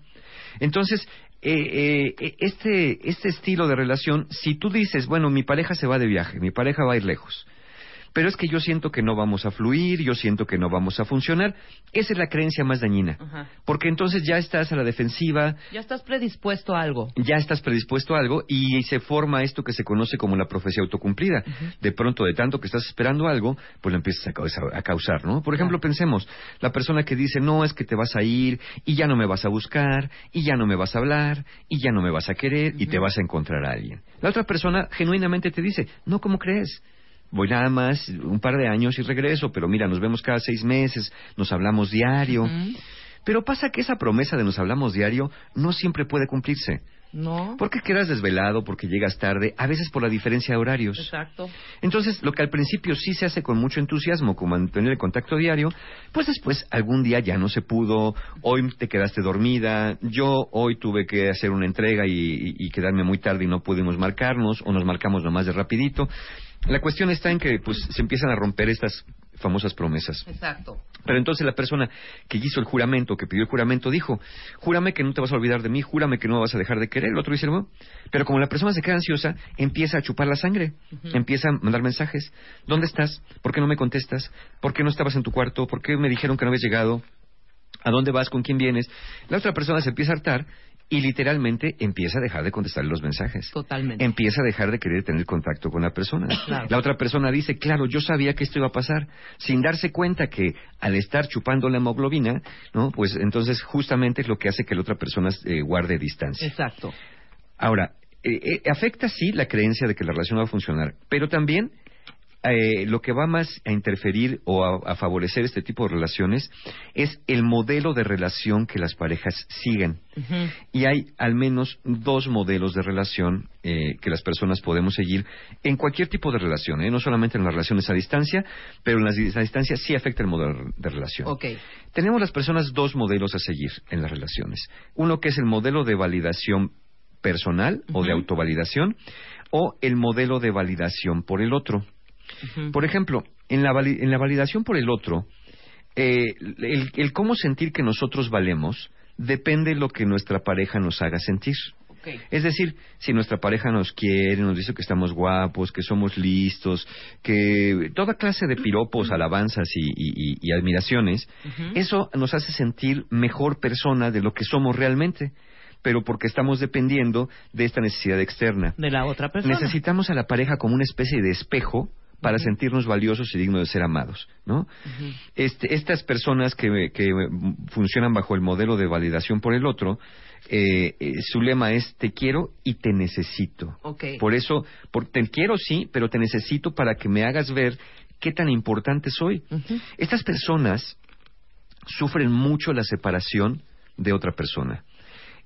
Entonces, eh, eh, este, este estilo de relación, si tú dices, bueno, mi pareja se va de viaje, mi pareja va a ir lejos, pero es que yo siento que no vamos a fluir, yo siento que no vamos a funcionar. Esa es la creencia más dañina. Ajá. Porque entonces ya estás a la defensiva, Ya estás predispuesto a algo. ya estás predispuesto a algo y se forma esto que se conoce como la profecía autocumplida. De pronto, de tanto que estás esperando algo, pues lo empiezas a causar, a causar, ¿no? Por ejemplo, pensemos, la persona que dice, no, es que te vas a ir y ya no me vas a buscar y ya no me vas a hablar y ya no me vas a querer y te vas a encontrar a alguien. La otra persona genuinamente te dice, no, ¿cómo crees? Voy nada más un par de años y regreso, pero mira, nos vemos cada seis meses, nos hablamos diario. Pero pasa que esa promesa de nos hablamos diario no siempre puede cumplirse. No. Porque quedas desvelado, porque llegas tarde, a veces por la diferencia de horarios. Exacto. Entonces, lo que al principio sí se hace con mucho entusiasmo, como mantener el contacto diario, pues después algún día ya no se pudo, hoy te quedaste dormida, yo hoy tuve que hacer una entrega y, y- y quedarme muy tarde y no pudimos marcarnos, o nos marcamos nomás de rapidito. La cuestión está en que pues se empiezan a romper estas famosas promesas. Exacto. Pero entonces la persona que hizo el juramento, que pidió el juramento, dijo, júrame que no te vas a olvidar de mí, júrame que no me vas a dejar de querer. El otro dice, "Bueno". pero como la persona se queda ansiosa, empieza a chupar la sangre, empieza a mandar mensajes. ¿Dónde estás? ¿Por qué no me contestas? ¿Por qué no estabas en tu cuarto? ¿Por qué me dijeron que no habías llegado? ¿A dónde vas? ¿Con quién vienes? La otra persona se empieza a hartar y literalmente empieza a dejar de contestarle los mensajes. Totalmente. Empieza a dejar de querer tener contacto con la persona. Claro. La otra persona dice, claro, yo sabía que esto iba a pasar, sin darse cuenta que al estar chupando la hemoglobina, ¿no? Pues entonces justamente es lo que hace que la otra persona eh, guarde distancia. Exacto. Ahora, eh, eh, afecta sí la creencia de que la relación va a funcionar, pero también eh, lo que va más a interferir o a, a favorecer este tipo de relaciones es el modelo de relación que las parejas siguen. Y hay al menos dos modelos de relación eh, que las personas podemos seguir en cualquier tipo de relación, ¿eh? no solamente en las relaciones a distancia, pero en las a distancia sí afecta el modelo de relación. Tenemos las personas dos modelos a seguir en las relaciones. Uno que es el modelo de validación personal o de autovalidación o el modelo de validación por el otro. Por ejemplo, en la, vali- en la validación por el otro, eh, el, el cómo sentir que nosotros valemos depende de lo que nuestra pareja nos haga sentir. Es decir, si nuestra pareja nos quiere, nos dice que estamos guapos, que somos listos, que toda clase de piropos, alabanzas y, y- y- y admiraciones, eso nos hace sentir mejor persona de lo que somos realmente, pero porque estamos dependiendo de esta necesidad externa. De la otra persona. Necesitamos a la pareja como una especie de espejo para sentirnos valiosos y dignos de ser amados, ¿no? Este, estas personas que, que funcionan bajo el modelo de validación por el otro, eh, eh, su lema es te quiero y te necesito. Por eso, por, te quiero sí, pero te necesito para que me hagas ver qué tan importante soy. Estas personas sufren mucho la separación de otra persona.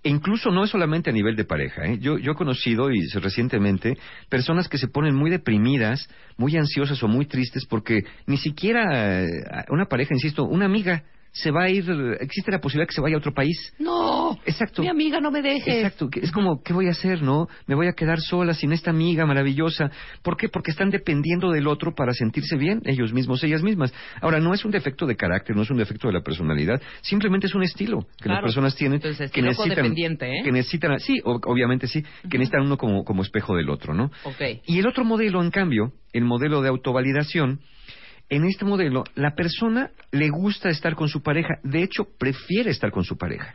E incluso no es solamente a nivel de pareja. ¿eh? Yo, yo he conocido y recientemente personas que se ponen muy deprimidas, muy ansiosas o muy tristes porque ni siquiera eh, una pareja, insisto, una amiga se va a ir, existe la posibilidad que se vaya a otro país. No. Exacto. Mi amiga, no me dejes. Exacto, es como, ¿qué voy a hacer, no? Me voy a quedar sola sin esta amiga maravillosa. ¿Por qué? Porque están dependiendo del otro para sentirse bien, ellos mismos, ellas mismas. Ahora, no es un defecto de carácter, no es un defecto de la personalidad, simplemente es un estilo que las personas tienen Entonces, que necesitan, ¿eh? que necesitan, sí, obviamente sí, que necesitan uno como, como espejo del otro, ¿no? Ok. Y el otro modelo, en cambio, el modelo de autovalidación, en este modelo, la persona le gusta estar con su pareja, de hecho, prefiere estar con su pareja.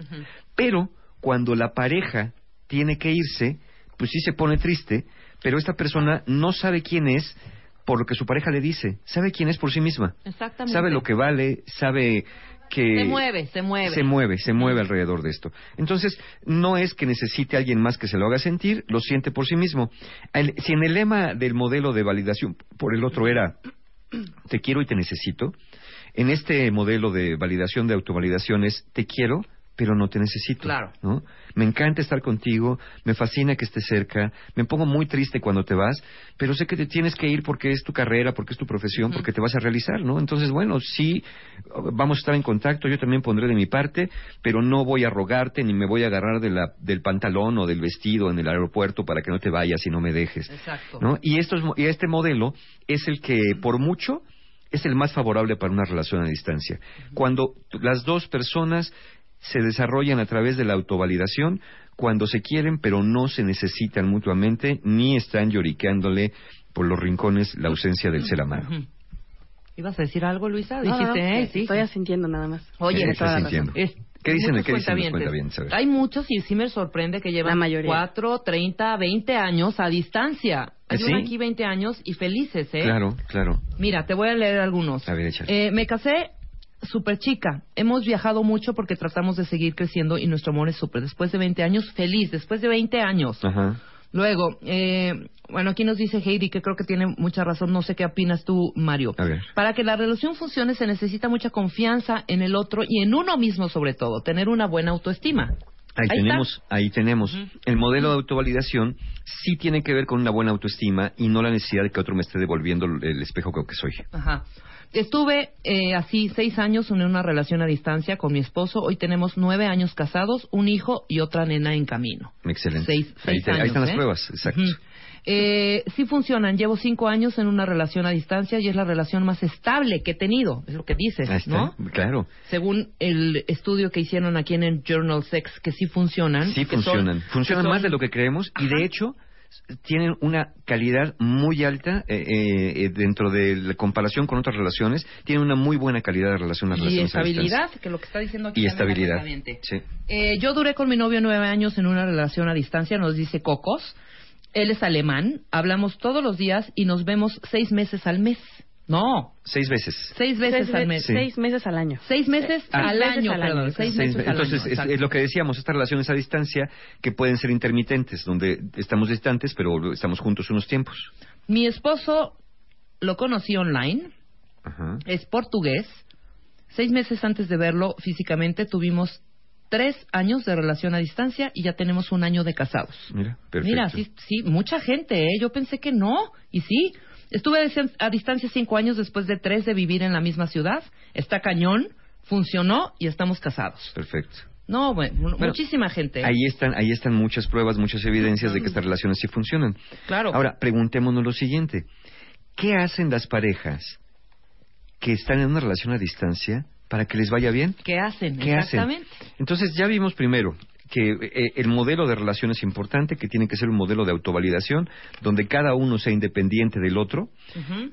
Pero cuando la pareja tiene que irse, pues sí se pone triste, pero esta persona no sabe quién es por lo que su pareja le dice, sabe quién es por sí misma. Exactamente. Sabe lo que vale, sabe que... Se mueve, se mueve. Se mueve, se mueve alrededor de esto. Entonces, no es que necesite a alguien más que se lo haga sentir, lo siente por sí mismo. El- si en el lema del modelo de validación por el otro era te quiero y te necesito, en este modelo de validación de autovalidación es te quiero pero no te necesito. Claro. ¿no? Me encanta estar contigo, me fascina que estés cerca, me pongo muy triste cuando te vas, pero sé que te tienes que ir porque es tu carrera, porque es tu profesión, porque te vas a realizar, ¿no? Entonces, bueno, sí, vamos a estar en contacto, yo también pondré de mi parte, pero no voy a rogarte ni me voy a agarrar de la, del pantalón o del vestido en el aeropuerto para que no te vayas y no me dejes. Exacto. ¿no? Y, estos, y este modelo es el que, por mucho, es el más favorable para una relación a distancia. Cuando las dos personas se desarrollan a través de la autovalidación cuando se quieren, pero no se necesitan mutuamente, ni están lloriqueándole por los rincones la ausencia del ser amado. ¿Ibas a decir algo, Luisa? No, no, Dijiste, no, eh, sí. Estoy asintiendo nada más. Oye, toda la razón. Es- ¿Qué dicen, qué dicen los cuentavientes. Hay muchos y sí me sorprende que llevan. 4, 30, 20 años a distancia. Hay ¿Sí? uno aquí 20 años y felices, ¿eh? Claro, claro. Mira, te voy a leer algunos. A ver. Eh, me casé súper chica. Hemos viajado mucho porque tratamos de seguir creciendo y nuestro amor es súper. Después de 20 años, feliz. Después de 20 años. Ajá. Luego, eh, bueno, aquí nos dice Heidi que creo que tiene mucha razón. No sé qué opinas tú, Mario. A ver. Para que la relación funcione se necesita mucha confianza en el otro y en uno mismo sobre todo. Tener una buena autoestima. Ahí, Ahí tenemos, ahí tenemos. El modelo de autovalidación sí tiene que ver con una buena autoestima y no la necesidad de que otro me esté devolviendo el espejo que soy. Ajá. Estuve eh, así seis años en una relación a distancia con mi esposo. Hoy tenemos nueve años casados, un hijo y otra nena en camino. Excelente. Seis, ahí, te- ahí años, están las ¿eh? pruebas, exacto. Eh, sí funcionan. Llevo cinco años en una relación a distancia y es la relación más estable que he tenido. Es lo que dices, ¿no? claro. Según el estudio que hicieron aquí en el Journal Sex, que sí funcionan. Sí son- funcionan. funcionan son- más de lo que creemos y de hecho tienen una calidad muy alta eh, eh, dentro de la comparación con otras relaciones. Tienen una muy buena calidad de relación las Y relaciones estabilidad, que lo que está diciendo aquí Y estabilidad. Sí. Eh, yo duré con mi novio nueve años en una relación a distancia, nos dice Cocos. Él es alemán, hablamos todos los días y nos vemos seis meses al mes. No, Seis veces. seis veces Seis, al mes. Sí. seis meses al año. Seis meses Ah. al meses año, al perdón. año. Seis Seis- meses al entonces, año, lo que decíamos, estas relaciones a distancia que pueden ser intermitentes, donde estamos distantes, pero estamos juntos unos tiempos. Mi esposo lo conocí online, Ajá. es portugués. Seis meses antes de verlo físicamente tuvimos tres años de relación a distancia y ya tenemos un año de casados. Mira, perfecto. Mira, sí, sí, mucha gente, ¿eh? Yo pensé que no, y sí. Estuve a dis- a distancia cinco años después de tres de vivir en la misma ciudad. Está cañón, funcionó y estamos casados. Perfecto. No, bueno, Bueno, muchísima gente. Ahí están, ahí están muchas pruebas, muchas evidencias de que estas relaciones sí funcionan. Claro. Ahora, preguntémonos lo siguiente. ¿Qué hacen las parejas que están en una relación a distancia para que les vaya bien? ¿Qué hacen? ¿Qué hacen? Exactamente. Entonces, ya vimos primero que eh, el modelo de relación es importante, que tiene que ser un modelo de autovalidación, donde cada uno sea independiente del otro,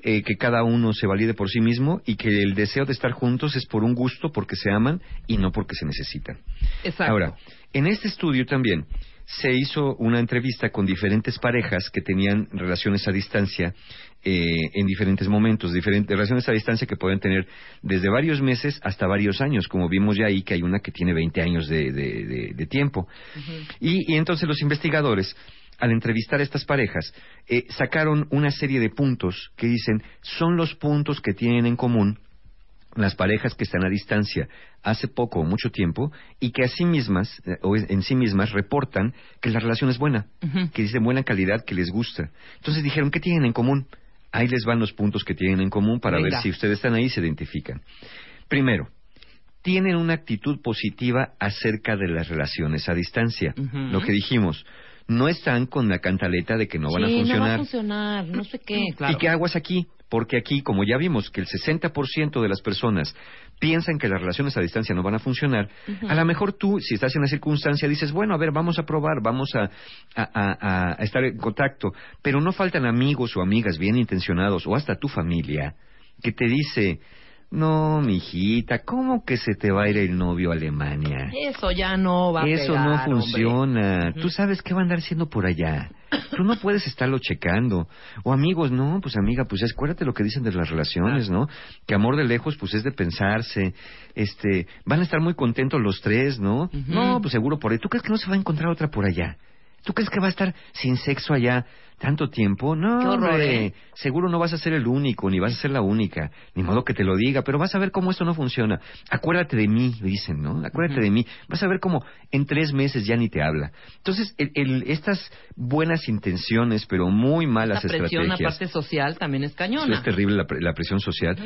eh, que cada uno se valide por sí mismo y que el deseo de estar juntos es por un gusto, porque se aman y no porque se necesitan. Exacto. Ahora, en este estudio también se hizo una entrevista con diferentes parejas que tenían relaciones a distancia eh, en diferentes momentos, diferentes relaciones a distancia que pueden tener desde varios meses hasta varios años, como vimos ya ahí que hay una que tiene 20 años de, de- de- de tiempo. y, y entonces los investigadores, al entrevistar a estas parejas, eh, sacaron una serie de puntos que dicen son los puntos que tienen en común las parejas que están a distancia hace poco o mucho tiempo y que a sí mismas eh, o en sí mismas reportan que la relación es buena, que es de buena calidad, que les gusta. Entonces dijeron, ¿qué tienen en común? Ahí les van los puntos que tienen en común para Venga. ver si ustedes están ahí y se identifican. Primero, tienen una actitud positiva acerca de las relaciones a distancia. Lo que dijimos, no están con la cantaleta de que no van a funcionar. no va a funcionar, no sé qué, claro. ¿Y qué aguas aquí? Porque aquí, como ya vimos que el 60% de las personas piensan que las relaciones a distancia no van a funcionar, a lo mejor tú, si estás en la circunstancia, dices, bueno, a ver, vamos a probar, vamos a, a- a- a estar en contacto. Pero no faltan amigos o amigas bien intencionados, o hasta tu familia, que te dice, no, mijita, ¿cómo que se te va a ir el novio a Alemania? Eso ya no va a Eso no funciona. Tú sabes qué va a andar haciendo por allá. Tú no puedes estarlo checando. O amigos, no, pues amiga, pues acuérdate lo que dicen de las relaciones, ¿no? Que amor de lejos, pues es de pensarse. Este, van a estar muy contentos los tres, ¿no? No, pues seguro por ahí. ¿Tú crees que no se va a encontrar otra por allá? ¿Tú crees que va a estar sin sexo allá tanto tiempo? No, Qué horror, hombre. ¿eh? Seguro no vas a ser el único, ni vas a ser la única. Ni modo que te lo diga, pero vas a ver cómo esto no funciona. Acuérdate de mí, dicen, ¿no? Acuérdate de mí. Vas a ver cómo en tres meses ya ni te habla. Entonces, el- el- estas buenas intenciones, pero muy malas La presión, estrategias. aparte social, también es cañona. es terrible la, la presión social.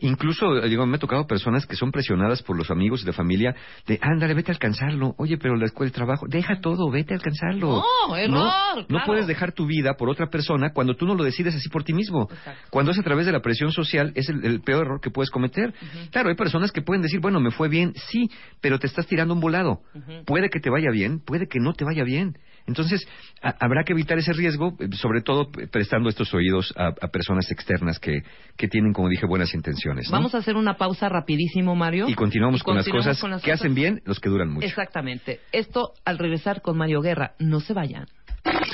Incluso, eh, digo, me ha tocado personas que son presionadas por los amigos y la familia de, ándale, vete a alcanzarlo. Oye, pero la escuela, el trabajo, deja todo, vete a alcanzarlo. No, error, No, no claro. puedes dejar tu vida por otra persona cuando tú no lo decides así por ti mismo. Cuando es a través de la presión social, es el, el peor error que puedes cometer. Claro, hay personas que pueden decir, bueno, me fue bien, sí, pero te estás tirando un volado. Puede que te vaya bien, puede que no te vaya bien. Entonces, a- habrá que evitar ese riesgo, eh, sobre todo eh, prestando estos oídos a, a personas externas que, que tienen, como dije, buenas intenciones. ¿no? Vamos a hacer una pausa rapidísimo, Mario. Y continuamos, con, las continuamos con las que cosas- hacen bien los que duran mucho. Exactamente. Esto al regresar con Mario Guerra. No se vayan.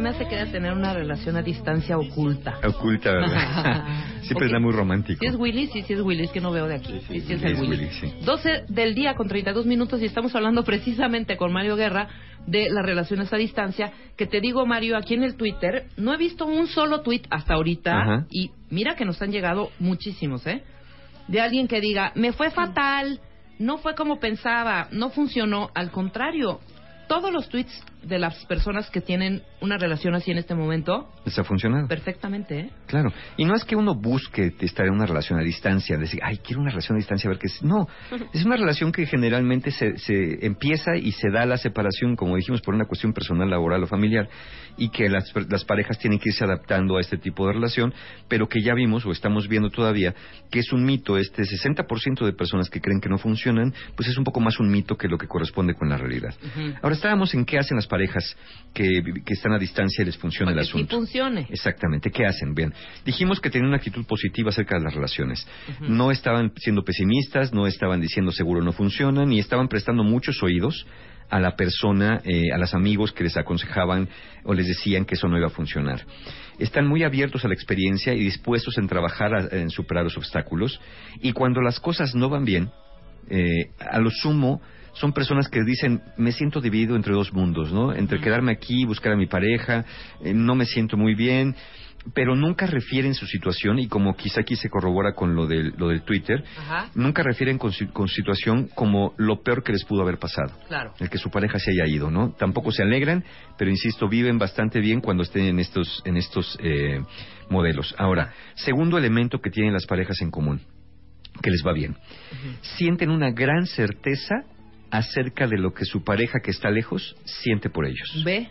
Se me hace que tener una relación a distancia oculta. Oculta, ¿verdad? Siempre Ok. está muy romántico. Si es Willy, sí, sí es Willy, es que no veo de aquí. Sí, sí, es el es Willy. Willy, sí. 12 del día con 32 minutos y estamos hablando precisamente con Mario Guerra de las relaciones a distancia. Que te digo, Mario, aquí en el Twitter no he visto un solo tweet hasta ahorita Ajá. y mira que nos han llegado muchísimos, ¿eh? De alguien que diga, me fue fatal, no fue como pensaba, no funcionó. Al contrario, todos los tweets de las personas que tienen una relación así en este momento, Les ha funcionado. perfectamente, ¿eh? Claro. Y no es que uno busque estar en una relación a distancia, decir, ay, quiero una relación a distancia, a ver qué es. No, es una relación que generalmente se, se empieza y se da la separación, como dijimos, por una cuestión personal, laboral o familiar, y que las, las parejas tienen que irse adaptando a este tipo de relación, pero que ya vimos o estamos viendo todavía que es un mito. Este 60% de personas que creen que no funcionan, pues es un poco más un mito que lo que corresponde con la realidad. Ahora estábamos en qué hacen las parejas que, que están a distancia y les funciona el que sí asunto. funcione. Exactamente, ¿qué hacen? Bien, dijimos que tenían una actitud positiva acerca de las relaciones. No estaban siendo pesimistas, no estaban diciendo seguro no funciona, ni estaban prestando muchos oídos a la persona, eh, a los amigos que les aconsejaban o les decían que eso no iba a funcionar. Están muy abiertos a la experiencia y dispuestos en trabajar a- en superar los obstáculos. Y cuando las cosas no van bien, eh, a lo sumo son personas que dicen me siento dividido entre dos mundos, ¿no? Entre quedarme aquí, buscar a mi pareja, eh, no me siento muy bien, pero nunca refieren su situación y como quizá aquí se corrobora con lo del, lo del Twitter, Ajá. nunca refieren con, su con situación como lo peor que les pudo haber pasado. Claro. El que su pareja se haya ido, ¿no? Tampoco se alegran, pero insisto, viven bastante bien cuando estén en estos, en estos eh, modelos. Ahora, segundo elemento que tienen las parejas en común, que les va bien. Sienten una gran certeza acerca de lo que su pareja que está lejos siente por ellos. Ve.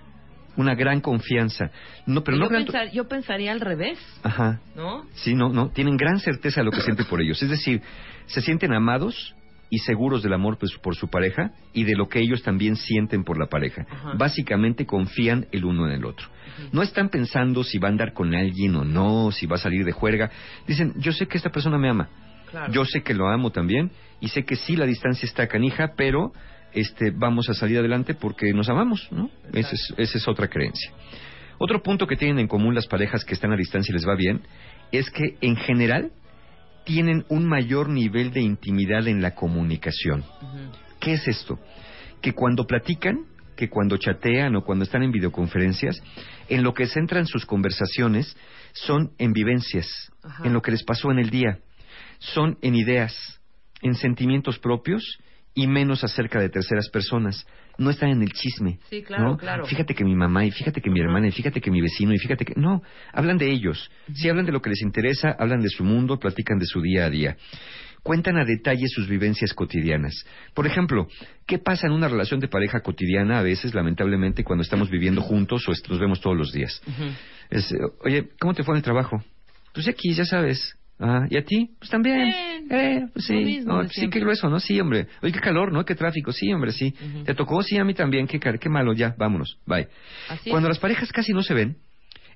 Una gran confianza. No, pero yo, no gran... pensar- yo pensaría al revés, Ajá. ¿no? Sí, no, no. Tienen gran certeza de lo que sienten por ellos. Es decir, se sienten amados y seguros del amor pues, por su pareja y de lo que ellos también sienten por la pareja. Ajá. Básicamente confían el uno en el otro. No están pensando si va a andar con alguien o no, si va a salir de juerga. Dicen, yo sé que esta persona me ama. Claro. Yo sé que lo amo también y sé que sí la distancia está canija, pero este vamos a salir adelante porque nos amamos, ¿no? Esa es, esa es otra creencia. Otro punto que tienen en común las parejas que están a distancia y les va bien es que en general tienen un mayor nivel de intimidad en la comunicación. ¿Qué es esto? Que cuando platican, que cuando chatean o cuando están en videoconferencias, en lo que centran sus conversaciones son en vivencias, en lo que les pasó en el día, son en ideas, en sentimientos propios y menos acerca de terceras personas. No están en el chisme. Sí, claro, ¿no? claro. Fíjate que mi mamá y fíjate que mi hermana y fíjate que mi vecino y fíjate que... No, hablan de ellos. Si hablan de lo que les interesa, hablan de su mundo, platican de su día a día. Cuentan a detalle sus vivencias cotidianas. Por ejemplo, ¿qué pasa en una relación de pareja cotidiana a veces, lamentablemente, cuando estamos viviendo juntos o nos vemos todos los días? Es, oye, ¿cómo te fue en el trabajo? Pues aquí, ya sabes. Ah, ¿y a ti? Pues también. Eh, pues sí. mismo de sí, qué grueso, ¿no? Sí, hombre. Oye, qué calor, ¿no? Qué tráfico. Sí, hombre, sí. ¿Te tocó? Sí, a mí también. Qué, qué malo. Ya, vámonos. Bye. Así Cuando es. las parejas casi no se ven,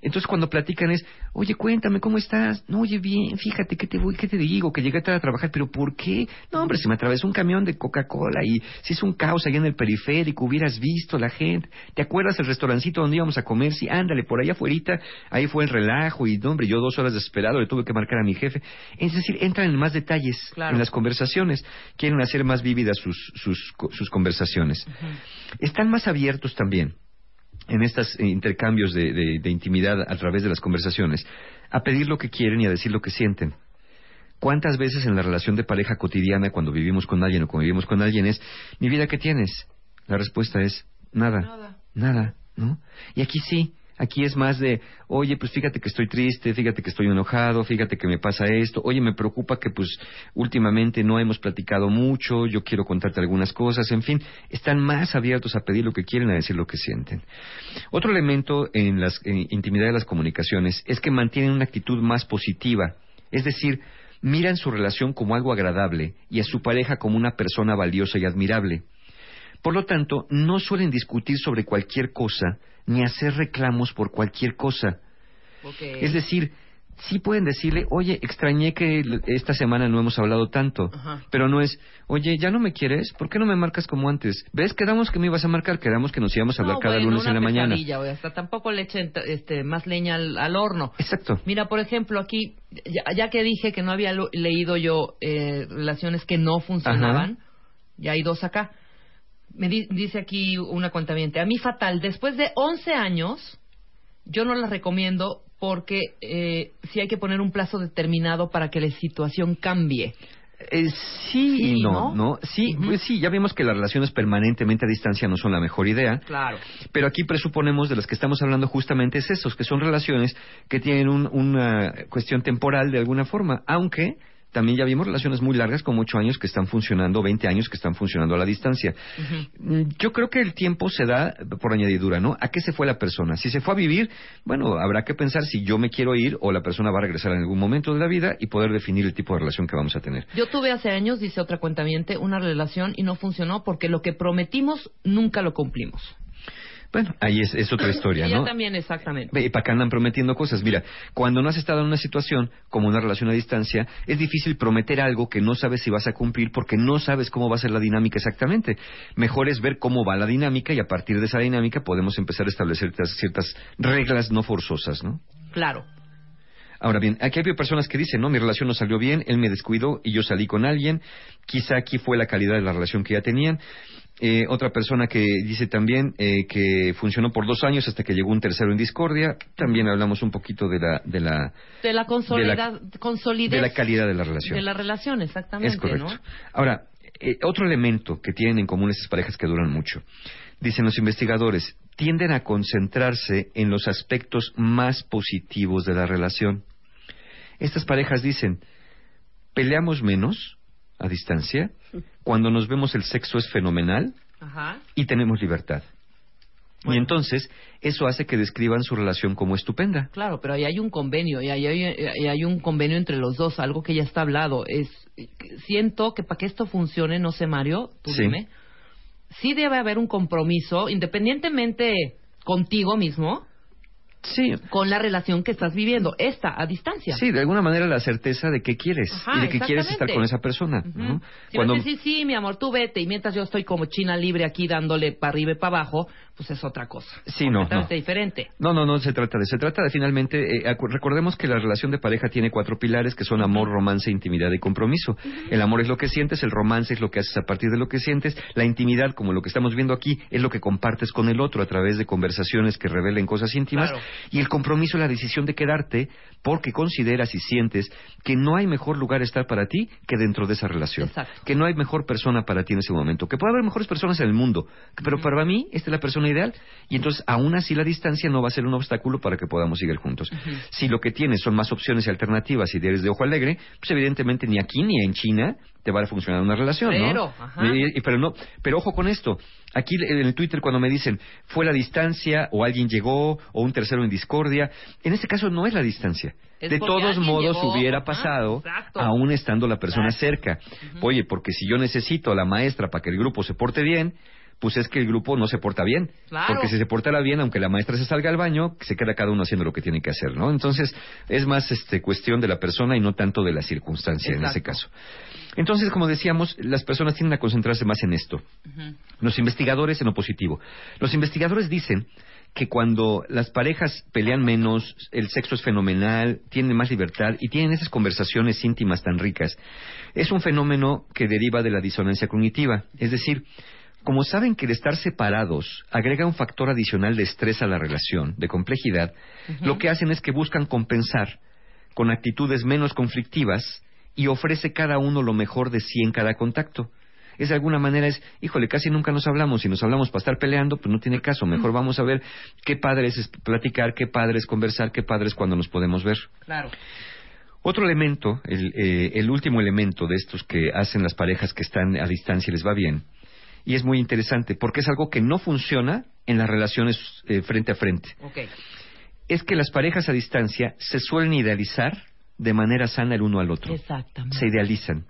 Entonces cuando platican es, oye, cuéntame, ¿cómo estás? No, oye, bien, fíjate, ¿qué te voy, qué te digo? Que llegué tarde a trabajar, pero ¿por qué? No, hombre, se me atravesó un camión de Coca-Cola y se hizo un caos allá en el periférico, hubieras visto la gente. ¿Te acuerdas el restaurancito donde íbamos a comer? Sí, ándale, por allá afuera, ahí fue el relajo y, no, hombre, yo dos horas desesperado le tuve que marcar a mi jefe. Es decir, entran en más detalles en las conversaciones, quieren hacer más vívidas sus, sus, sus conversaciones. Están más abiertos también en estos intercambios de, de, de, intimidad a través de las conversaciones, a pedir lo que quieren y a decir lo que sienten. ¿Cuántas veces en la relación de pareja cotidiana, cuando vivimos con alguien o cuando vivimos con alguien, es, mi vida, ¿qué tienes? La respuesta es, nada, nada, nada ¿no? Y aquí sí, Aquí es más de, oye, pues fíjate que estoy triste, fíjate que estoy enojado, fíjate que me pasa esto, oye, me preocupa que pues últimamente no hemos platicado mucho, yo quiero contarte algunas cosas, en fin, están más abiertos a pedir lo que quieren, a decir lo que sienten. Otro elemento en la intimidad de las comunicaciones es que mantienen una actitud más positiva, es decir, miran su relación como algo agradable y a su pareja como una persona valiosa y admirable. Por lo tanto, no suelen discutir sobre cualquier cosa, ni hacer reclamos por cualquier cosa. Okay. Es decir, sí pueden decirle, oye, extrañé que esta semana no hemos hablado tanto, Ajá. pero no es, oye, ¿ya no me quieres? ¿Por qué no me marcas como antes? ¿Ves? Quedamos que me ibas a marcar, quedamos que nos íbamos a hablar no, cada bueno, lunes en la mañana. o hasta tampoco le echen este, más leña al, al, horno. Exacto. Mira, por ejemplo, aquí, ya, ya que dije que no había lo, leído yo eh, relaciones que no funcionaban, Ajá. ya hay dos acá. Me di, dice aquí una cuentamiente, a mí fatal, después de 11 años, yo no las recomiendo porque eh, sí hay que poner un plazo determinado para que la situación cambie. Eh, sí, Sí, y no, ¿no? ¿no? Sí, pues sí, ya vimos que las relaciones permanentemente a distancia no son la mejor idea. Claro. Pero aquí presuponemos de las que estamos hablando justamente es esos, que son relaciones que tienen un- una cuestión temporal de alguna forma, aunque también ya vimos relaciones muy largas con ocho años que están funcionando, 20 años que están funcionando a la distancia. Mm, Yo creo que el tiempo se da por añadidura, ¿no? ¿A qué se fue la persona? Si se fue a vivir, bueno, habrá que pensar si yo me quiero ir o la persona va a regresar en algún momento de la vida y poder definir el tipo de relación que vamos a tener. Yo tuve hace años, dice otra cuentamiente, una relación y no funcionó porque lo que prometimos nunca lo cumplimos. Bueno, ahí es, es otra historia, Ella ¿no? también, exactamente. ¿Y para qué andan prometiendo cosas? Mira, cuando no has estado en una situación como una relación a distancia, es difícil prometer algo que no sabes si vas a cumplir porque no sabes cómo va a ser la dinámica exactamente. Mejor es ver cómo va la dinámica y a partir de esa dinámica podemos empezar a establecer ciertas, ciertas reglas no forzosas, ¿no? Claro. Ahora bien, aquí hay personas que dicen, no, mi relación no salió bien, él me descuidó y yo salí con alguien, quizá aquí fue la calidad de la relación que ya tenían. Eh, otra persona que dice también eh, que funcionó por dos años hasta que llegó un tercero en discordia. También hablamos un poquito de la de la, De la, consolida- de la calidad de la relación. de la relación, exactamente, es correcto. ¿no? Ahora, eh, otro elemento que tienen en común estas parejas que duran mucho, dicen los investigadores, tienden a concentrarse en los aspectos más positivos de la relación. Estas parejas dicen, peleamos menos a distancia, cuando nos vemos el sexo es fenomenal Ajá. y tenemos libertad. Y entonces, eso hace que describan su relación como estupenda. Claro, pero ahí hay un convenio, y ahí hay, ahí hay un convenio entre los dos, algo que ya está hablado. Es Siento que para que esto funcione, no sé, Mario, tú Sí. dime, sí debe haber un compromiso, independientemente contigo mismo, Sí. con la relación que estás viviendo, esta, a distancia. Sí, de alguna manera la certeza de que quieres Ajá, y de que quieres estar con esa persona. ¿no? Si Cuando- decir, sí, mi amor, tú vete, y mientras yo estoy como china libre aquí dándole para arriba y para abajo, pues es otra cosa. Sí, no, no. diferente. No, no, no se trata de. Se trata de finalmente. eh, recordemos que la relación de pareja tiene cuatro pilares que son amor, romance, intimidad y compromiso. El amor es lo que sientes, el romance es lo que haces a partir de lo que sientes, la intimidad, como lo que estamos viendo aquí, es lo que compartes con el otro a través de conversaciones que revelen cosas íntimas. Claro. Y el compromiso es la decisión de quedarte porque consideras y sientes que no hay mejor lugar estar para ti que dentro de esa relación. Exacto. Que no hay mejor persona para ti en ese momento. Que puede haber mejores personas en el mundo, pero para mí esta es la persona ideal. Y entonces, aún así, la distancia no va a ser un obstáculo para que podamos seguir juntos. Si lo que tienes son más opciones y alternativas y eres de ojo alegre, pues evidentemente ni aquí ni en China te va a funcionar una relación, Pero, ¿no? ajá. Y- y- pero no, pero ojo con esto. Aquí en el Twitter cuando me dicen fue la distancia o alguien llegó o un tercero en discordia, en este caso no es la distancia. Es de todos modos llegó. hubiera pasado exacto. aún estando la persona cerca. Oye, porque si yo necesito a la maestra para que el grupo se porte bien, pues es que el grupo no se porta bien. Claro. Porque si se portara bien, aunque la maestra se salga al baño, se queda cada uno haciendo lo que tiene que hacer, ¿no? Entonces, es más este, cuestión de la persona y no tanto de la circunstancia en ese caso. Entonces, como decíamos, las personas tienden a concentrarse más en esto. Los investigadores en lo positivo. Los investigadores dicen que cuando las parejas pelean menos, el sexo es fenomenal, tienen más libertad y tienen esas conversaciones íntimas tan ricas, es un fenómeno que deriva de la disonancia cognitiva. Es decir, como saben que el estar separados agrega un factor adicional de estrés a la relación, de complejidad, lo que hacen es que buscan compensar con actitudes menos conflictivas y ofrece cada uno lo mejor de sí en cada contacto. Es de alguna manera es, híjole, casi nunca nos hablamos. Si nos hablamos para estar peleando, pues no tiene caso. Mejor vamos a ver qué padre es platicar, qué padre es conversar, qué padre es cuando nos podemos ver. Claro. Otro elemento, el, eh, el último elemento de estos que hacen las parejas que están a distancia y les va bien, y es muy interesante porque es algo que no funciona en las relaciones eh, frente a frente. Ok. Es que las parejas a distancia se suelen idealizar de manera sana el uno al otro. Exactamente. Se idealizan,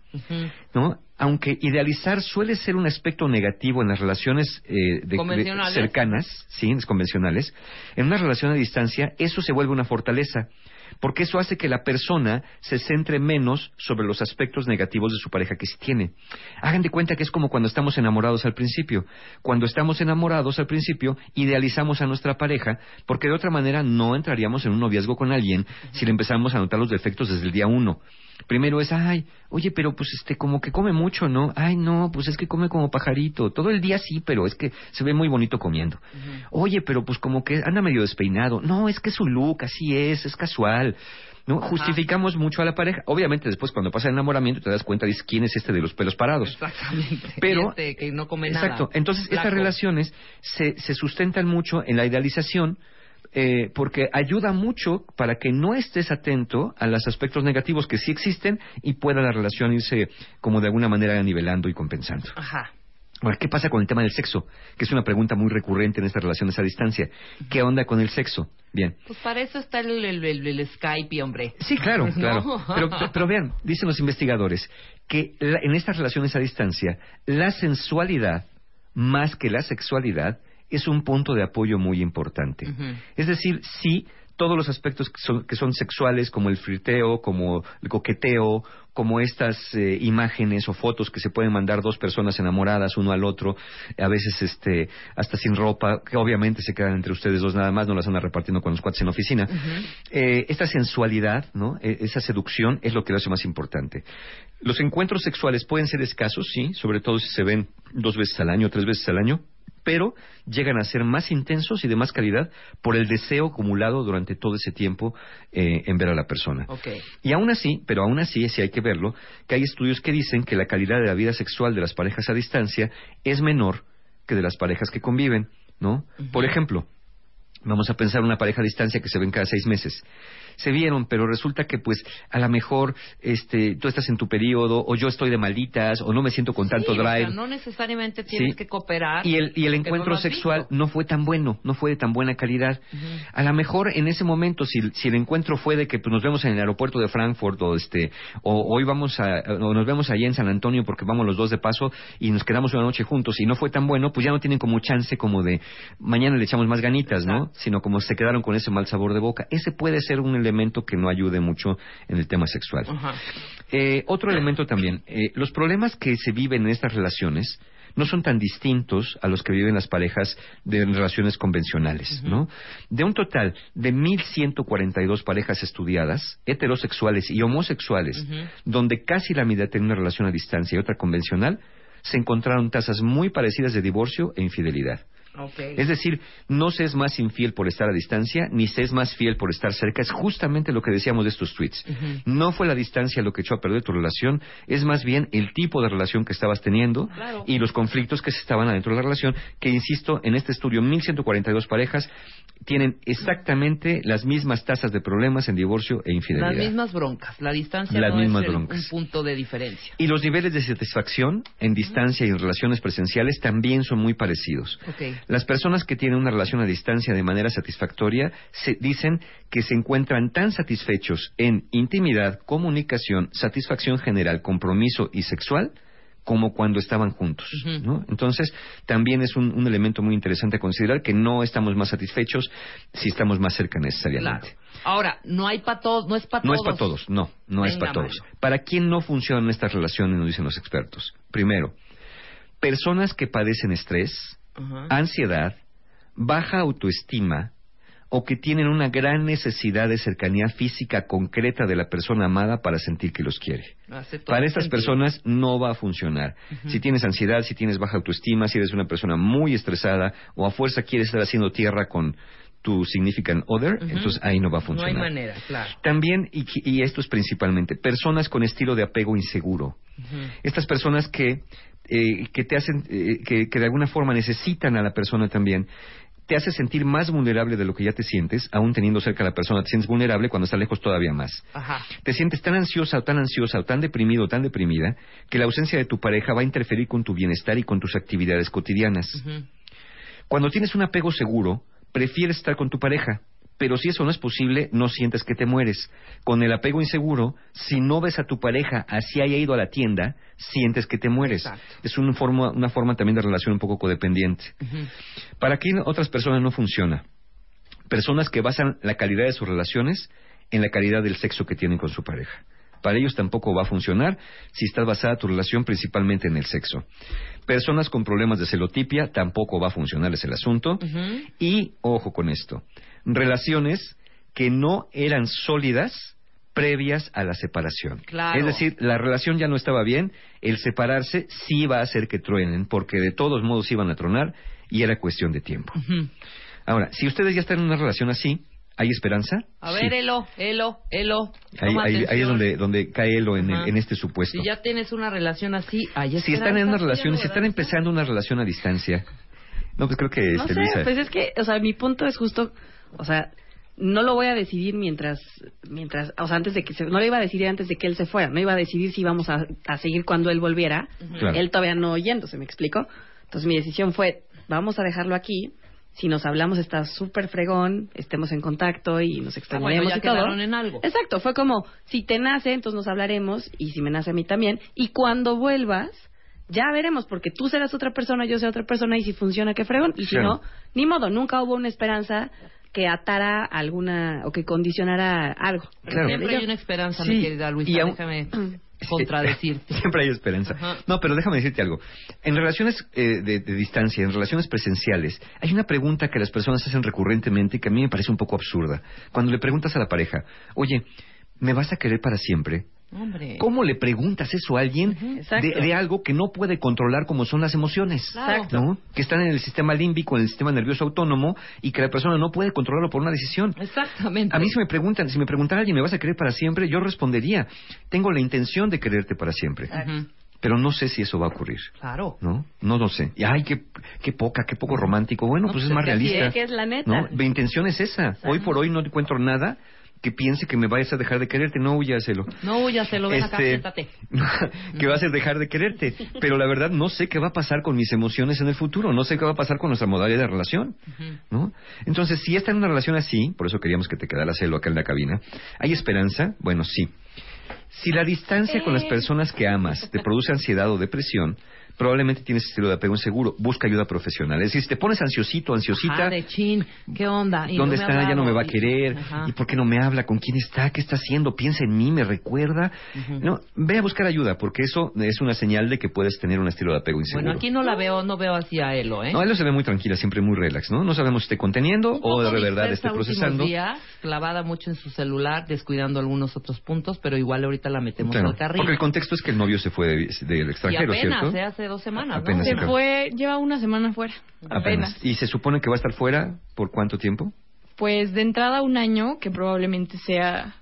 ¿no? Aunque idealizar suele ser un aspecto negativo en las relaciones eh, de- cercanas, sí, en las convencionales, en una relación a distancia eso se vuelve una fortaleza, porque eso hace que la persona se centre menos sobre los aspectos negativos de su pareja que sí tiene. Hagan de cuenta que es como cuando estamos enamorados al principio. Cuando estamos enamorados al principio, idealizamos a nuestra pareja, porque de otra manera no entraríamos en un noviazgo con alguien si le empezamos a notar los defectos desde el día uno. Primero es, ay, oye, pero pues este, como que come mucho, ¿no? Ay, no, pues es que come como pajarito. Todo el día sí, pero es que se ve muy bonito comiendo. Oye, pero pues como que anda medio despeinado. No, es que su look, así es, es casual. ¿No? Justificamos mucho a la pareja. Obviamente después cuando pasa el enamoramiento te das cuenta, dices, ¿quién es este de los pelos parados? Exactamente. Pero- este que no come nada. Exacto. Entonces, estas relaciones se, se sustentan mucho en la idealización eh, porque ayuda mucho para que no estés atento a los aspectos negativos que sí existen y pueda la relación irse como de alguna manera nivelando y compensando. Ajá. Ahora, ¿qué pasa con el tema del sexo? Que es una pregunta muy recurrente en estas relaciones a distancia. ¿Qué onda con el sexo? Bien. Pues para eso está el, el, el- el Skype, hombre. Sí, claro, ¿No? claro. Pero, pero vean, dicen los investigadores que la- en estas relaciones a distancia, la sensualidad, más que la sexualidad, es un punto de apoyo muy importante. Es decir, sí, todos los aspectos que son, que son sexuales, como el flirteo, como el coqueteo, como estas eh, imágenes o fotos que se pueden mandar dos personas enamoradas uno al otro, a veces este, hasta sin ropa, que obviamente se quedan entre ustedes dos nada más, no las andan repartiendo con los cuates en la oficina. Eh, esta sensualidad, ¿no? Eh, esa seducción es lo que lo hace más importante. Los encuentros sexuales pueden ser escasos, sí, sobre todo si se ven dos veces al año, tres veces al año, pero llegan a ser más intensos y de más calidad por el deseo acumulado durante todo ese tiempo eh, en ver a la persona. Ok. Y aún así, pero aún así, sí hay que verlo, que hay estudios que dicen que la calidad de la vida sexual de las parejas a distancia es menor que de las parejas que conviven, ¿no? Por ejemplo, vamos a pensar una pareja a distancia que se ven cada seis meses. Se vieron, pero resulta que pues a lo mejor este, tú estás en tu periodo, o yo estoy de malditas, o no me siento con tanto Sí, o drive. sea, no necesariamente tienes Sí. que cooperar. Y el, y el encuentro no sexual no fue tan bueno, no fue de tan buena calidad. A lo mejor en ese momento, si, si el encuentro fue de que pues, nos vemos en el aeropuerto de Frankfurt o este o hoy vamos a o nos vemos allá en San Antonio porque vamos los dos de paso y nos quedamos una noche juntos y no fue tan bueno, pues ya no tienen como chance como de mañana le echamos más ganitas, ¿no? Sino como se quedaron con ese mal sabor de boca. Ese puede ser un elemento que no ayude mucho en el tema sexual. Eh, otro elemento también, eh, los problemas que se viven en estas relaciones no son tan distintos a los que viven las parejas de relaciones convencionales, ¿no? De un total de 1.142 parejas estudiadas, heterosexuales y homosexuales, donde casi la mitad tiene una relación a distancia y otra convencional, se encontraron tasas muy parecidas de divorcio e infidelidad. Ok. Es decir, no se es más infiel por estar a distancia, ni se es más fiel por estar cerca. Es justamente lo que decíamos de estos tweets. No fue la distancia lo que echó a perder tu relación, es más bien el tipo de relación que estabas teniendo Claro. y los conflictos que se estaban adentro de la relación, que insisto, en este estudio 1142 parejas tienen exactamente las mismas tasas de problemas en divorcio e infidelidad. Las mismas broncas. La distancia Las no mismas es el- broncas. un punto de diferencia. Y los niveles de satisfacción en distancia y en relaciones presenciales también son muy parecidos. Ok. Las personas que tienen una relación a distancia de manera satisfactoria se dicen que se encuentran tan satisfechos en intimidad, comunicación, satisfacción general, compromiso y sexual como cuando estaban juntos. ¿no? Entonces, también es un, un elemento muy interesante a considerar que no estamos más satisfechos si estamos más cerca necesariamente. Claro. Ahora, no hay para todos, no es para No todos. es para todos, no, no es para todos. ¿Para quién no funcionan estas relaciones, nos dicen los expertos? Primero, personas que padecen estrés, Ansiedad, baja autoestima o que tienen una gran necesidad de cercanía física concreta de la persona amada para sentir que los quiere. Para estas sentido. personas no va a funcionar. Si tienes ansiedad, si tienes baja autoestima, si eres una persona muy estresada o a fuerza quieres estar haciendo tierra con tu significant other, entonces ahí no va a No funcionar. hay manera, claro. También, y, y esto es principalmente, personas con estilo de apego inseguro. Estas personas que, eh, que te hacen, eh, que, que de alguna forma necesitan a la persona también, te hace sentir más vulnerable de lo que ya te sientes, aún teniendo cerca a la persona, te sientes vulnerable cuando está lejos todavía más. Ajá. Te sientes tan ansiosa o tan ansiosa o tan deprimido o tan deprimida que la ausencia de tu pareja va a interferir con tu bienestar y con tus actividades cotidianas. Cuando tienes un apego seguro, prefieres estar con tu pareja, pero si eso no es posible, no sientes que te mueres. Con el apego inseguro, si no ves a tu pareja así haya ido a la tienda, sientes que te mueres. Es una forma, una forma también de relación un poco codependiente. ¿Para qué otras personas no funciona? Personas que basan la calidad de sus relaciones en la calidad del sexo que tienen con su pareja. Para ellos tampoco va a funcionar si está basada tu relación principalmente en el sexo. Personas con problemas de celotipia tampoco va a funcionar es el asunto. Y, ojo con esto, relaciones que no eran sólidas previas a la separación. Claro. Es decir, la relación ya no estaba bien, el separarse sí va a hacer que truenen, porque de todos modos iban a tronar y era cuestión de tiempo. Ahora, si ustedes ya están en una relación así, ¿hay esperanza? A Sí. ver, Elo, Elo, Elo. Ahí, toma ahí- ahí es donde, donde cae Elo en, el- Ajá. en este supuesto. Si ya tienes una relación así, hay Si están en una esperanza, relación, si están empezando una relación a distancia, no, pues creo que No este, sé, pues es que, o sea, mi punto es justo, o sea, no lo voy a decidir mientras, mientras, o sea, antes de que se, no lo iba a decidir antes de que él se fuera, no iba a decidir si íbamos a, a seguir cuando él volviera, Claro. él todavía no oyéndose, ¿me explico? Entonces mi decisión fue, vamos a dejarlo aquí, si nos hablamos está súper fregón, estemos en contacto y nos Ah, extrañaremos bueno, ya y todo. quedaron en algo. Exacto, fue como, si te nace, entonces nos hablaremos, y si me nace a mí también, y cuando vuelvas, ya veremos, porque tú serás otra persona, yo seré otra persona, y si funciona, qué fregón, y si Claro. no, ni modo, nunca hubo una esperanza que atara alguna, o que condicionara algo. Claro. Siempre hay una esperanza, Sí, mi querida Luisa, y aún- déjame contradecirte. Siempre hay esperanza. Ajá. No, pero déjame decirte algo. En relaciones eh, de, de distancia, en relaciones presenciales, hay una pregunta que las personas hacen recurrentemente y que a mí me parece un poco absurda. Cuando le preguntas a la pareja, oye, ¿me vas a querer para siempre? Hombre. ¿Cómo le preguntas eso a alguien de, de algo que no puede controlar como son las emociones? Claro. ¿no? Que están en el sistema límbico, en el sistema nervioso autónomo y que la persona no puede controlarlo por una decisión. Exactamente. A mí si me preguntan, si me preguntara alguien, ¿me vas a querer para siempre? Yo respondería, tengo la intención de quererte para siempre. Pero no sé si eso va a ocurrir. Claro. ¿No? No lo sé. Y, ay, qué, qué poca, qué poco romántico. Bueno, No, pues pues es más es que así realista. que es la neta. ¿No? Mi intención es esa. Hoy por hoy no encuentro nada que piense que me vayas a dejar de quererte. No huyaselo. No huyas, se lo ven acá, Este, siéntate. que va a dejar de quererte. Pero la verdad no sé qué va a pasar con mis emociones en el futuro. No sé qué va a pasar con nuestra modalidad de relación. ¿no? Entonces, si está en una relación así, por eso queríamos que te quedaras celo acá en la cabina, ¿hay esperanza? Bueno, sí. Si la distancia con las personas que amas te produce ansiedad o depresión, probablemente tienes estilo de apego inseguro. Busca ayuda profesional. Es decir, si te pones ansiosito, ansiosita, Ajá, de chin, ¿qué onda? Y ¿Dónde no está? Ya no me va a querer. Ajá. ¿Y por qué no me habla? ¿Con quién está? ¿Qué está haciendo? ¿Piensa en mí? ¿Me recuerda? No, ve a buscar ayuda, porque eso es una señal de que puedes tener un estilo de apego inseguro. Bueno, aquí no la veo, no veo así a Elo, ¿eh? No, él se ve muy tranquila, siempre muy relax, ¿no? No sabemos si esté conteniendo o de verdad esté procesando. días, clavada mucho en su celular, descuidando algunos otros puntos, pero igual ahorita la metemos Claro, al carril. porque el contexto es que el novio se fue de- del y extranjero, apenas, ¿cierto? ¿eh? hace dos semanas, Apenas, ¿no? Se claro. fue, lleva una semana fuera. Apenas. ¿Y se supone que va a estar fuera por cuánto tiempo? Pues de entrada un año, que probablemente sea,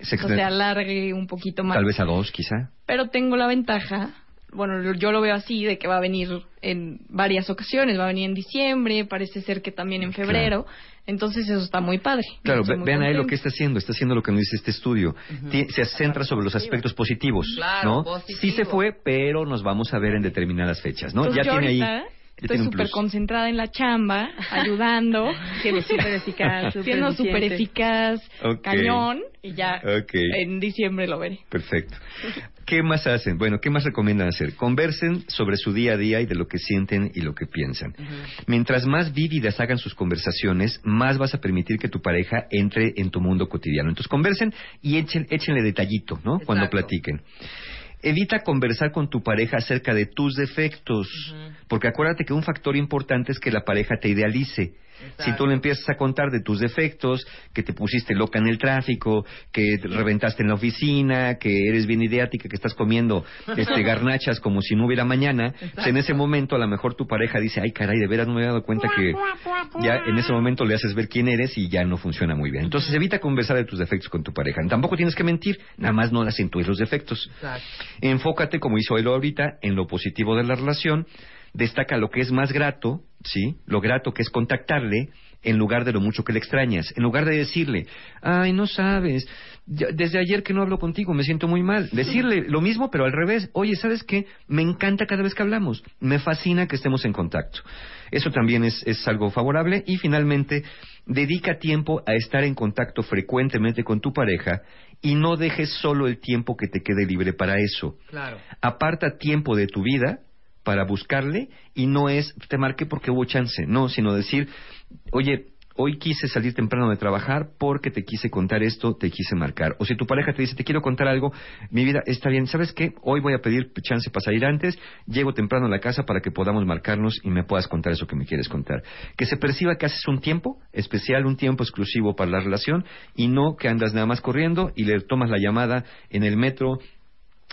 Se o exten- se alargue un poquito más. Tal vez a dos, quizá. Pero tengo la ventaja, bueno, yo lo veo así, de que va a venir en varias ocasiones. Va a venir en diciembre, parece ser que también en febrero. Entonces eso está muy padre. Claro, Estoy ve- muy vean ahí lo contenta. que está haciendo. Está haciendo lo que nos dice este estudio. Se centra sobre los aspectos positivos, Claro, ¿no? positivo. Sí se fue, pero nos vamos a ver en determinadas fechas, ¿no? Entonces, ya tiene ahorita ahí estoy súper concentrada en la chamba, ayudando. Siendo súper eficaz, Siendo súper eficaz, cañón, y ya en diciembre lo veré. Perfecto. ¿Qué más hacen? Bueno, ¿qué más recomiendan hacer? Conversen sobre su día a día y de lo que sienten y lo que piensan. Mientras más vívidas hagan sus conversaciones, más vas a permitir que tu pareja entre en tu mundo cotidiano. Entonces, conversen y echen, échenle detallito, ¿no? Cuando platiquen. Evita conversar con tu pareja acerca de tus defectos, porque acuérdate que un factor importante es que la pareja te idealice. Si tú le empiezas a contar de tus defectos, que te pusiste loca en el tráfico, que te reventaste en la oficina, que eres bien ideática, que estás comiendo este, garnachas como si no hubiera mañana, pues en ese momento a lo mejor tu pareja dice, ay caray, de veras no me he dado cuenta que ya en ese momento le haces ver quién eres y ya no funciona muy bien. Entonces evita conversar de tus defectos con tu pareja. Tampoco tienes que mentir, nada más no acentúes los defectos. Enfócate, como hizo él ahorita, en lo positivo de la relación. Destaca lo que es más grato, ¿sí? Lo grato que es contactarle en lugar de lo mucho que le extrañas. En lugar de decirle, ay, no sabes, ya- desde ayer que no hablo contigo, me siento muy mal. Decirle lo mismo, pero al revés. Oye, ¿sabes qué? Me encanta cada vez que hablamos. Me fascina que estemos en contacto. Eso también es, es algo favorable. Y finalmente, dedica tiempo a estar en contacto frecuentemente con tu pareja y no dejes solo el tiempo que te quede libre para eso. Claro. Aparta tiempo de tu vida para buscarle y no es te marqué porque hubo chance, no, sino decir, oye, hoy quise salir temprano de trabajar porque te quise contar esto, te quise marcar. O si tu pareja te dice, te quiero contar algo, mi vida está bien, ¿sabes qué? Hoy voy a pedir chance para salir antes, llego temprano a la casa para que podamos marcarnos y me puedas contar eso que me quieres contar. Que se perciba que haces un tiempo especial, un tiempo exclusivo para la relación y no que andas nada más corriendo y le tomas la llamada en el metro,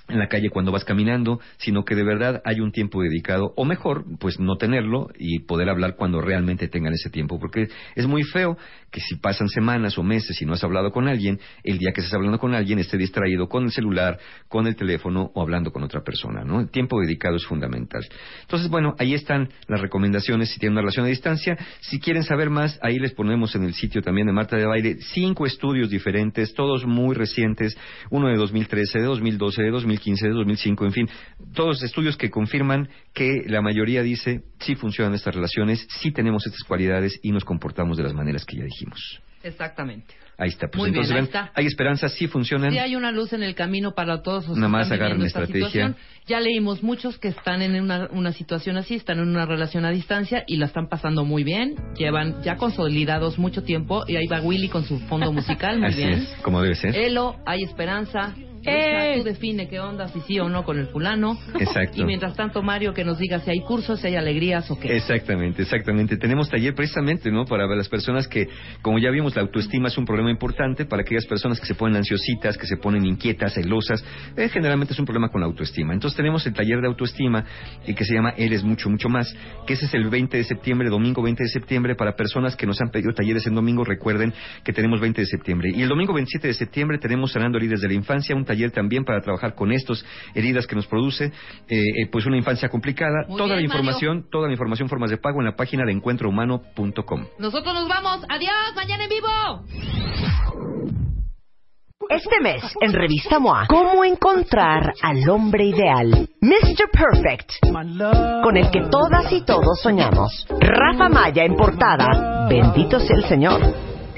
en la calle cuando vas caminando, sino que de verdad hay un tiempo dedicado, o mejor, pues no tenerlo y poder hablar cuando realmente tengan ese tiempo, porque es muy feo que si pasan semanas o meses y no has hablado con alguien, el día que estés hablando con alguien esté distraído con el celular, con el teléfono o hablando con otra persona, ¿no? El tiempo dedicado es fundamental. Entonces, bueno, ahí están las recomendaciones si tienen una relación a distancia. Si quieren saber más, ahí les ponemos en el sitio también de Marta de Baile cinco estudios diferentes, todos muy recientes, uno de 2013, de 2012, de 2015, de 2005, en fin, todos estudios que confirman que la mayoría dice sí funcionan estas relaciones, sí tenemos estas cualidades y nos comportamos de las maneras que ya dijimos. Exactamente. Ahí está, pues Muy bien, entonces ahí ven, está. hay esperanza, sí funcionan. Sí hay una luz en el camino para todos los Nada más agarren esta estrategia. situación. Ya leímos muchos que están en una, una situación así, están en una relación a distancia y la están pasando muy bien. Llevan ya consolidados mucho tiempo y ahí va Willy con su fondo musical, muy Así bien. es, como debe ser. Elo, hay esperanza. ¡Eh! Tú define qué onda, si sí o no con el fulano. Exacto. Y mientras tanto, Mario, que nos diga si hay cursos, si hay alegrías o qué. Exactamente, exactamente. Tenemos taller precisamente, ¿no? Para las personas que, como ya vimos, la autoestima es un problema importante para aquellas personas que se ponen ansiositas, que se ponen inquietas, celosas. Eh, generalmente es un problema con la autoestima. Entonces tenemos el taller de autoestima eh, que se llama Eres Mucho, Mucho Más, que ese es el 20 de septiembre, domingo 20 de septiembre, para personas que nos han pedido talleres en domingo. Recuerden que tenemos 20 de septiembre. Y el domingo 27 de septiembre tenemos Sanando Heridas de la Infancia, un taller también para trabajar con estos heridas que nos produce, eh, eh, pues una infancia complicada. Muy Toda la Mario. información, toda la información, formas de pago en la página de encuentrohumano.com. Nosotros nos vamos. Adiós, mañana en vivo. Este mes, en Revista MOA, ¿cómo encontrar al hombre ideal? Mr. Perfect, con el que todas y todos soñamos. Rafa Maya en portada. Bendito sea el Señor.